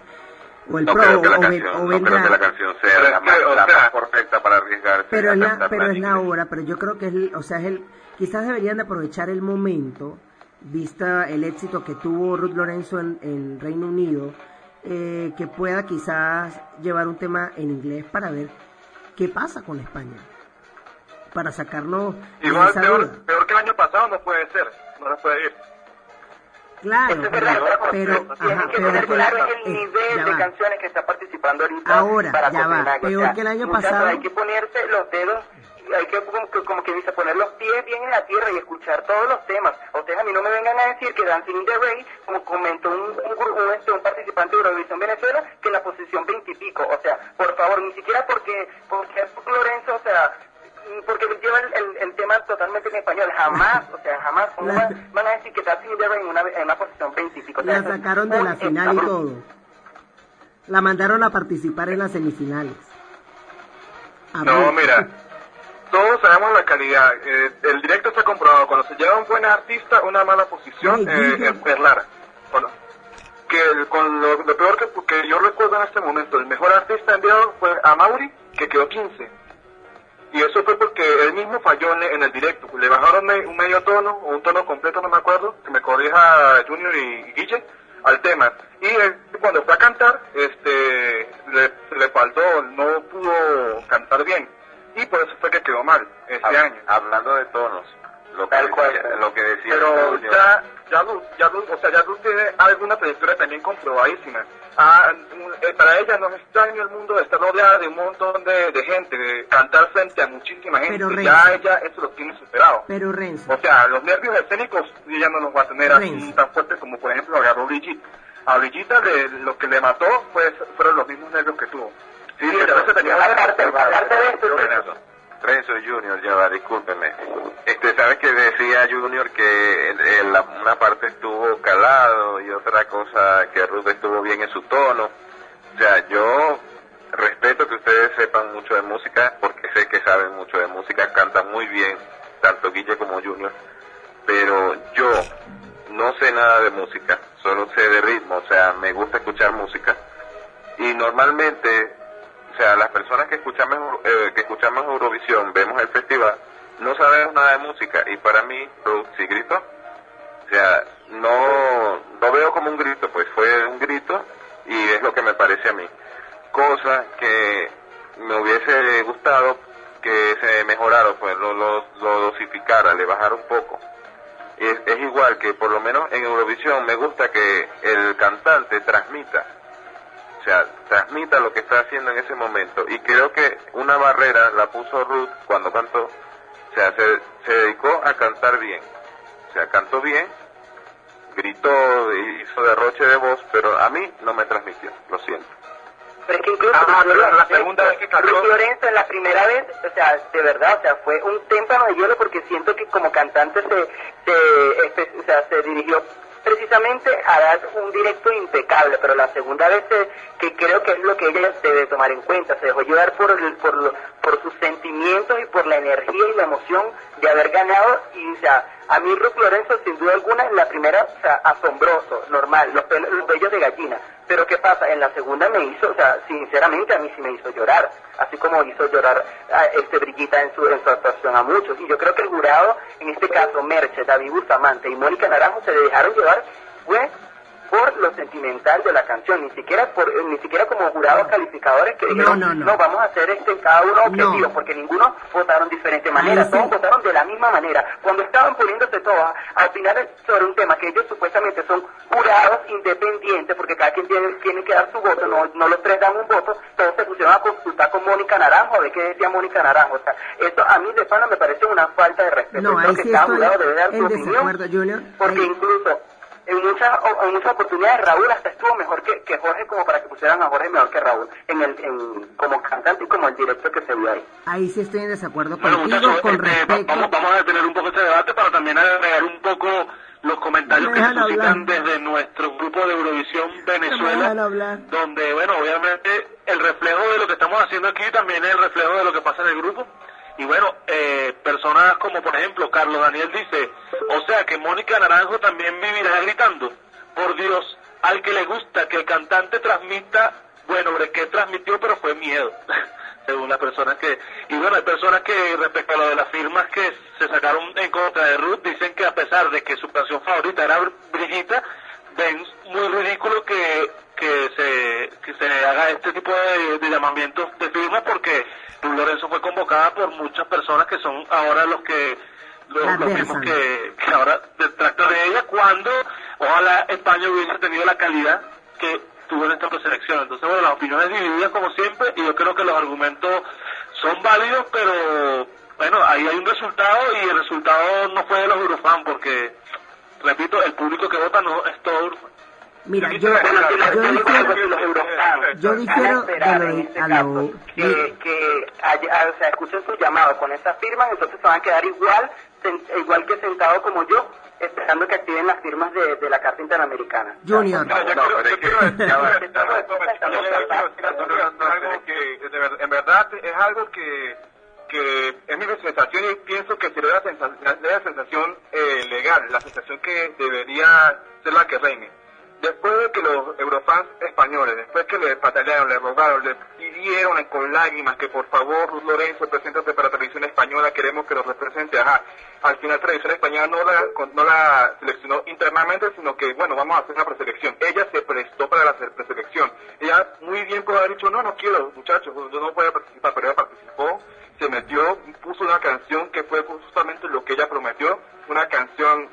C: o el
D: no
C: pro,
D: creo que la
C: o,
D: canción,
C: o
D: no creo
C: vendrá-
D: que la canción sea
F: Pero
D: la, más,
F: o
D: la
F: sea,
D: más perfecta para arriesgarse.
C: pero es la, pero es la hora, pero yo creo que es, el- o sea, es el, quizás deberían de aprovechar el momento, vista el éxito que tuvo Ruth Lorenzo en, en Reino Unido, eh, que pueda quizás llevar un tema en inglés para ver qué pasa con España, para sacarnos
F: Igual
C: esa
F: peor,
C: duda.
F: peor que el año pasado no puede ser, no se puede ir.
C: Claro,
E: es
C: pero,
E: verdad,
C: pero, ajá,
E: que
C: peor
E: tener claro
C: la-
E: el
C: eh,
E: nivel de
C: va.
E: canciones que está participando ahorita
C: Ahora,
E: para
C: ya va,
E: Copenhague. O
C: peor
E: sea,
C: que el año pasado.
E: Hay que ponerse los dedos, hay que como, que- como que dice, poner los pies bien en la tierra y escuchar todos los temas. Ustedes a mí no me vengan a decir que Dancing in the Rain, como comentó un, un, un, este, un participante de Eurovisión Venezuela, que en la posición 20 y pico. O sea, por favor, ni siquiera porque, porque es Lorenzo, o sea, porque lleva el, el, tema totalmente en español. Jamás, o sea, jamás ¿cómo [laughs]
C: La-
E: van, van a decir que Rain en una, en una posición 20 y pico. O sea,
C: La
E: eso es
C: sacaron de la final y todo. La mandaron a participar en las semifinales. A
F: No, mira, [laughs] todos sabemos la calidad. eh, el directo está comprobado. Cuando se lleva un buen artista, una mala posición
C: Ay,
F: eh, es. Bueno, que el- con lo, lo peor que, que yo recuerdo en este momento, el mejor artista enviado fue a Mauri, que quedó 15. Y eso fue porque él mismo falló en, en el directo. Le bajaron me- un medio tono o un tono completo, no me acuerdo, que me corrija Junior y Guille, al tema. Y él, cuando fue a cantar, este, le, le faltó, no pudo cantar bien. Y por eso fue que quedó mal este
D: Hab-
F: año.
D: Hablando de tonos, lo que
E: Tal cual.
D: decía, lo que decía
F: Pero ya, ya, Luz, ya Luz, o sea, ya Luz tiene alguna trayectoria también comprobadísima. Ah, eh, para ella no es extraño el mundo de estar rodeada de un montón de, de gente, de cantar frente a muchísima gente.
C: Pero,
F: ya
C: Renzo.
F: ella eso lo tiene superado.
C: Pero Renzo,
F: O sea, los nervios escénicos ella no los va a tener así tan fuertes como por ejemplo agarró Brigitte. A Brigitte le- lo que le mató pues, fueron los mismos nervios que tuvo. Sí,
D: pero-
F: entonces tenía
E: aparte- aparte de esto,
D: Renzo, Renzo Junior, ya va, discúlpeme. Este, ¿sabes que decía Junior que en- en la- una parte estuvo calado y otra cosa que Ruth estuvo bien en su tono? O sea, yo respeto que ustedes sepan mucho de música, porque sé que saben mucho de música, cantan muy bien, tanto Guille como Junior, pero yo no sé nada de música, solo sé de ritmo, o sea, me gusta escuchar música. Y normalmente sea, las personas que escuchamos, eh, que escuchamos Eurovisión, vemos el festival, no sabemos nada de música. Y para mí, sí gritó. O sea, no, no veo como un grito, pues fue un grito y es lo que me parece a mí. Cosa que me hubiese gustado que se mejorara, pues lo, lo, lo dosificara, le bajara un poco. Es, es igual que por lo menos en Eurovisión me gusta que el cantante transmita o sea, transmita lo que está haciendo en ese momento. Y creo que una barrera la puso Ruth cuando cantó, o sea, se, se dedicó a cantar bien. O sea, cantó bien, gritó, hizo derroche de voz, pero a mí no me transmitió, lo siento.
E: Pero es que incluso
F: Ah, pero
E: lo-
F: la segunda vez que cantó-
E: Luis Lorenzo en la primera vez, o sea, de verdad, o sea, fue un témpano de hielo porque siento que como cantante se, se, espe- o sea, se dirigió precisamente dar un directo impecable, pero la segunda vez eh, que creo que es lo que ella debe tomar en cuenta, se dejó llevar por, el- por, lo- por sus sentimientos y por la energía y la emoción de haber ganado. Y, o a mí Ruth Lorenzo sin duda alguna la primera, asombroso, normal, los, pelos, los vellos de gallina, pero ¿qué pasa? En la segunda me hizo, o sea, sinceramente a mí sí me hizo llorar, así como hizo llorar este Brillita en su, en su actuación a muchos. Y yo creo que el jurado, en este caso Merche, David Bustamante y Mónica Naranjo, se dejaron llevar, fue por lo sentimental de la canción, ni siquiera por, eh, ni siquiera como jurados calificadores que dijeron,
C: no, no.
E: vamos a hacer este cada uno objetivo, porque ninguno votaron de diferente manera,
C: sí.
E: todos votaron de la misma manera. Cuando estaban poniéndose todas, al final sobre un tema que ellos supuestamente son jurados independientes, porque cada quien tiene, tiene que dar su voto, no, no los tres dan un voto, todos se pusieron a consultar con Mónica Naranjo, a ver qué decía Mónica Naranjo. O sea, esto a mí de pana me parece una falta de respeto.
C: No,
E: creo que cada jurado debe dar su opinión, porque incluso en muchas o- en muchas oportunidades Raúl hasta estuvo mejor que, que Jorge como para que pusieran a Jorge mejor que Raúl en el en, como cantante y como el directo que se vio ahí.
C: Ahí sí estoy en desacuerdo
G: Bueno,
C: contigo
G: muchachos,
C: con
G: este,
C: respecto.
G: vamos, vamos a detener un poco este debate para también agregar un poco los comentarios
C: Me
G: que se suscitan desde nuestro grupo de Eurovisión Venezuela, donde, bueno, obviamente el reflejo de lo que estamos haciendo aquí también es el reflejo de lo que pasa en el grupo. Y bueno, eh, personas como por ejemplo Carlos Daniel dice, o sea que Mónica Naranjo también vivirá gritando. Por Dios, al que le gusta que el cantante transmita, bueno, que transmitió, pero fue miedo. [laughs] según las personas que... Y bueno, hay personas que respecto a lo de las firmas que se sacaron en contra de Ruth, dicen que a pesar de que su canción favorita era Br- Brigitta, ven muy ridículo que, que, se, que se haga este tipo de, de llamamientos de firmas porque Lorenzo fue convocada por muchas personas que son ahora los que los, los mismos que, que ahora detractan de ella cuando ojalá España hubiese tenido la calidad que tuvo en esta preselección. Entonces, bueno, las opiniones divididas como siempre y yo creo que los argumentos son válidos, pero bueno, ahí hay un resultado y el resultado no fue de los Eurofans porque, repito, el público que vota no es todo.
C: Mira,
F: Yo
C: yo, yo difiero,
E: que los eurofans
C: yo
E: van a
C: difiero
E: esperar
C: de lo-
E: en este
C: a
E: caso
C: lo-
E: que, que haya- o sea, escuchen su llamado con esa firma, entonces se van a quedar igual, igual que sentado como yo, esperando que activen las firmas de, de la Carta Interamericana.
C: Junior.
F: No, yo
D: No,
F: quiero, decir, algo que de en verdad es algo que, que es mi sensación y pienso que sería la sensación, la sensación eh, legal, la sensación que debería ser la que reine. Después de que los eurofans españoles, después que le patalearon, le rogaron, le pidieron con lágrimas que por favor Lorenzo, preséntate para Televisión Española, queremos que nos represente, ajá. Al final Televisión Española no la, no la seleccionó internamente, sino que, bueno, vamos a hacer una preselección. Ella se prestó para la se- preselección. Ella muy bien pudo haber dicho, no, no quiero, muchachos, yo no voy a participar, pero ella participó, se metió, puso una canción que fue justamente lo que ella prometió, una canción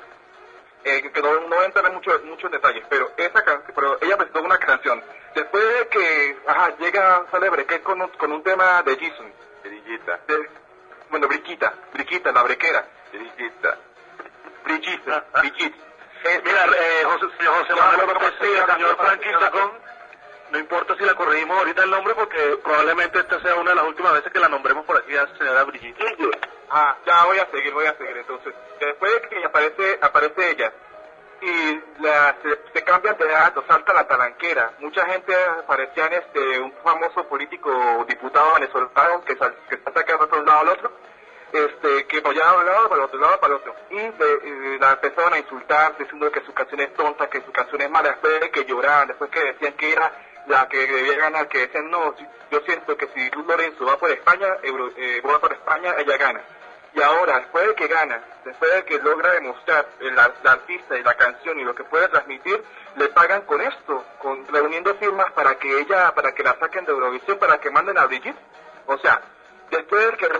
F: eh, que no, no voy a entrar en muchos muchos detalles, pero esa can- pero ella presentó una canción. Después de que ajá, llega, sale Brequet con un, con un tema de Jason,
D: Brillita,
F: de- bueno, Briquita, Briquita, la brequera,
D: Brillita.
F: Brigitte, Brigitte. Eh,
G: Mira, eh, José, José Manuel López y el señor Franklin Chacón, no importa si la corregimos ahorita el nombre porque probablemente esta sea una de las últimas veces que la nombremos por aquí a señora Brigitte.
F: Ah, ya voy a seguir, voy a seguir. Entonces, después de que aparece, aparece ella y la, se, cambian de salta la talanquera. Mucha gente parecían este, un famoso político diputado venezolano que, sal, que salta acá de otro lado al otro, este, que de un lado para el otro lado para el otro. Y de- y la empezaron a insultar diciendo que su canción es tonta, que su canción es mala, después de que lloraban, después que decían que era la que debía ganar, que decían no, yo siento que si Luz Lorenzo va por España, Euro, eh, va por España, ella gana. Y ahora, después de que gana, después de que logra demostrar eh, la, la artista y la canción y lo que puede transmitir, le pagan con esto, con reuniendo firmas para que ella, para que la saquen de Eurovisión, para que manden a Brigitte. O sea, después de que [laughs]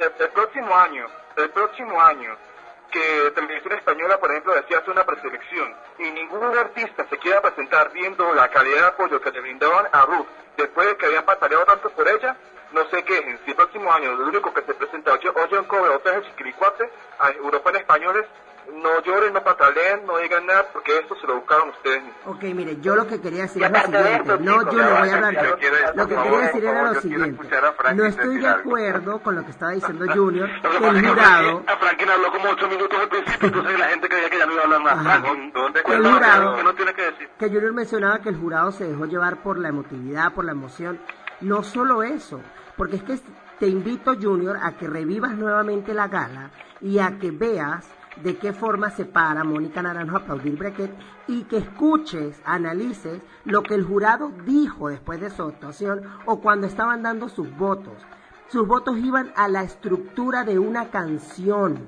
F: el, el próximo año, el próximo año, que Televisión Española, por ejemplo, decía hacer una preselección y ningún artista se quiera presentar viendo la calidad de apoyo que le brindaban a Ruth después de que habían pataleado tanto por ella, no sé qué, en el próximo año, lo único que se presenta o John Cover o Teje Chiquiricuate a Europa en españoles, no lloren, no pataleen, no digan nada, porque esto se lo buscaron ustedes.
C: Ok, mire, yo lo que quería decir es lo siguiente.
E: esto,
C: No,
E: chicos,
C: yo
E: ya
C: voy a hablar.
E: yo quiero-
C: Lo que
D: por
C: quería
D: favor,
C: decir era
D: favor,
C: lo siguiente. No estoy de
D: algo.
C: acuerdo con lo que estaba diciendo Junior,
G: que
C: que el
G: que
C: jurado,
G: a Franklin habló como ocho minutos al principio, entonces la gente creía que ya no iba a hablar más.
D: ¿Dónde
C: Que el jurado-
G: ¿Qué no tiene que decir?
C: que Junior mencionaba que el jurado se dejó llevar por la emotividad, por la emoción. No solo eso, porque es que te invito, Junior, a que revivas nuevamente la gala y a que veas de qué forma se para Mónica Naranjo a aplaudir Brequet y que escuches, analices lo que el jurado dijo después de su actuación o cuando estaban dando sus votos. Sus votos iban a la estructura de una canción,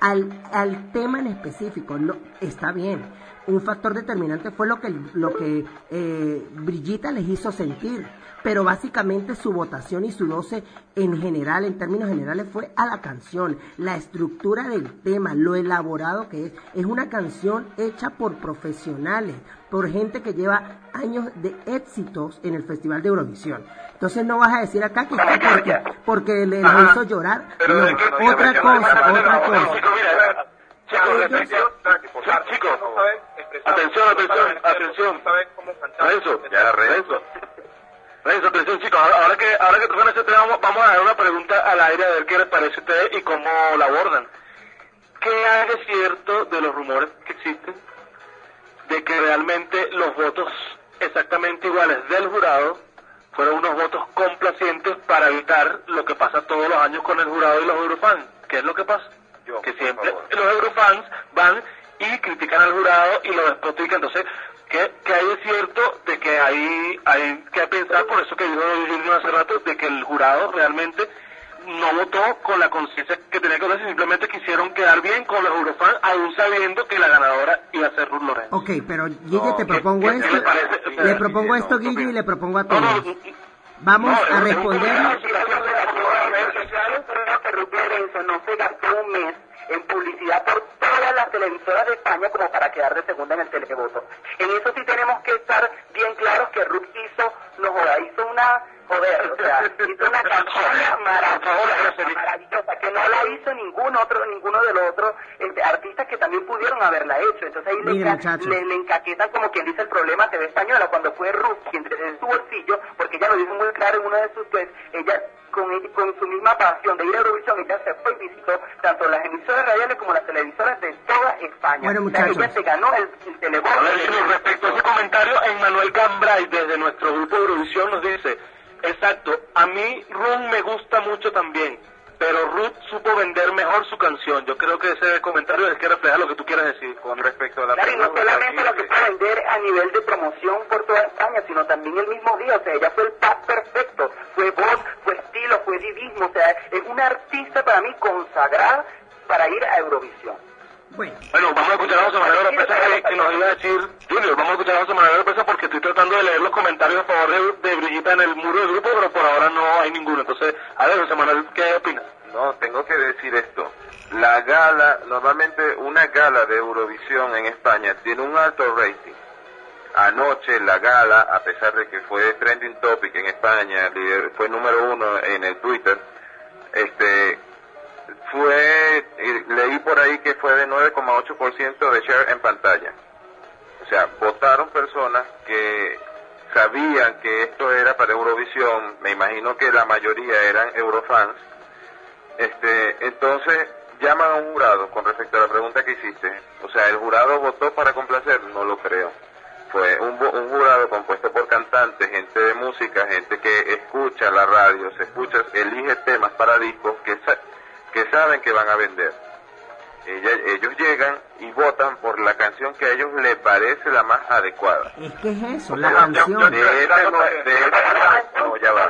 C: al, al tema en específico. No, está bien. Un factor determinante fue lo que, lo que eh, Brillita les hizo sentir. Pero básicamente su votación y su 12 en general, en términos generales, fue a la canción. La estructura del tema, lo elaborado que es. Es una canción hecha por profesionales, por gente que lleva años de éxitos en el Festival de Eurovisión. Entonces no vas a decir acá que porque, porque le, les hizo llorar.
F: Pero
C: No,
F: de qué-
C: otra cosa, otra cosa.
G: Chicos, mira, chicos, atención, chicos, atención,
F: no
G: atención,
F: saben hacer,
G: atención. Renzo, atención chicos, ahora, que ahora que tocan ese tema, vamos, a dar una pregunta al aire a ver qué les parece a ustedes y cómo la abordan. ¿Qué hay de cierto de los rumores que existen de que realmente los votos exactamente iguales del jurado fueron unos votos complacientes para evitar lo que pasa todos los años con el jurado y los eurofans? ¿Qué es lo que pasa?
D: Yo,
G: que siempre los eurofans van y critican al jurado y lo despotrican. Entonces, ¿qué, qué hay de cierto de que hay, hay que pensar, por eso que dijo Junior hace rato, de que el jurado realmente no votó con la conciencia que tenía que votar, simplemente quisieron quedar bien con los eurofans, aún sabiendo que la ganadora iba a ser Ruth Lorenzo.
C: Ok, pero Guille,
D: No,
C: te
D: ¿qué-
C: propongo esto.
G: le parece? O sea,
C: le propongo
D: no,
C: esto,
D: no,
C: Guille, y le propongo a todos.
G: no,
C: Vamos
G: no,
C: a
G: es
C: responder.
E: Creo que Ruth Lorenzo no se gastó un mes en publicidad por todas las televisoras de España como para quedar de segunda en el televoto. En eso sí tenemos que estar bien claros que Ruth hizo, no joda, hizo una, joder, o sea, hizo una campaña maravillosa, maravillosa, que no la hizo ningún otro, ninguno de los otros este, artistas que también pudieron haberla hecho. Entonces ahí le, enca-
C: muchachos.
E: le, le encaquetan como quien dice el problema TV Española, cuando fue Ruth quien desde su bolsillo, porque ella lo dijo muy claro en uno de sus tweets, ella con, con su misma pasión de ir a Eurovisión, ella se fue y visitó tanto las emisoras radiales como las televisoras de toda España.
C: Bueno, muchachos.
E: ella se ganó el, el
G: Junior, respecto a ese comentario, Emmanuel Cambray, desde nuestro grupo de Eurovisión, nos dice, exacto, a mí Ruth me gusta mucho también, pero Ruth supo vender mejor su canción. Yo creo que ese comentario es que refleja lo que tú quieres decir.
D: Con respecto a la
E: Claro, y no solamente lo que puede vender a nivel de promoción por toda España, sino también el mismo día, o sea, ella fue el pack perfecto, fue voz, fue estilo, fue divismo, o sea, es una artista para mí consagrada para ir a Eurovisión.
C: Bueno,
G: Bueno, vamos a escuchar a José Manuel Oropesa que, que nos iba a decir, Junior, vamos a escuchar a José Manuel Oropesa porque estoy tratando de leer los comentarios a favor de, de Brillita en el muro del grupo, pero por ahora no hay ninguno. Entonces, a ver, José Manuel, ¿qué opinas?
D: No, tengo que decir esto. La gala, normalmente una gala de Eurovisión en España tiene un alto rating. Anoche la gala, a pesar de que fue trending topic en España, fue número uno en el Twitter, este, fue, leí por ahí que fue de 9,8% de share en pantalla. O sea, votaron personas que sabían que esto era para Eurovisión, me imagino que la mayoría eran Eurofans, este, entonces llaman a un jurado con respecto a la pregunta que hiciste. O sea, ¿el jurado votó para complacer? No lo creo. Fue un, un jurado compuesto por cantantes, gente de música, gente que escucha la radio, se escucha, elige temas para discos que, que saben que van a vender. Ella- ellos llegan y votan por la canción que a ellos les parece la más adecuada.
C: es que es eso, la
D: Ya,
C: canción.
D: De ese no, de ese no, ya va.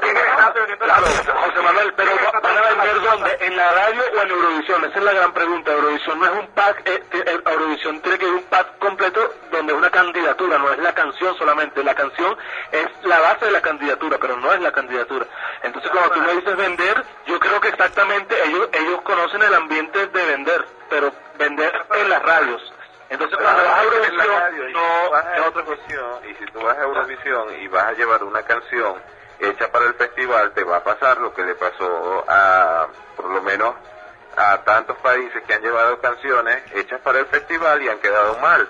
G: Claro, José Manuel, pero va- van a vender dónde? ¿En la radio o en Eurovisión? Esa es la gran pregunta. Eurovisión no es un pack, eh, eh, Eurovisión tiene que ir un pack completo donde una candidatura no es la canción solamente, la canción es la base de la candidatura, pero no es la candidatura. Entonces, cuando tú me dices vender, yo creo que exactamente ellos ellos conocen el ambiente de vender, pero vender en las radios.
D: Entonces, cuando vas a Eurovisión, no vas a Eurovisión, y si tú vas a Eurovisión y vas a llevar una canción hecha para el festival, te va a pasar lo que le pasó a, por lo menos, a tantos países que han llevado canciones hechas para el festival y han quedado mal.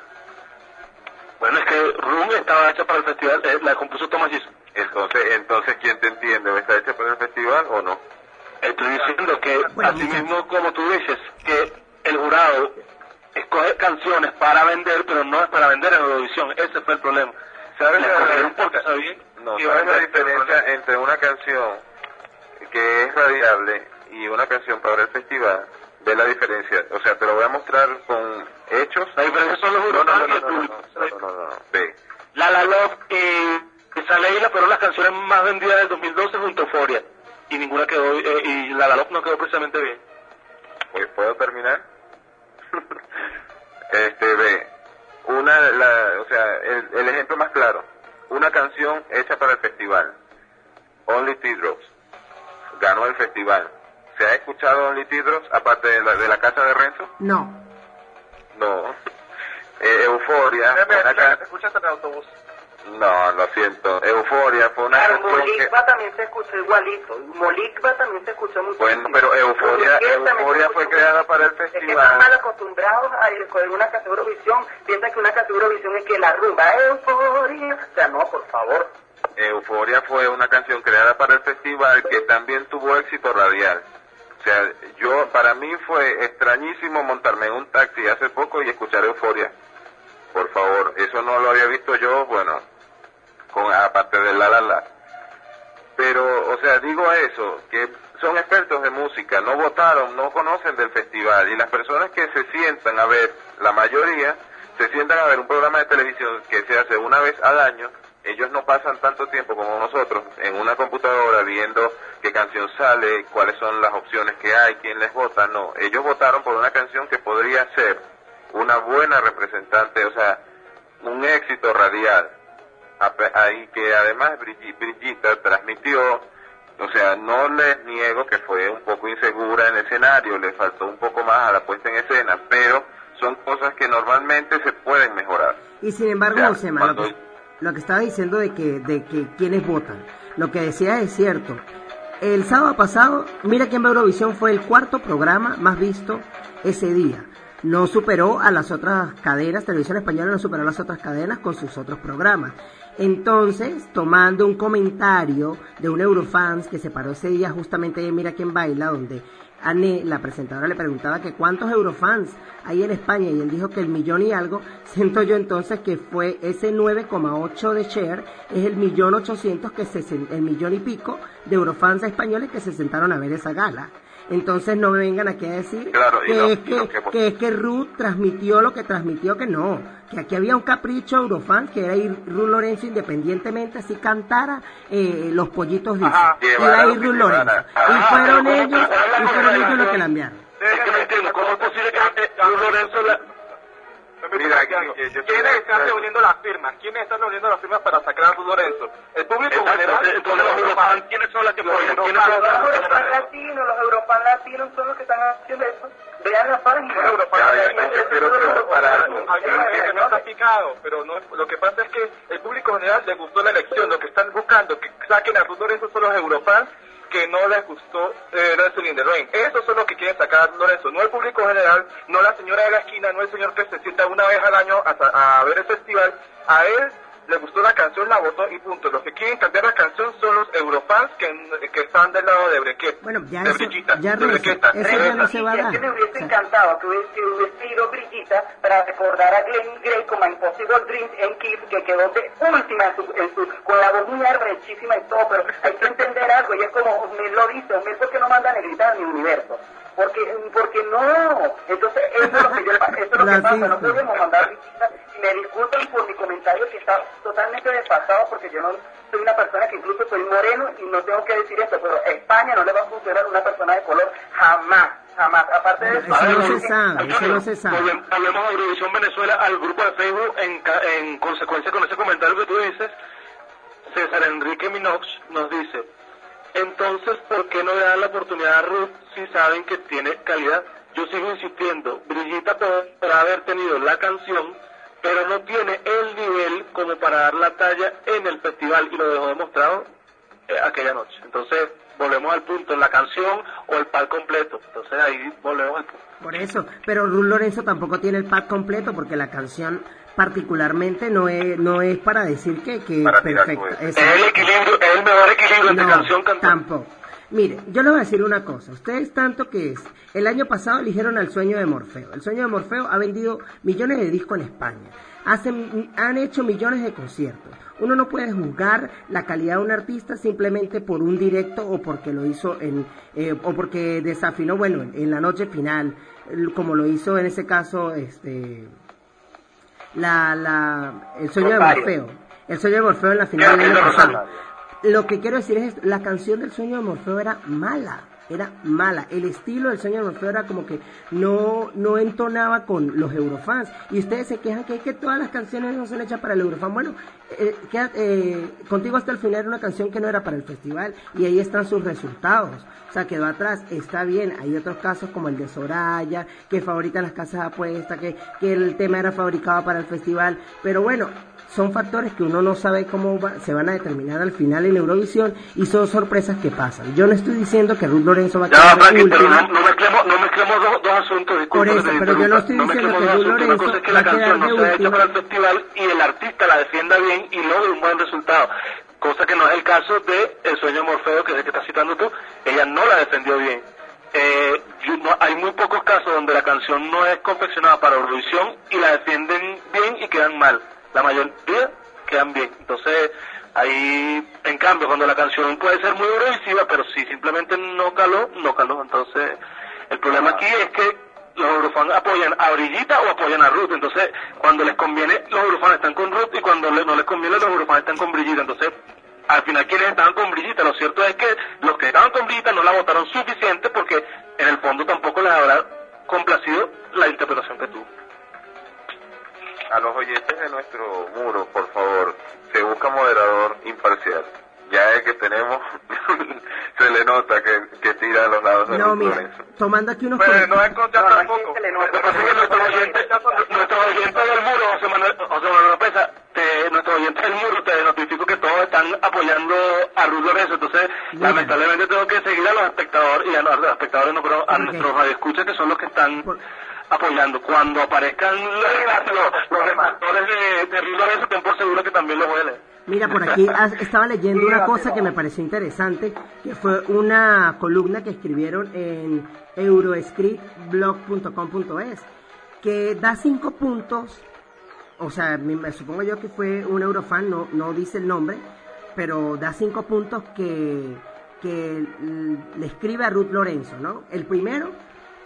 G: Bueno, es que Room estaba hecha para el festival, eh, la compuso Thomas Gison.
D: Entonces, entonces ¿quién te entiende? ¿Está hecha para el festival o no?
G: Estoy diciendo que, así mismo como tú dices, que el jurado escoge canciones para vender, pero no es para vender en Eurovisión. Ese fue el problema.
D: ¿Sabes
G: La
D: no, ¿sabes la diferencia entre una canción que es radiable y una canción para el festival? Ve la diferencia. O sea, te lo voy a mostrar con hechos.
G: La diferencia son los
D: No, no, no, no. Ve.
G: La La Love y Esa Leila fueron las canciones más vendidas del 2012 junto a Euphoria. Y ninguna quedó, eh, y La La Love no quedó precisamente bien.
D: Pues, ¿Puedo terminar? [laughs] este, ve, una, la, o sea, el, el ejemplo más claro, una canción hecha para el festival, Only Teardrops, ganó el festival. ¿Se ha escuchado Teardrops aparte de la, de la casa de Renzo?
C: No.
D: No. Eh, Euforia, una ca-
F: escuchas en el autobús.
D: no, lo siento. Euforia fue una
E: Claro,
D: canción que...
E: Molikva también se escuchó igualito. Molikva también se escuchó mucho.
D: Bueno, pero Euforia, Euforia fue creada para el
E: Es que están
D: festival.
E: mal acostumbrados a escoger una canción de Eurovisión. Piensan que una canción de Eurovisión es que la rumba, euforia. O sea, no, por favor.
D: Euforia fue una canción creada para el festival que también tuvo éxito radial. O sea, yo, para mí fue extrañísimo montarme en un taxi hace poco y escuchar Euforia. Por favor, eso no lo había visto yo, bueno, con aparte del la la la. Pero, o sea, digo eso, que son expertos de música, no votaron, no conocen del festival y las personas que se sientan a ver, la mayoría, se sientan a ver un programa de televisión que se hace una vez al año, ellos no pasan tanto tiempo como nosotros en una computadora viendo qué canción sale, cuáles son las opciones que hay, quién les vota, no, ellos votaron por una canción que podría ser una buena representante, o sea, un éxito radial, ahí que además Brigi- Brigitta transmitió, o sea, no les niego que fue un poco insegura en el escenario, le faltó un poco más a la puesta en escena, pero son cosas que normalmente se pueden mejorar.
C: Y sin embargo,
D: Ya,
C: Josema, lo que, que estaba diciendo de que, de que quienes votan, lo que decía es cierto. El sábado pasado, mira quién ve Eurovisión fue el cuarto programa más visto ese día. No superó a las otras cadenas, Televisión Española no superó a las otras cadenas con sus otros programas. Entonces, tomando un comentario de un Eurofans que se paró ese día justamente en Mira quién baila, donde Anne, la presentadora, le preguntaba que cuántos Eurofans hay en España y él dijo que el millón y algo, [laughs] siento yo entonces que fue ese 9,8 de share, es el millón ochocientos que se, el millón y pico de Eurofans españoles que se sentaron a ver esa gala. Entonces no me vengan aquí a decir
D: Claro,
C: que, es que,
D: que-
C: que es que Ruth transmitió lo que transmitió, que no, que aquí había un capricho Eurofans, que era ir Ruth Lorenzo independientemente, así cantara eh, los pollitos Disney. Iba a ir Ruth. Lorenzo. Y fueron ellos,
G: ¿cómo te-
C: y fueron ellos los que la enviaron.
G: Es que no entiendo, ¿cómo es posible que Luis Lorenzo la...
F: Mira, ¿quiénes están reuniendo las firmas? ¿Quiénes están reuniendo las firmas para sacar a Ruth Lorenzo? ¿El público
G: Exacto,
F: general?
G: entonces los Eurofans, ¿quiénes son las que
E: Los Europan latinos, los Europan latinos son los que están haciendo eso. Vean la página.
F: Europan que no está picado, pero no, lo que pasa es que el público general le gustó la elección. Lo que están buscando que saquen a Lorenzo son los Eurofans que no les gustó eh, Nelson Lindelöin. Esos son los que quieren sacar Lorenzo, no el público general, no la señora de la esquina, no el señor que se sienta una vez al año a, a ver el festival. A él le gustó la canción, la votó y punto. Los que quieren cambiar la canción son los Eurofans que, que están del lado de Brequet.
C: Bueno, ya
F: de
C: eso-
F: Brigitta,
C: ya
F: de Brigitta.
C: eso ya no se va a dar.
E: que me hubiese
C: O sea,
E: encantado que hubiese, que hubiese ido Brigitta para recordar a Glenn Gray como a Impossible Dreams en Kiss, que quedó de última en su, en su, con la voz muy arrechísima y todo, pero hay que entender algo, y es como me lo dice, me ¿por qué no manda negrita a mi universo? Porque, porque no, entonces eso es lo que, yo, eso es lo que pasa, no podemos mandar Brigitta, y me disculpan por mi comentario que está totalmente desfasado, porque yo no soy una persona que incluso soy moreno y no tengo que decir esto, pero a España no le va a funcionar una persona de color jamás, jamás, aparte de eso,
C: Eso no se sabe, eso no se sabe.
G: Volvemos volvemos a Eurovisión Venezuela, al grupo de Facebook, en, ca- en consecuencia con ese comentario que tú dices, César Enrique Minox nos dice, entonces, ¿por qué no le dan la oportunidad a Ruth si saben que tiene calidad? Yo sigo insistiendo, Brigitta podrá haber tenido la canción, pero no tiene el nivel como para dar la talla en el festival y lo dejó demostrado eh, aquella noche. Entonces, volvemos al punto, la canción o el par completo. Entonces ahí volvemos al punto.
C: Por eso, pero Ruth Lorenzo tampoco tiene el pack completo porque la canción particularmente no es no es para decir que, que perfecta.
D: cohetes.
G: Es el equilibrio, es el mejor equilibrio entre
C: No,
G: canción cantante.
C: tampoco. Mire, yo les voy a decir una cosa. Ustedes tanto que es. El año pasado eligieron al sueño de Morfeo. El sueño de Morfeo ha vendido millones de discos en España. Hacen, han hecho millones de conciertos. Uno no puede juzgar la calidad de un artista simplemente por un directo o porque lo hizo en eh, o porque desafinó, bueno, en, en la noche final, como lo hizo en ese caso, este, la, la, el sueño de. Morfeo. El sueño de Morfeo en la final del
G: El
C: año
G: de
C: pasado. Lo que quiero decir es, la canción del sueño de Morfeo era mala, era mala. El estilo del sueño de Morfeo era como que no, no entonaba con los eurofans. Y ustedes se quejan que que todas las canciones no son hechas para el eurofan. Bueno, eh, eh, contigo hasta el final era una canción que no era para el festival y ahí están sus resultados. O sea, quedó atrás, está bien. Hay otros casos como el de Soraya, que fabrican las casas de apuestas, que, que el tema era fabricado para el festival. Pero bueno, son factores que uno no sabe cómo va- se van a determinar al final en Eurovisión y son sorpresas que pasan. Yo no estoy diciendo que Ruth Lorenzo va a quedar
G: pero
C: última.
G: no, no mezclemos, no mezclemos dos, dos asuntos,
C: Por
G: que
C: eso, pero yo no estoy diciendo que Ruth.
G: Una cosa es que
C: va
G: la canción no sea hecha para el festival y el artista la defienda bien y logre un buen resultado. Cosa que no es el caso de El Sueño de Morfeo, que es el que estás citando tú. Ella no la defendió bien. Eh, yo- no- hay muy pocos casos donde la canción no es confeccionada para Eurovisión y la defienden bien y quedan mal. La mayoría quedan bien. Entonces, ahí, en cambio, cuando la canción puede ser muy eurovisiva, pero si simplemente no caló, no caló. Entonces, el problema aquí es que los eurofans apoyan a Brillita o apoyan a Ruth. Entonces, cuando les conviene, los eurofans están con Ruth y cuando no les conviene, los eurofans están con Brillita. Entonces, al final, quienes estaban con Brillita? Lo cierto es que los que estaban con Brillita no la votaron suficiente porque en el fondo tampoco les habrá complacido la interpretación que tuvo.
D: A los oyentes de nuestro muro, por favor, se busca moderador imparcial. Ya es que tenemos, [laughs] se le nota que, que tira a los lados de
C: No, mira,
D: Lorenzo.
C: tomando aquí unos
F: Pues no es contra
E: No,
F: tampoco.
G: nuestros oyentes, del muro, José Manuel, José Manuel López, te- nuestros oyentes del muro, te notifico que todos están apoyando a Ruth Lorenzo, entonces lamentablemente tengo que seguir a los espectadores, y a, los espectadores no, pero a
C: Ok.
G: nuestros radioescuchas que son los que están
C: Por-
G: apoyando. Cuando aparezcan los, los, de, de Ruth Lorenzo, ten por seguro que también a leer.
C: Mira, por aquí [laughs] estaba leyendo una cosa que me pareció interesante, que fue una columna que escribieron en euroscriptblog.com.es, que da cinco puntos, o sea, me, supongo yo que fue un eurofan, no, no dice el nombre, pero da cinco puntos que, que le escribe a Ruth Lorenzo, ¿no? El primero,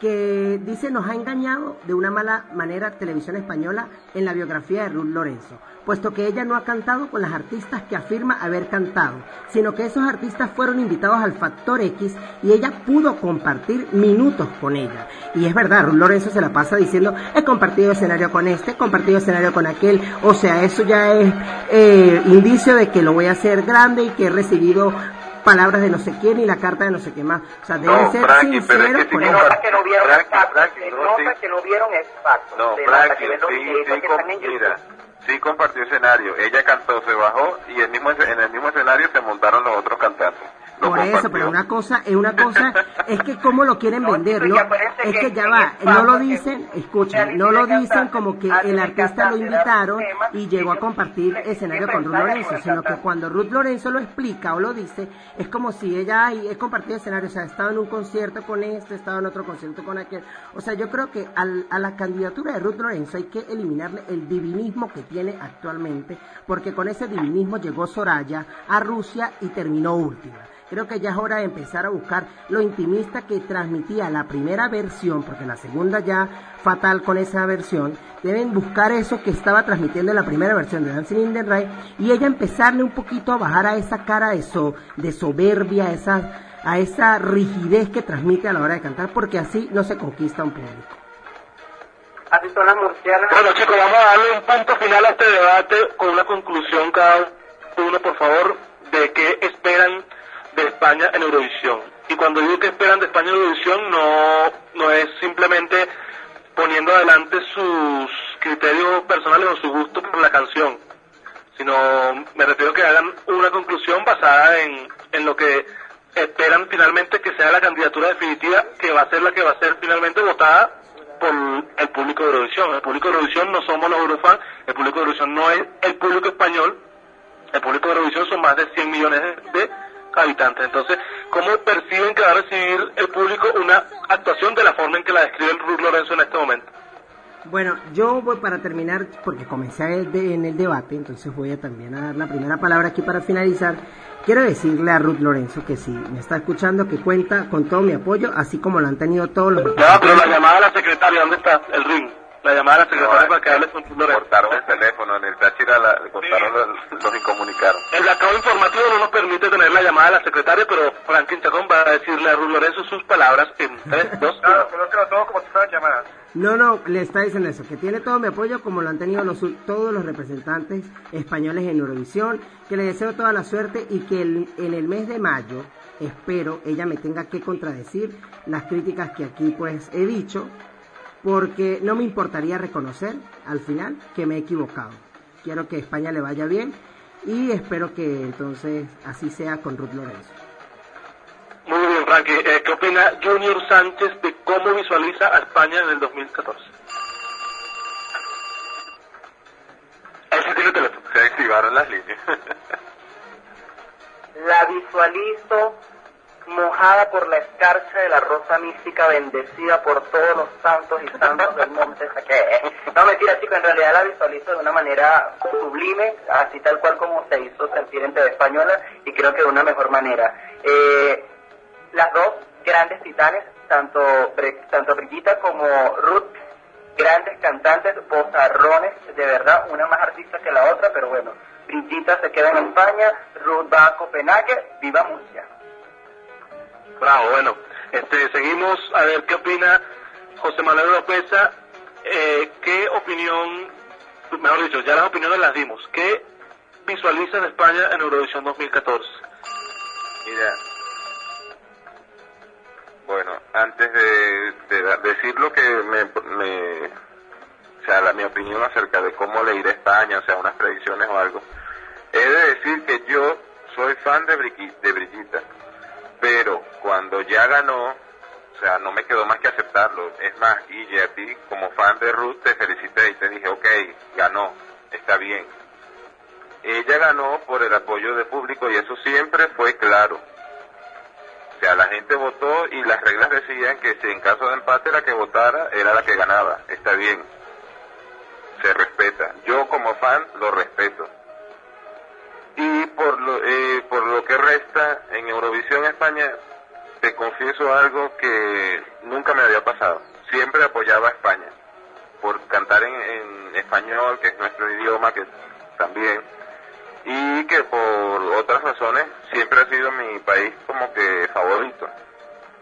C: que dice nos ha engañado de una mala manera Televisión Española en la biografía de Ruth Lorenzo, puesto que ella no ha cantado con las artistas que afirma haber cantado, sino que esos artistas fueron invitados al Factor X y ella pudo compartir minutos con ella. Y es verdad, Ruth Lorenzo se la pasa diciendo, he compartido escenario con este, he compartido escenario con aquel, o sea, eso ya es eh, indicio de que lo voy a hacer grande y que he recibido palabras de no sé quién y la carta de no sé qué más. O sea, deben
D: No,
C: ser
D: Frankie, pero es
C: sinceros
D: que
C: con eso.
E: que no vieron
D: Frankie, no, sí.
E: que no vieron.
D: No, Frankie, sí, sí, mira, sí compartió escenario. Ella cantó, se bajó y el mismo, en el mismo escenario se montaron los otros cantando.
C: Por eso, pero una cosa, es una cosa, es que cómo lo quieren
E: No,
C: vender, ¿no? Es
E: que
C: que ya va, no lo dicen,
E: se
C: escuchen, no lo dicen como que el artista lo invitaron y llegó a compartir escenario con Ruth Lorenzo, sino que cuando Ruth Lorenzo lo explica o lo dice, es como si ella he compartido escenario, o sea, he estado en un concierto con este, he estado en otro concierto con aquel. O sea, yo creo que al- a la candidatura de Ruth Lorenzo hay que eliminarle el divinismo que tiene actualmente, porque con ese divinismo llegó Soraya a Rusia y terminó última. Creo que ya es hora de empezar a buscar lo intimista que transmitía la primera versión, porque la segunda ya fatal con esa versión. Deben buscar eso que estaba transmitiendo en la primera versión de Dancing in the Rain y ella empezarle un poquito a bajar a esa cara de, so- de soberbia, a esa, a esa rigidez que transmite a la hora de cantar, porque así no se conquista un público.
E: Así son las murcianas.
G: Bueno chicos, vamos a darle un punto final a este debate con una conclusión cada uno, por favor, de qué esperan de España en Eurovisión. Y cuando digo que esperan de España en Eurovisión, no, no es simplemente poniendo adelante sus criterios personales o su gusto por la canción, sino me refiero que hagan una conclusión basada en, en lo que esperan finalmente que sea la candidatura definitiva que va a ser la que va a ser finalmente votada por el público de Eurovisión. El público de Eurovisión no somos los Eurofans, el público de Eurovisión no es el público español, el público de Eurovisión son más de 100 millones de habitantes. Entonces, ¿cómo perciben que va a recibir el público una actuación de la forma en que la describe el Ruth Lorenzo en este momento?
C: Bueno, yo voy para terminar, porque comencé en el debate, entonces voy a también a dar la primera palabra aquí para finalizar. Quiero decirle a Ruth Lorenzo que si me está escuchando, que cuenta con todo mi apoyo, así como lo han tenido todos los...
G: Ya, pero la llamada a la secretaria, ¿dónde está? El ring. La llamada a la secretaria para que hable con Lorenzo.
D: Cortaron el teléfono, en el Táchira la, cortaron los, los incomunicaron.
G: El acabo informativo no nos permite tener la llamada a la secretaria, pero Franklin Chacón va a decirle a Ruth Lorenzo sus palabras en 3, 2, 1.
F: Claro, colóquelo todo como si fueran llamadas.
C: No, no, le está diciendo eso, que tiene todo mi apoyo como lo han tenido los, todos los representantes españoles en Eurovisión, que le deseo toda la suerte y que el- en el mes de mayo, espero, ella me tenga que contradecir las críticas que aquí pues he dicho, porque no me importaría reconocer al final que me he equivocado. Quiero que España le vaya bien y espero que entonces así sea con Ruth Lorenzo.
G: Muy bien, Frankie. Eh, ¿Qué opina Junior Sánchez de cómo visualiza a España en el 2014? Ahí sí tiene teléfono.
D: Se activaron las líneas.
E: La visualizo mojada por la escarcha de la rosa mística, bendecida por todos los santos y santos del monte Saque. No, mentira, chicos, en realidad la visualizo de una manera sublime, así tal cual como se hizo sentir en TV Española, y creo que de una mejor manera. Eh, las dos grandes titanes, tanto, tanto Brigitta como Ruth, grandes cantantes, bozarrones, de verdad, una más artista que la otra, pero bueno, Brigitta se queda en España, Ruth va a Copenhague, viva Murcia.
G: Bravo, bueno. Este, seguimos a ver qué opina José Manuel Oropesa. Eh, ¿Qué opinión, mejor dicho, ya las opiniones las dimos. ¿Qué visualiza de España en Eurovisión 2014?
D: Mira, bueno, antes de, de decir lo que me, me- o sea, la, mi opinión acerca de cómo le irá a España, o sea, unas predicciones o algo, he de decir que yo soy fan de, Briqui- de Brigitta, pero cuando ya ganó, o sea, no me quedó más que aceptarlo. Es más, y a ti, como fan de Ruth, te felicité y te dije, ok, ganó, está bien. Ella ganó por el apoyo del público y eso siempre fue claro. O sea, la gente votó y las reglas decían que si en caso de empate la que votara era la que ganaba. Está bien. Se respeta. Yo como fan lo respeto. Y por lo, eh, por lo que resta, en Eurovisión España, te confieso algo que nunca me había pasado. Siempre apoyaba a España. Por cantar en, en español, que es nuestro idioma, que también y que por otras razones siempre ha sido mi país como que favorito.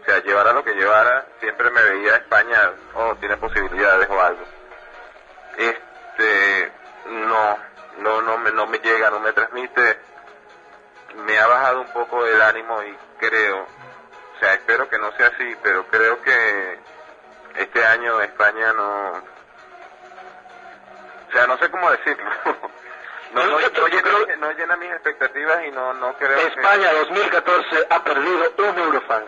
D: O sea, llevara lo que llevara, siempre me veía España, oh, tiene posibilidades o algo. Este, no, no, no me, no me llega, no me transmite, me ha bajado un poco el ánimo y creo, o sea, espero que no sea así, pero creo que este año España no, o sea, no sé cómo decirlo. [laughs] No, no, no llena, no llena mis expectativas y no, no creo
G: España 2014 ha perdido un Eurofan.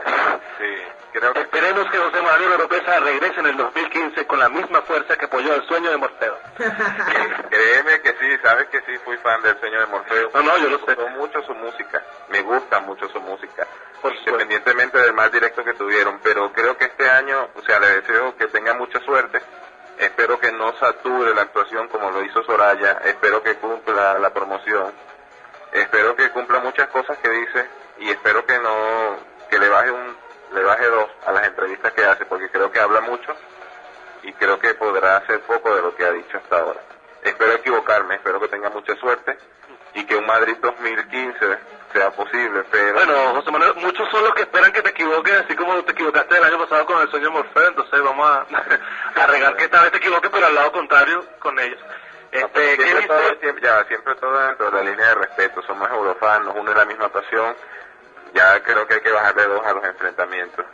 D: Sí, creo que...
G: Esperemos que José Manuel Oropesa regrese en el 2015 con la misma fuerza que apoyó el sueño de Morfeo. [laughs]
D: Créeme que sí, sabes que sí, fui fan del Señor de Morfeo.
G: No, no, yo lo
D: Me
G: sé.
D: gustó mucho su música, me gusta mucho su música,
G: Por
D: independientemente del mal directo que tuvieron, pero creo que este año, o sea, le deseo que tenga mucha suerte, espero que no sature la actuación como lo hizo Soraya, espero que cumpla la promoción, espero que cumpla muchas cosas que dice y espero que no, que le baje un, le baje dos a las entrevistas que hace, porque creo que habla mucho y creo que podrá hacer poco de lo que ha dicho hasta ahora. Espero equivocarme, espero que tenga mucha suerte y que un Madrid 2015 sea posible, pero...
G: Bueno, José Manuel, muchos son los que esperan que te equivoques, así como te equivocaste el año pasado con el sueño de Morfeo, entonces vamos a, [laughs] a regar que esta vez te equivoques, pero al lado contrario con ellos.
D: Pero
G: Este, ¿qué
D: siempre,
G: dice?
D: todo, siempre, ya, siempre todo dentro de la línea de respeto, somos eurofans, nos une la misma pasión, ya creo que hay que bajarle dos a los enfrentamientos.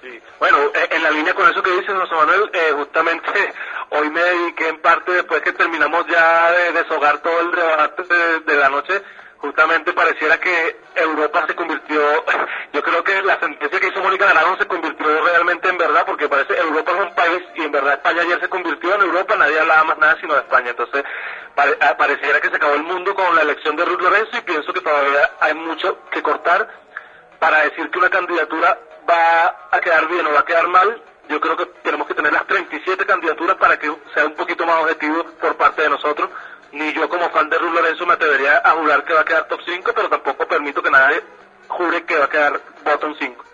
G: Sí. Bueno, eh, en la línea con eso que dice José Manuel, eh, justamente [laughs] hoy me dediqué en parte, después que terminamos ya de deshogar todo el debate de, la noche, justamente pareciera que Europa se convirtió, [laughs] yo creo que la sentencia que hizo Mónica Naranjo se convirtió realmente en verdad, porque parece Europa es un país y en verdad España ayer se convirtió en Europa, nadie hablaba más nada sino de España, entonces pare- ah, pareciera que se acabó el mundo con la elección de Ruth Lorenzo y pienso que todavía hay mucho que cortar para decir que una candidatura va a quedar bien o va a quedar mal, yo creo que tenemos que tener las 37 candidaturas para que sea un poquito más objetivo por parte de nosotros. Ni yo como fan de Ruth Lorenzo me atrevería a jurar que va a quedar top 5, pero tampoco permito que nadie jure que va a quedar bottom 5.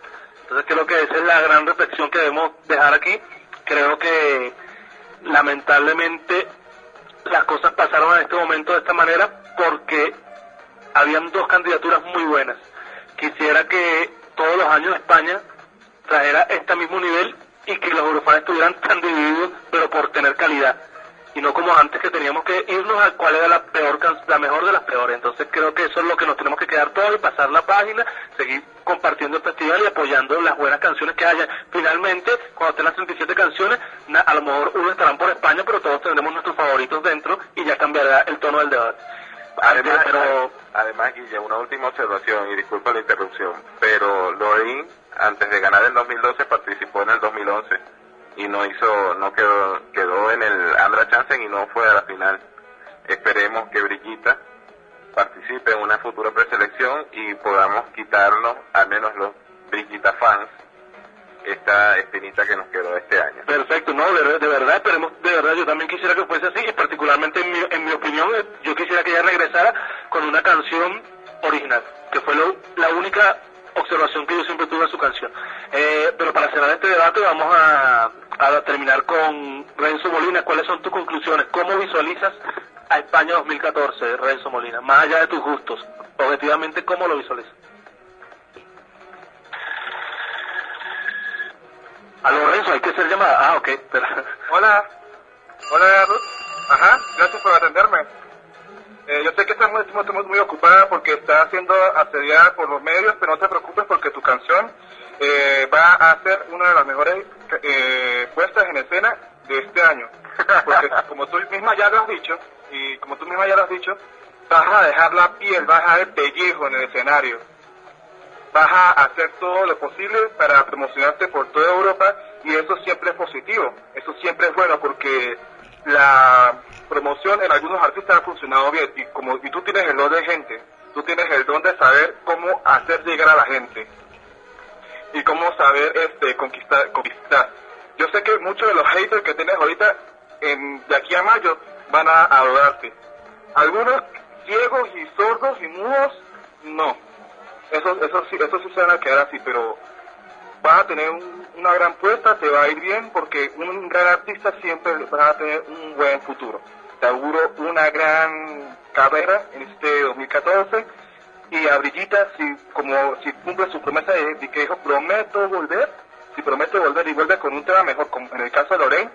G: Entonces creo que esa es la gran reflexión que debemos dejar aquí. Creo que lamentablemente las cosas pasaron en este momento de esta manera porque habían dos candidaturas muy buenas. Quisiera que todos los años España trajera este mismo nivel y que los eurofanes estuvieran tan divididos, pero por tener calidad. Y no como antes que teníamos que irnos a cuál era la peor la mejor de las peores. Entonces creo que eso es lo que nos tenemos que quedar todos y pasar la página, seguir compartiendo el festival y apoyando las buenas canciones que haya. Finalmente, cuando estén las 37 canciones, a lo mejor unos estarán por España, pero todos tendremos nuestros favoritos dentro y ya cambiará el tono del debate.
D: Además,
G: pero
D: además, Guille, una última observación, y disculpa la interrupción, pero Lorin, antes de ganar en 2012, participó en el 2011 y no hizo, no quedó, quedó en el Andra Chansen y no fue a la final. Esperemos que Brigitta participe en una futura preselección y podamos quitarnos, al menos los Brigitta fans, esta espinita que nos quedó este año.
G: Perfecto, no, de, de verdad, esperemos, de verdad, yo también quisiera que fuese así, y particularmente en mi, en mi opinión, eh, yo quisiera que ella regresara con una canción original, que fue lo- la única observación que yo siempre tuve a su canción. Eh, pero para cerrar este debate vamos a, a terminar con Renzo Molina. ¿Cuáles son tus conclusiones? ¿Cómo visualizas a España 2014, Renzo Molina? Más allá de tus gustos, objetivamente, ¿cómo lo visualizas? A Lorenzo, hay que ser llamada. Ah, ok, pero...
F: Hola. Hola, Ruth. Ajá, gracias por atenderme. Eh, yo sé que estás muy, muy, muy ocupada porque estás siendo asediada por los medios, pero no te preocupes porque tu canción eh, va a ser una de las mejores eh, puestas en escena de este año. Porque [laughs] como tú misma ya lo has dicho, y como tú misma ya lo has dicho, vas a dejar la piel, vas a dejar el pellejo en el escenario. Vas a hacer todo lo posible para promocionarte por toda Europa y eso siempre es positivo, eso siempre es bueno porque la promoción en algunos artistas ha funcionado bien y como y tú tienes el don de gente, tú tienes el don de saber cómo hacer llegar a la gente y cómo saber este conquistar conquistar. Yo sé que muchos de los haters que tienes ahorita en, de aquí a mayo van a adorarte. Algunos ciegos y sordos y mudos no. Eso eso sí eso sí se van a quedar así, pero vas a tener un- una gran puesta, te va a ir bien porque un gran artista siempre va a tener un buen futuro. Te auguro una gran carrera en este 2014 y a Brillita, si como si cumple su promesa de, de que dijo prometo volver, si promete volver y vuelve con un tema mejor, como en el caso de Lorraine,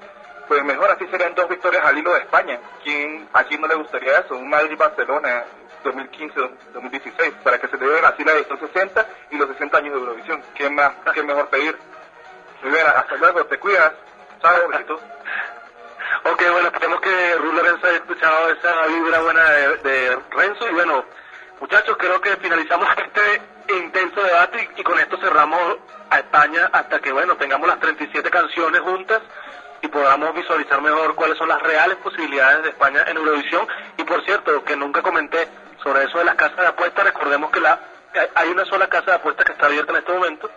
F: pues mejor así serían dos victorias al hilo de España. ¿Quién, ¿A quién no le gustaría eso? Un Madrid-Barcelona 2015-2016, para que se den así la los 60 y los 60 años de Eurovisión. ¿Qué más, qué mejor pedir? Bien, hasta luego, te cuidas. Chao, besitos. [laughs]
G: Ok, bueno, esperemos que Ruth Lorenzo haya escuchado esa vibra buena de, Renzo. Y bueno, muchachos, creo que finalizamos este intenso debate y, y con esto cerramos a España hasta que, bueno, tengamos las 37 canciones juntas y podamos visualizar mejor cuáles son las reales posibilidades de España en Eurovisión. Y por cierto, que nunca comenté sobre eso de las casas de apuestas, recordemos que la hay una sola casa de apuestas que está abierta en este momento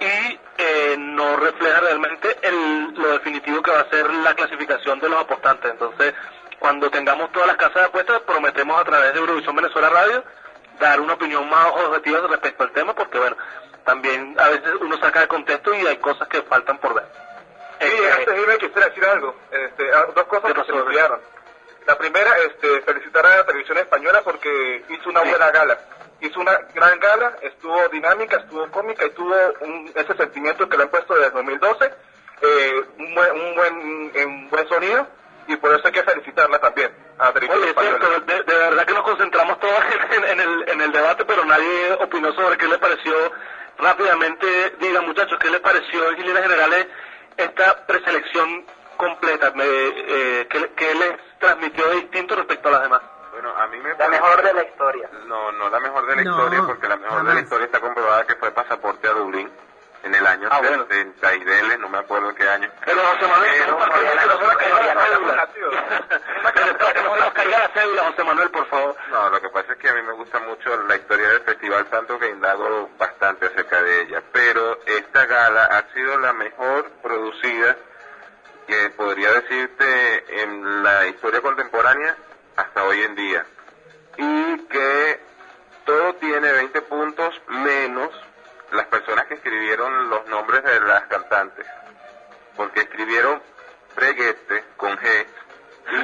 G: y eh, no refleja realmente el- lo definitivo que va a ser la clasificación de los apostantes. Entonces, cuando tengamos todas las casas de apuestas, prometemos a través de Eurovisión Venezuela Radio dar una opinión más objetiva respecto al tema, porque bueno, también a veces uno saca de contexto y hay cosas que faltan por ver.
F: Sí, antes de irme quisiera decir algo. Este, ah, dos cosas
G: ¿Qué
F: que se me olvidaron. La primera, este, felicitar a la televisión española porque hizo una buena gala. Hizo una gran gala, estuvo dinámica, estuvo cómica y tuvo un- ese sentimiento que le han puesto desde 2012, eh, un, buen, un, buen, un buen sonido y por eso hay que felicitarla también a
G: Oye, es cierto, de, de verdad que nos concentramos todos [laughs] en, en el, en el debate, pero nadie opinó sobre qué le pareció rápidamente. Diga, muchachos, ¿qué les pareció en líneas generales esta preselección completa? Me, eh, ¿qué, qué les transmitió de distinto respecto a las demás?
D: Bueno, a mí me
E: La
D: parece-
E: mejor de la historia.
D: No, no la mejor de la
C: No,
D: historia, porque la mejor de
C: jamás.
D: la historia está comprobada que fue pasaporte a Dublín en el año
G: Ah, bueno.
D: 70 y dele, no me acuerdo en qué año.
G: Pero José Manuel,
D: Pero,
G: ¿cómo para que no que no [laughs] José Manuel, por favor.
D: No, lo que pasa es que a mí me gusta mucho la historia del festival, tanto que indago bastante acerca de ella. Pero esta gala ha sido la mejor producida que podría decirte en la historia contemporánea hasta hoy en día. Y que todo tiene 20 puntos menos las personas que escribieron los nombres de las cantantes. Porque escribieron Breguete con G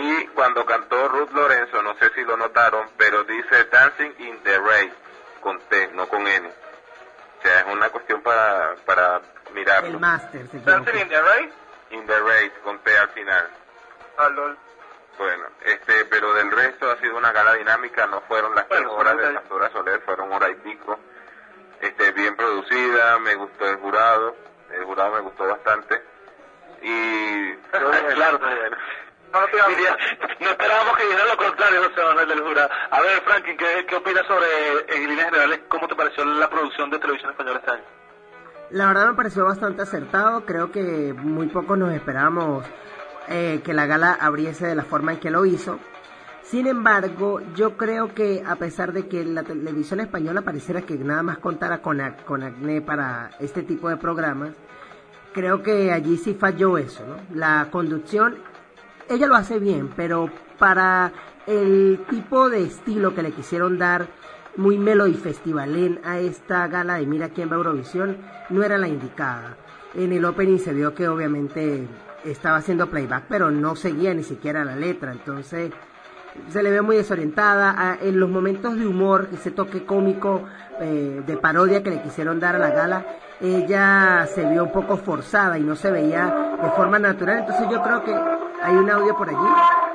D: y cuando cantó Ruth Lorenzo, no sé si lo notaron, pero dice Dancing in the Rain con T, no con N. O sea, es una cuestión para, para mirarlo.
C: El máster
F: Dancing in the Rain.
D: In the Rain con al final.
F: Ah, lol.
D: Bueno, este, pero del resto ha sido una gala dinámica, no fueron las tres
G: Bueno,
D: horas de Pastora Soler, fueron hora y pico. Este, bien producida, me gustó el jurado, el jurado me gustó bastante. Y
G: Claro.
F: No, no
G: esperábamos que dijera lo contrario, José Manuel del Jurado. A ver, Franklin, ¿qué, qué opinas sobre, en líneas generales, cómo te pareció la producción de televisión española este año?
C: La verdad me pareció bastante acertado. Creo que muy pocos nos esperábamos eh, que la gala abriese de la forma en que lo hizo. Sin embargo, yo creo que a pesar de que la televisión española pareciera que nada más contara con, con acné para este tipo de programas, creo que allí sí falló eso, ¿no? La conducción, ella lo hace bien, pero para el tipo de estilo que le quisieron dar, muy melody festivalén a esta gala de Mira quién va Eurovisión, no era la indicada. En el opening se vio que obviamente estaba haciendo playback, pero no seguía ni siquiera la letra, entonces se le ve muy desorientada. En los momentos de humor, ese toque cómico eh, de parodia que le quisieron dar a la gala, ella se vio un poco forzada y no se veía de forma natural. Entonces yo creo que hay un audio por allí.
G: Eh.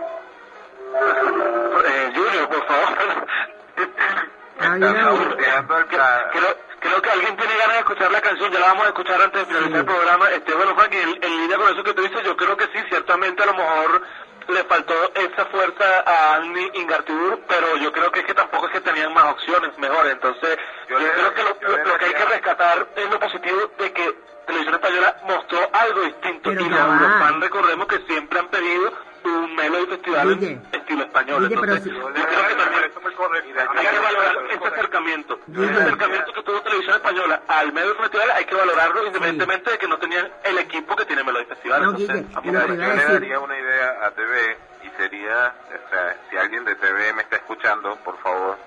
G: Creo, creo que alguien tiene ganas de escuchar la canción, ya la vamos a escuchar antes de finalizar
C: Sí.
G: el programa. Este, bueno, Frank, en, en línea con eso que tú dices, yo creo que sí, ciertamente a lo mejor le faltó esa fuerza a Annie Ingartibur, pero yo creo que es que tampoco es que tenían más opciones mejores. Entonces, yo,
D: Yo le-
G: creo que lo,
D: yo le
G: lo que hay que rescatar es lo positivo de que Televisión Española mostró algo distinto.
C: Pero
G: y los, fans, recordemos que siempre han pedido un Melody Festival estilo español.
C: Guille, pero
G: Entonces,
C: si-
G: yo creo que también
F: Eso es muy correcto.
G: hay que valorar ese acercamiento.
C: Guille.
G: Ese acercamiento que tuvo Televisión Española al medio festival hay que valorarlo independientemente de que no tenían el equipo que tiene Melody Festival.
C: No,
G: Entonces,
C: Guille,
D: Yo le
C: decir-
D: daría una idea a TV y sería, o sea, si alguien de TV me está escuchando, por favor,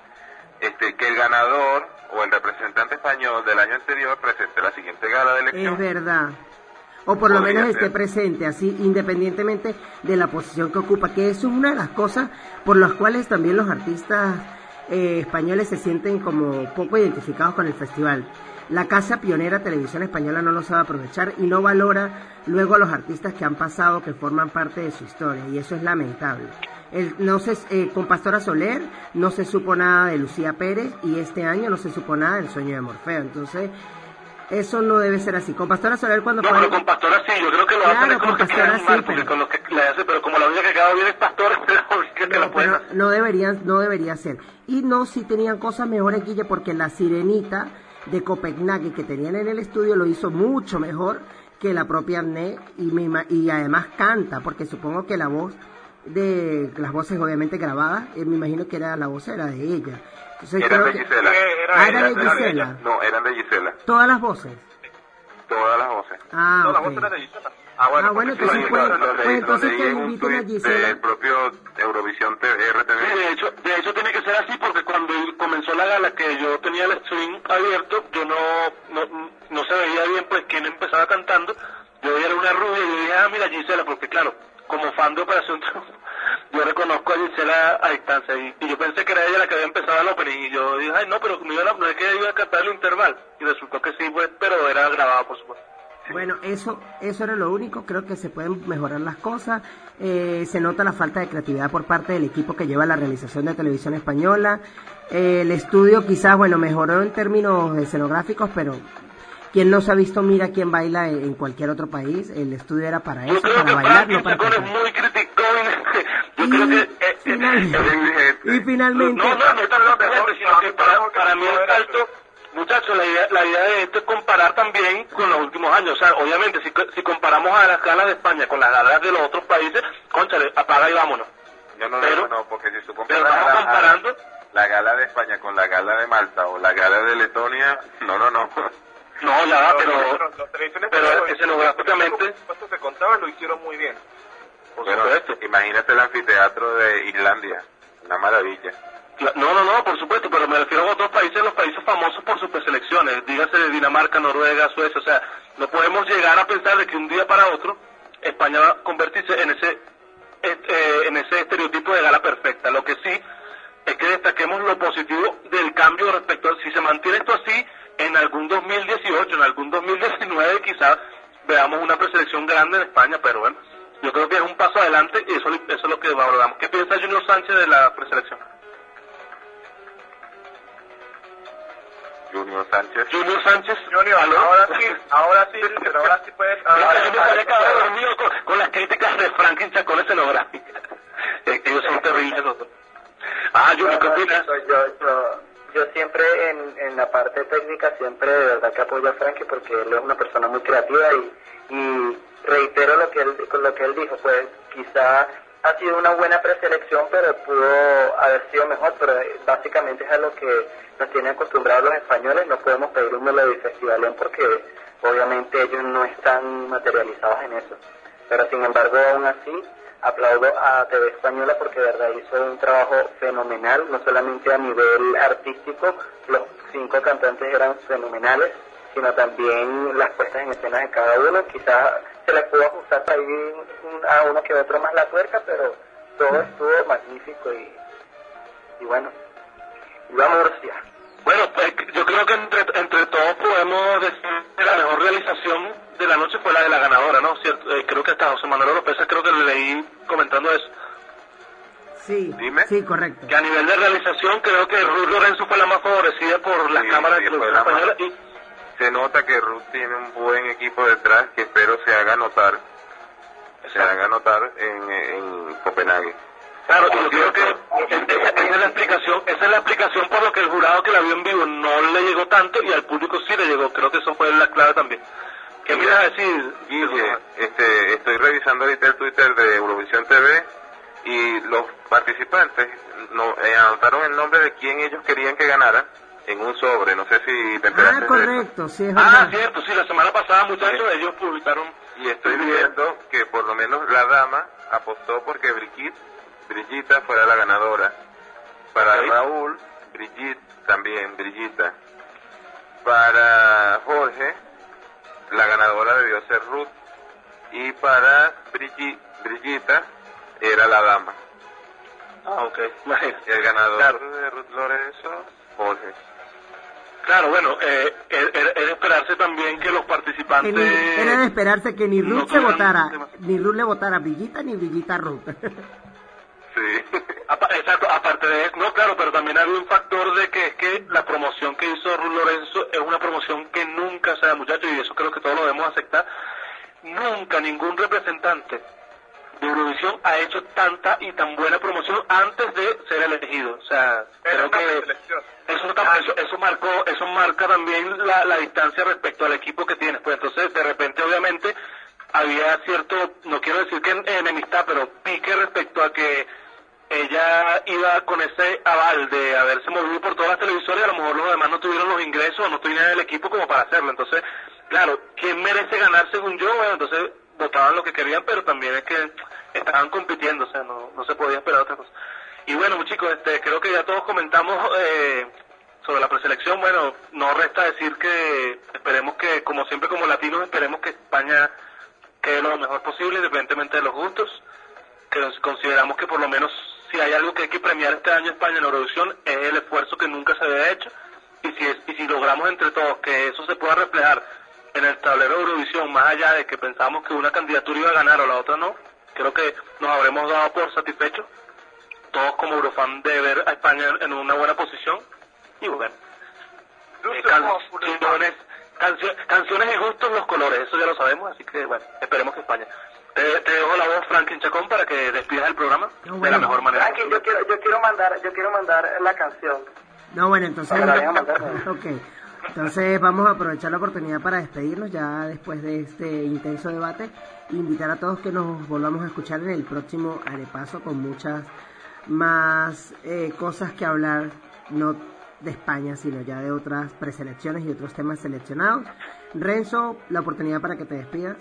D: este, que el ganador o el representante español del año anterior presente la siguiente gala de elección.
C: Es verdad. O por lo menos esté
D: ser.
C: presente, así independientemente de la posición que ocupa, que es una de las cosas por las cuales también los artistas eh, españoles se sienten como poco identificados con el festival. La casa pionera Televisión Española no lo sabe aprovechar y no valora luego a los artistas que han pasado, que forman parte de su historia, y eso es lamentable. El, no se, eh, con Pastora Soler no se supo nada de Lucía Pérez y este año no se supo nada del sueño de Morfeo. Entonces, eso no debe ser así. Con Pastora Soler cuando
G: No,
C: fue-
G: pero con Pastora sí, yo creo que lo
C: Claro,
G: hacen con
C: con
G: los que
C: Pastora sí,
G: mal,
C: pero-
G: con los que le hace, pero como la única que queda bien es Pastora, [laughs] que, que la
C: No,
G: pueden
C: pero no debería, no debería ser. Y no, si tenían cosas mejores, Guille, porque la sirenita de Copenhague que tenían en el estudio lo hizo mucho mejor que la propia Arne y, y además canta, porque supongo que la voz de las voces obviamente grabadas, eh, me imagino que era la voz era de ella. Entonces
D: Eran de
C: que
D: Gisela.
C: Ah, era de
D: Eran
C: Gisela.
D: No, eran de Gisela.
C: todas las voces.
D: Todas las voces.
C: Ah,
F: No, la
C: ok.
F: voz era de Gisela.
C: Ah, bueno, entonces
D: sí,
C: fue-
D: lo- lo
C: pues entonces que
D: en un
C: inviten a Gisela.
D: propio Eurovisión TV, RTV.
G: Sí, de hecho, de hecho tiene que ser así porque cuando comenzó la gala que yo tenía el stream abierto, yo no, no, no se veía bien pues quién empezaba cantando. Yo veía una rubia y yo dije, ah, mira Gisela, porque claro, como fan de Operación Triunfo, yo reconozco a Gisela a distancia y, y yo pensé que era ella la que había empezado el opening y yo dije, ay no, pero no, iba a- no es que iba a cantar el interval y resultó que sí, pues, pero era grabado por supuesto.
C: Bueno, eso, eso era lo único. Creo que se pueden mejorar las cosas. Eh, se nota la falta de creatividad por parte del equipo que lleva la realización de televisión española. Eh, el estudio quizás, bueno, mejoró en términos escenográficos, pero ¿Quién no se ha visto Mira quién baila en cualquier otro país? El estudio era para eso, para bailar, no para
G: Yo creo que... eh, eh,
C: y finalmente,
G: No, no, no es tan exigente, sino que para, para mí el salto, muchachos, la idea, la idea de esto es comparar también con los últimos años. O sea, obviamente, si, si comparamos a las galas de España con las galas de los otros países, conchale, apaga y vámonos.
D: Yo no,
G: Pero-
D: no, no, porque si tú
G: Pero
D: comparas
G: estamos
D: la,
G: comparando,
D: la gala de España con la gala de Malta o la gala de Letonia, no, no, no.
G: no, ya pero...
F: los televisiones
G: pero
F: españoles,
G: escenográficamente-
F: esto se contaba lo hicieron muy bien.
G: Por
D: Bueno,
G: supuesto.
D: imagínate el anfiteatro de Islandia, una maravilla.
G: No, no, no, por supuesto, pero me refiero a otros países, los países famosos por sus preselecciones, dígase de Dinamarca, Noruega, Suecia, o sea, no podemos llegar a pensar de que un día para otro España va a convertirse en ese eh, eh, en ese estereotipo de gala perfecta. Lo que sí es que destaquemos lo positivo del cambio respecto a si se mantiene esto así, en algún 2018, en algún 2019 quizás veamos una preselección grande en España, pero bueno, yo creo que es un paso adelante y eso, eso es lo que valoramos. ¿Qué piensa Junior Sánchez de la preselección?
D: Junior Sánchez.
G: Junior Sánchez.
F: Junior,
G: ¿Aló?
F: ahora sí, ahora sí, pero ahora sí puedes...
G: Había quedado dormido con, con las críticas de Franklin Chacón escenográficas. [laughs] Ellos son terribles. Ah, Junior, ¿qué opinas?
E: Yo, yo, yo, yo siempre en, en la parte técnica siempre de verdad que apoyo a Frankie porque él es una persona muy creativa y, y reitero lo que él lo que él dijo, pues quizá ha sido una buena preselección pero pudo haber sido mejor, pero eh, básicamente es a lo que nos tienen acostumbrados los españoles, no podemos pedir un Melody Festivalén porque obviamente ellos no están materializados en eso. Pero sin embargo, aún así, aplaudo a TV Española porque de verdad hizo un trabajo fenomenal, no solamente a nivel artístico, los cinco cantantes eran fenomenales, sino también las puestas en escena de cada uno. Quizás se les pudo ajustar ahí un- a uno que otro más la tuerca, pero todo estuvo magnífico y, y bueno, y vamos Murcia.
G: Bueno, pues, yo creo que entre, entre todos podemos decir que la mejor realización de la noche fue la de la ganadora, ¿no? Cierto, eh, creo que hasta José Manuel López creo que le leí comentando eso.
C: sí,
D: Dime.
C: sí, correcto.
G: Que a nivel de realización creo que Ruth Lorenzo fue la más favorecida por las
D: Sí,
G: cámaras
D: sí,
G: de
D: la
G: española y
D: Se nota que Ruth tiene un buen equipo detrás que espero se haga notar, se haga notar en, en Copenhague.
G: Claro, yo creo que esa, esa es la explicación, esa es la explicación por lo que el jurado que la vio en vivo no le llegó tanto y al público sí le llegó. Creo que eso fue la clave también. ¿Qué me ibas a decir?
D: Guille, este, estoy revisando ahorita el Twitter de Eurovisión TV y los participantes no, eh, anotaron el nombre de quien ellos querían que ganara en un sobre. No sé si te enteraste
C: Ah,
D: de eso.
C: correcto, sí, es
G: Ah,
C: verdad.
G: cierto, sí, la semana pasada, muchachos, ellos publicaron.
D: Y estoy viendo que por lo menos la dama apostó porque Brigitte, Brigitta fuera la ganadora. Para. Raúl, Brigitte también, Brigitta. Para Jorge, la ganadora debió ser Ruth. Y para Brigitte, Brigitta era la dama.
G: Ah, ok. [laughs]
D: El ganador
G: Claro.
D: de Ruth Lorenzo, Jorge.
G: Claro, bueno, eh, es es de esperarse también que los
C: Que
G: participantes...
C: ni- era de esperarse que ni
G: no
C: Ruth se
G: tuvieran
C: votara, ni Ruth le votara a Brillita ni Brillita a Ruth. [laughs]
D: Sí. [laughs]
G: Exacto, aparte de eso, no, claro, pero también había un factor de que es que la promoción que hizo Ruth Lorenzo es una promoción que nunca, o sea, muchachos, y eso creo que todos lo debemos aceptar, nunca ningún representante de Eurovisión ha hecho tanta y tan buena promoción antes de ser elegido. O sea, creo que eso, eso, eso marcó, eso marca también la, la distancia respecto al equipo que tienes. Pues entonces, de repente, obviamente, había cierto, no quiero decir que en- enemistad, pero pique respecto a que ella iba con ese aval de haberse movido por todas las televisoras y a lo mejor los demás no tuvieron los ingresos o no tenían el equipo como para hacerlo. Entonces, claro, ¿quién merece ganar según yo? Bueno, entonces votaban lo que querían, pero también es que estaban compitiendo, o sea, no, no se podía esperar otra cosa. Y bueno, chicos, este, creo que ya todos comentamos eh, sobre la preselección. Bueno, no resta decir que esperemos que, como siempre como latinos, esperemos que España quede lo mejor posible, independientemente de los gustos. Que consideramos que por lo menos si hay algo que hay que premiar este año España en Eurovisión es el esfuerzo que nunca se había hecho. Y si, es- y si logramos entre todos que eso se pueda reflejar en el tablero de Eurovisión, más allá de que pensamos que una candidatura iba a ganar o la otra no, creo que nos habremos dado por satisfechos, todos como Eurofan, de ver a España en una buena posición. Y bueno, eh, canciones, cancio- canciones y gustos los colores, eso ya lo sabemos, así que bueno, esperemos que España. Te, te dejo la voz, Franklin Chacón, para que despidas el programa de la mejor manera.
E: Franklin, yo quiero, yo quiero mandar, yo quiero mandar la canción.
C: No, bueno, entonces...
E: Para que [laughs]
C: Entonces vamos a aprovechar la oportunidad para despedirnos ya después de este intenso debate. Invitar a todos que nos volvamos a escuchar en el próximo Arepaso con muchas más eh, cosas que hablar, no de España, sino ya de otras preselecciones y otros temas seleccionados. Renzo, la oportunidad para que te despidas.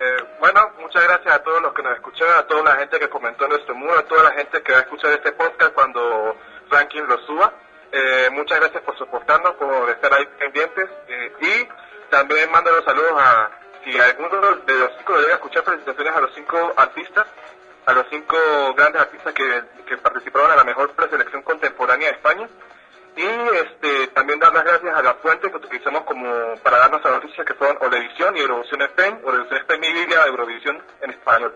F: Eh, bueno, muchas gracias a todos los que nos escucharon, a toda la gente que comentó en nuestro muro, a toda la gente que va a escuchar este podcast cuando Franklin lo suba. Eh, muchas gracias por soportarnos, por estar ahí pendientes. eh, y también mando los saludos a, si alguno de los cinco llega a escuchar, felicitaciones a los cinco artistas, a los cinco grandes artistas que, que participaron en la mejor preselección contemporánea de España. Y este, también dar las gracias a las fuentes que utilizamos como para darnos las noticias que fueron Olevisión y Eurovisión Spain, Eurovisión Spain mi Biblia, Eurovisión en español.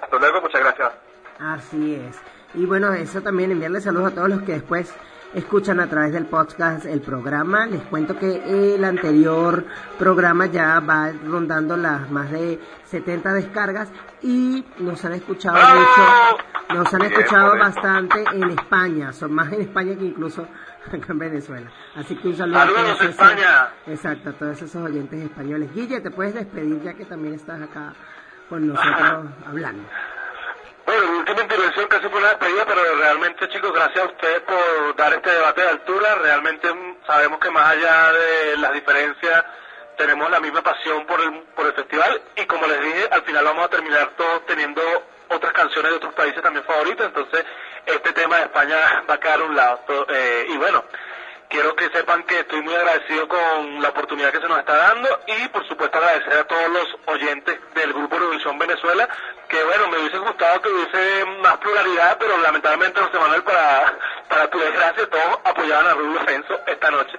F: Hasta luego, muchas gracias.
C: Así es. Y bueno, eso también enviarle saludos a todos los que después escuchan a través del podcast el programa. Les cuento que el anterior programa ya va rondando las más de 70 descargas y nos han escuchado mucho, nos han escuchado bastante en España, son más en España que incluso [laughs] acá en Venezuela. Así que un saludo
G: Saludos,
C: a todos esos-
G: España.
C: exacto, a todos esos oyentes españoles. Guille, te puedes despedir ya que también estás acá con nosotros hablando.
G: Bueno, mi última intervención casi fue una despedida, pero realmente, chicos, gracias a ustedes por dar este debate de altura. Realmente mm, sabemos que más allá de las diferencias, tenemos la misma pasión por el, por el festival y como les dije, al final vamos a terminar todos teniendo otras canciones de otros países también favoritas, entonces este tema de España [laughs] va a quedar a un lado. Eh, y bueno, quiero que sepan que estoy muy agradecido con la oportunidad que se nos está dando y por supuesto agradecer a todos los oyentes del grupo Eurovisión Venezuela que bueno me hubiese gustado que hubiese más pluralidad pero lamentablemente José Manuel para, para tu desgracia todos apoyaban a Rubio Defenso esta noche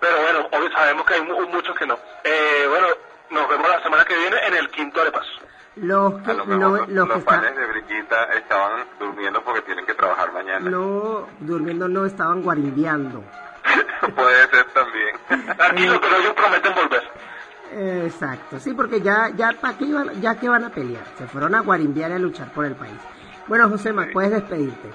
G: pero bueno hoy sabemos que hay mu- muchos que no Eh, bueno nos vemos la semana que viene en el quinto repaso
C: Los que,
D: lo
C: los
D: los,
C: que
D: fans de Brigitta estaban durmiendo porque tienen que trabajar mañana.
C: no durmiendo no estaban guarimbeando. [laughs]
D: Puede ser también.
G: tranquilo pero ellos prometen volver
C: Exacto, sí, porque ya ya para qué iban, ya que van a pelear, se fueron a guarimbear y a luchar por el país. Bueno, Josema, puedes despedirte.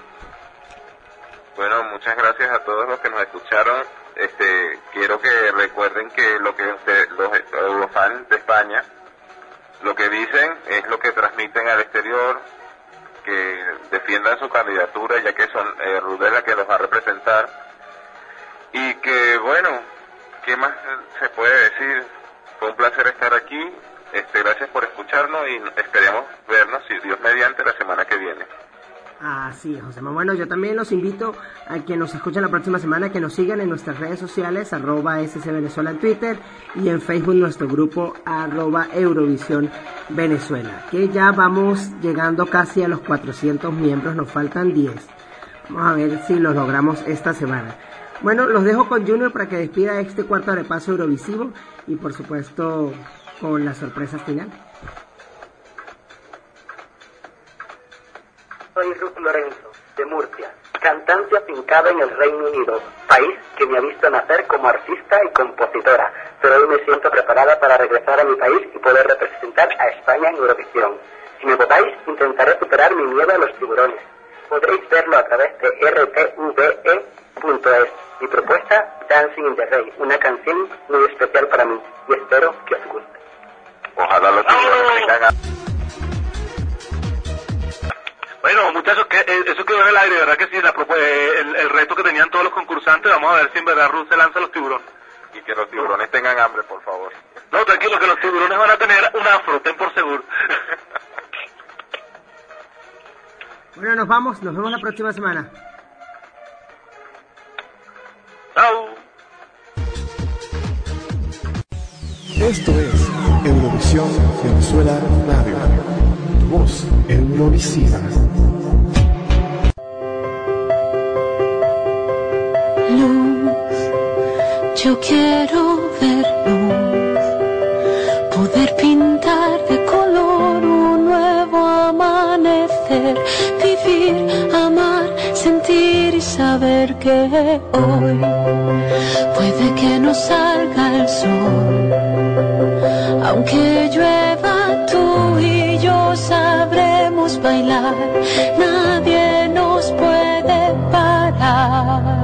D: Bueno, muchas gracias a todos los que nos escucharon. Este, quiero que recuerden que lo que usted- los eurofans de España, lo que dicen es lo que transmiten al exterior, que defiendan su candidatura, ya que son eh, Rudela que los va a representar. Y que, bueno, ¿qué más se puede decir? Fue un placer estar aquí. Este, gracias por escucharnos y esperemos vernos, si Dios mediante, la semana que viene.
C: Así es, Josema. Bueno, yo también los invito a que nos escuchen la próxima semana, que nos sigan en nuestras redes sociales, arroba Venezuela en Twitter y en Facebook nuestro grupo arroba Eurovisión Venezuela, que ya vamos llegando casi a los 400 miembros, nos faltan 10. Vamos a ver si los logramos esta semana. Bueno, los dejo con Junior para que despida este cuarto repaso Eurovisivo y por supuesto con las sorpresas finales.
E: Soy Ruth Lorenzo, de Murcia, cantante afincada en el Reino Unido, país que me ha visto nacer como artista y compositora, pero hoy me siento preparada para regresar a mi país y poder representar a España en Eurovisión. Si me votáis, intentaré superar mi miedo a los tiburones. Podréis verlo a través de rtve.es. Mi propuesta, Dancing in the Rain, una canción muy especial para mí y espero que os guste.
D: Ojalá los tiburones tengan
G: Bueno, muchachos, que, eh, eso quedó en el aire, ¿verdad que sí? La eh, el, el reto que tenían todos los concursantes, vamos a ver si en verdad Ruth se lanza a los tiburones.
D: y que los tiburones tengan hambre, por favor.
G: No, tranquilo, que los tiburones van a tener un afro, ten por seguro. [laughs]
C: Bueno, nos vamos, nos vemos la próxima semana.
G: Chao.
H: Esto es Eurovisión Venezuela Radio. Tu voz Eurovisiva.
J: luz, yo quiero ver amar, sentir y saber que hoy puede que no salga el sol, aunque llueva tú y yo sabremos bailar, nadie nos puede parar.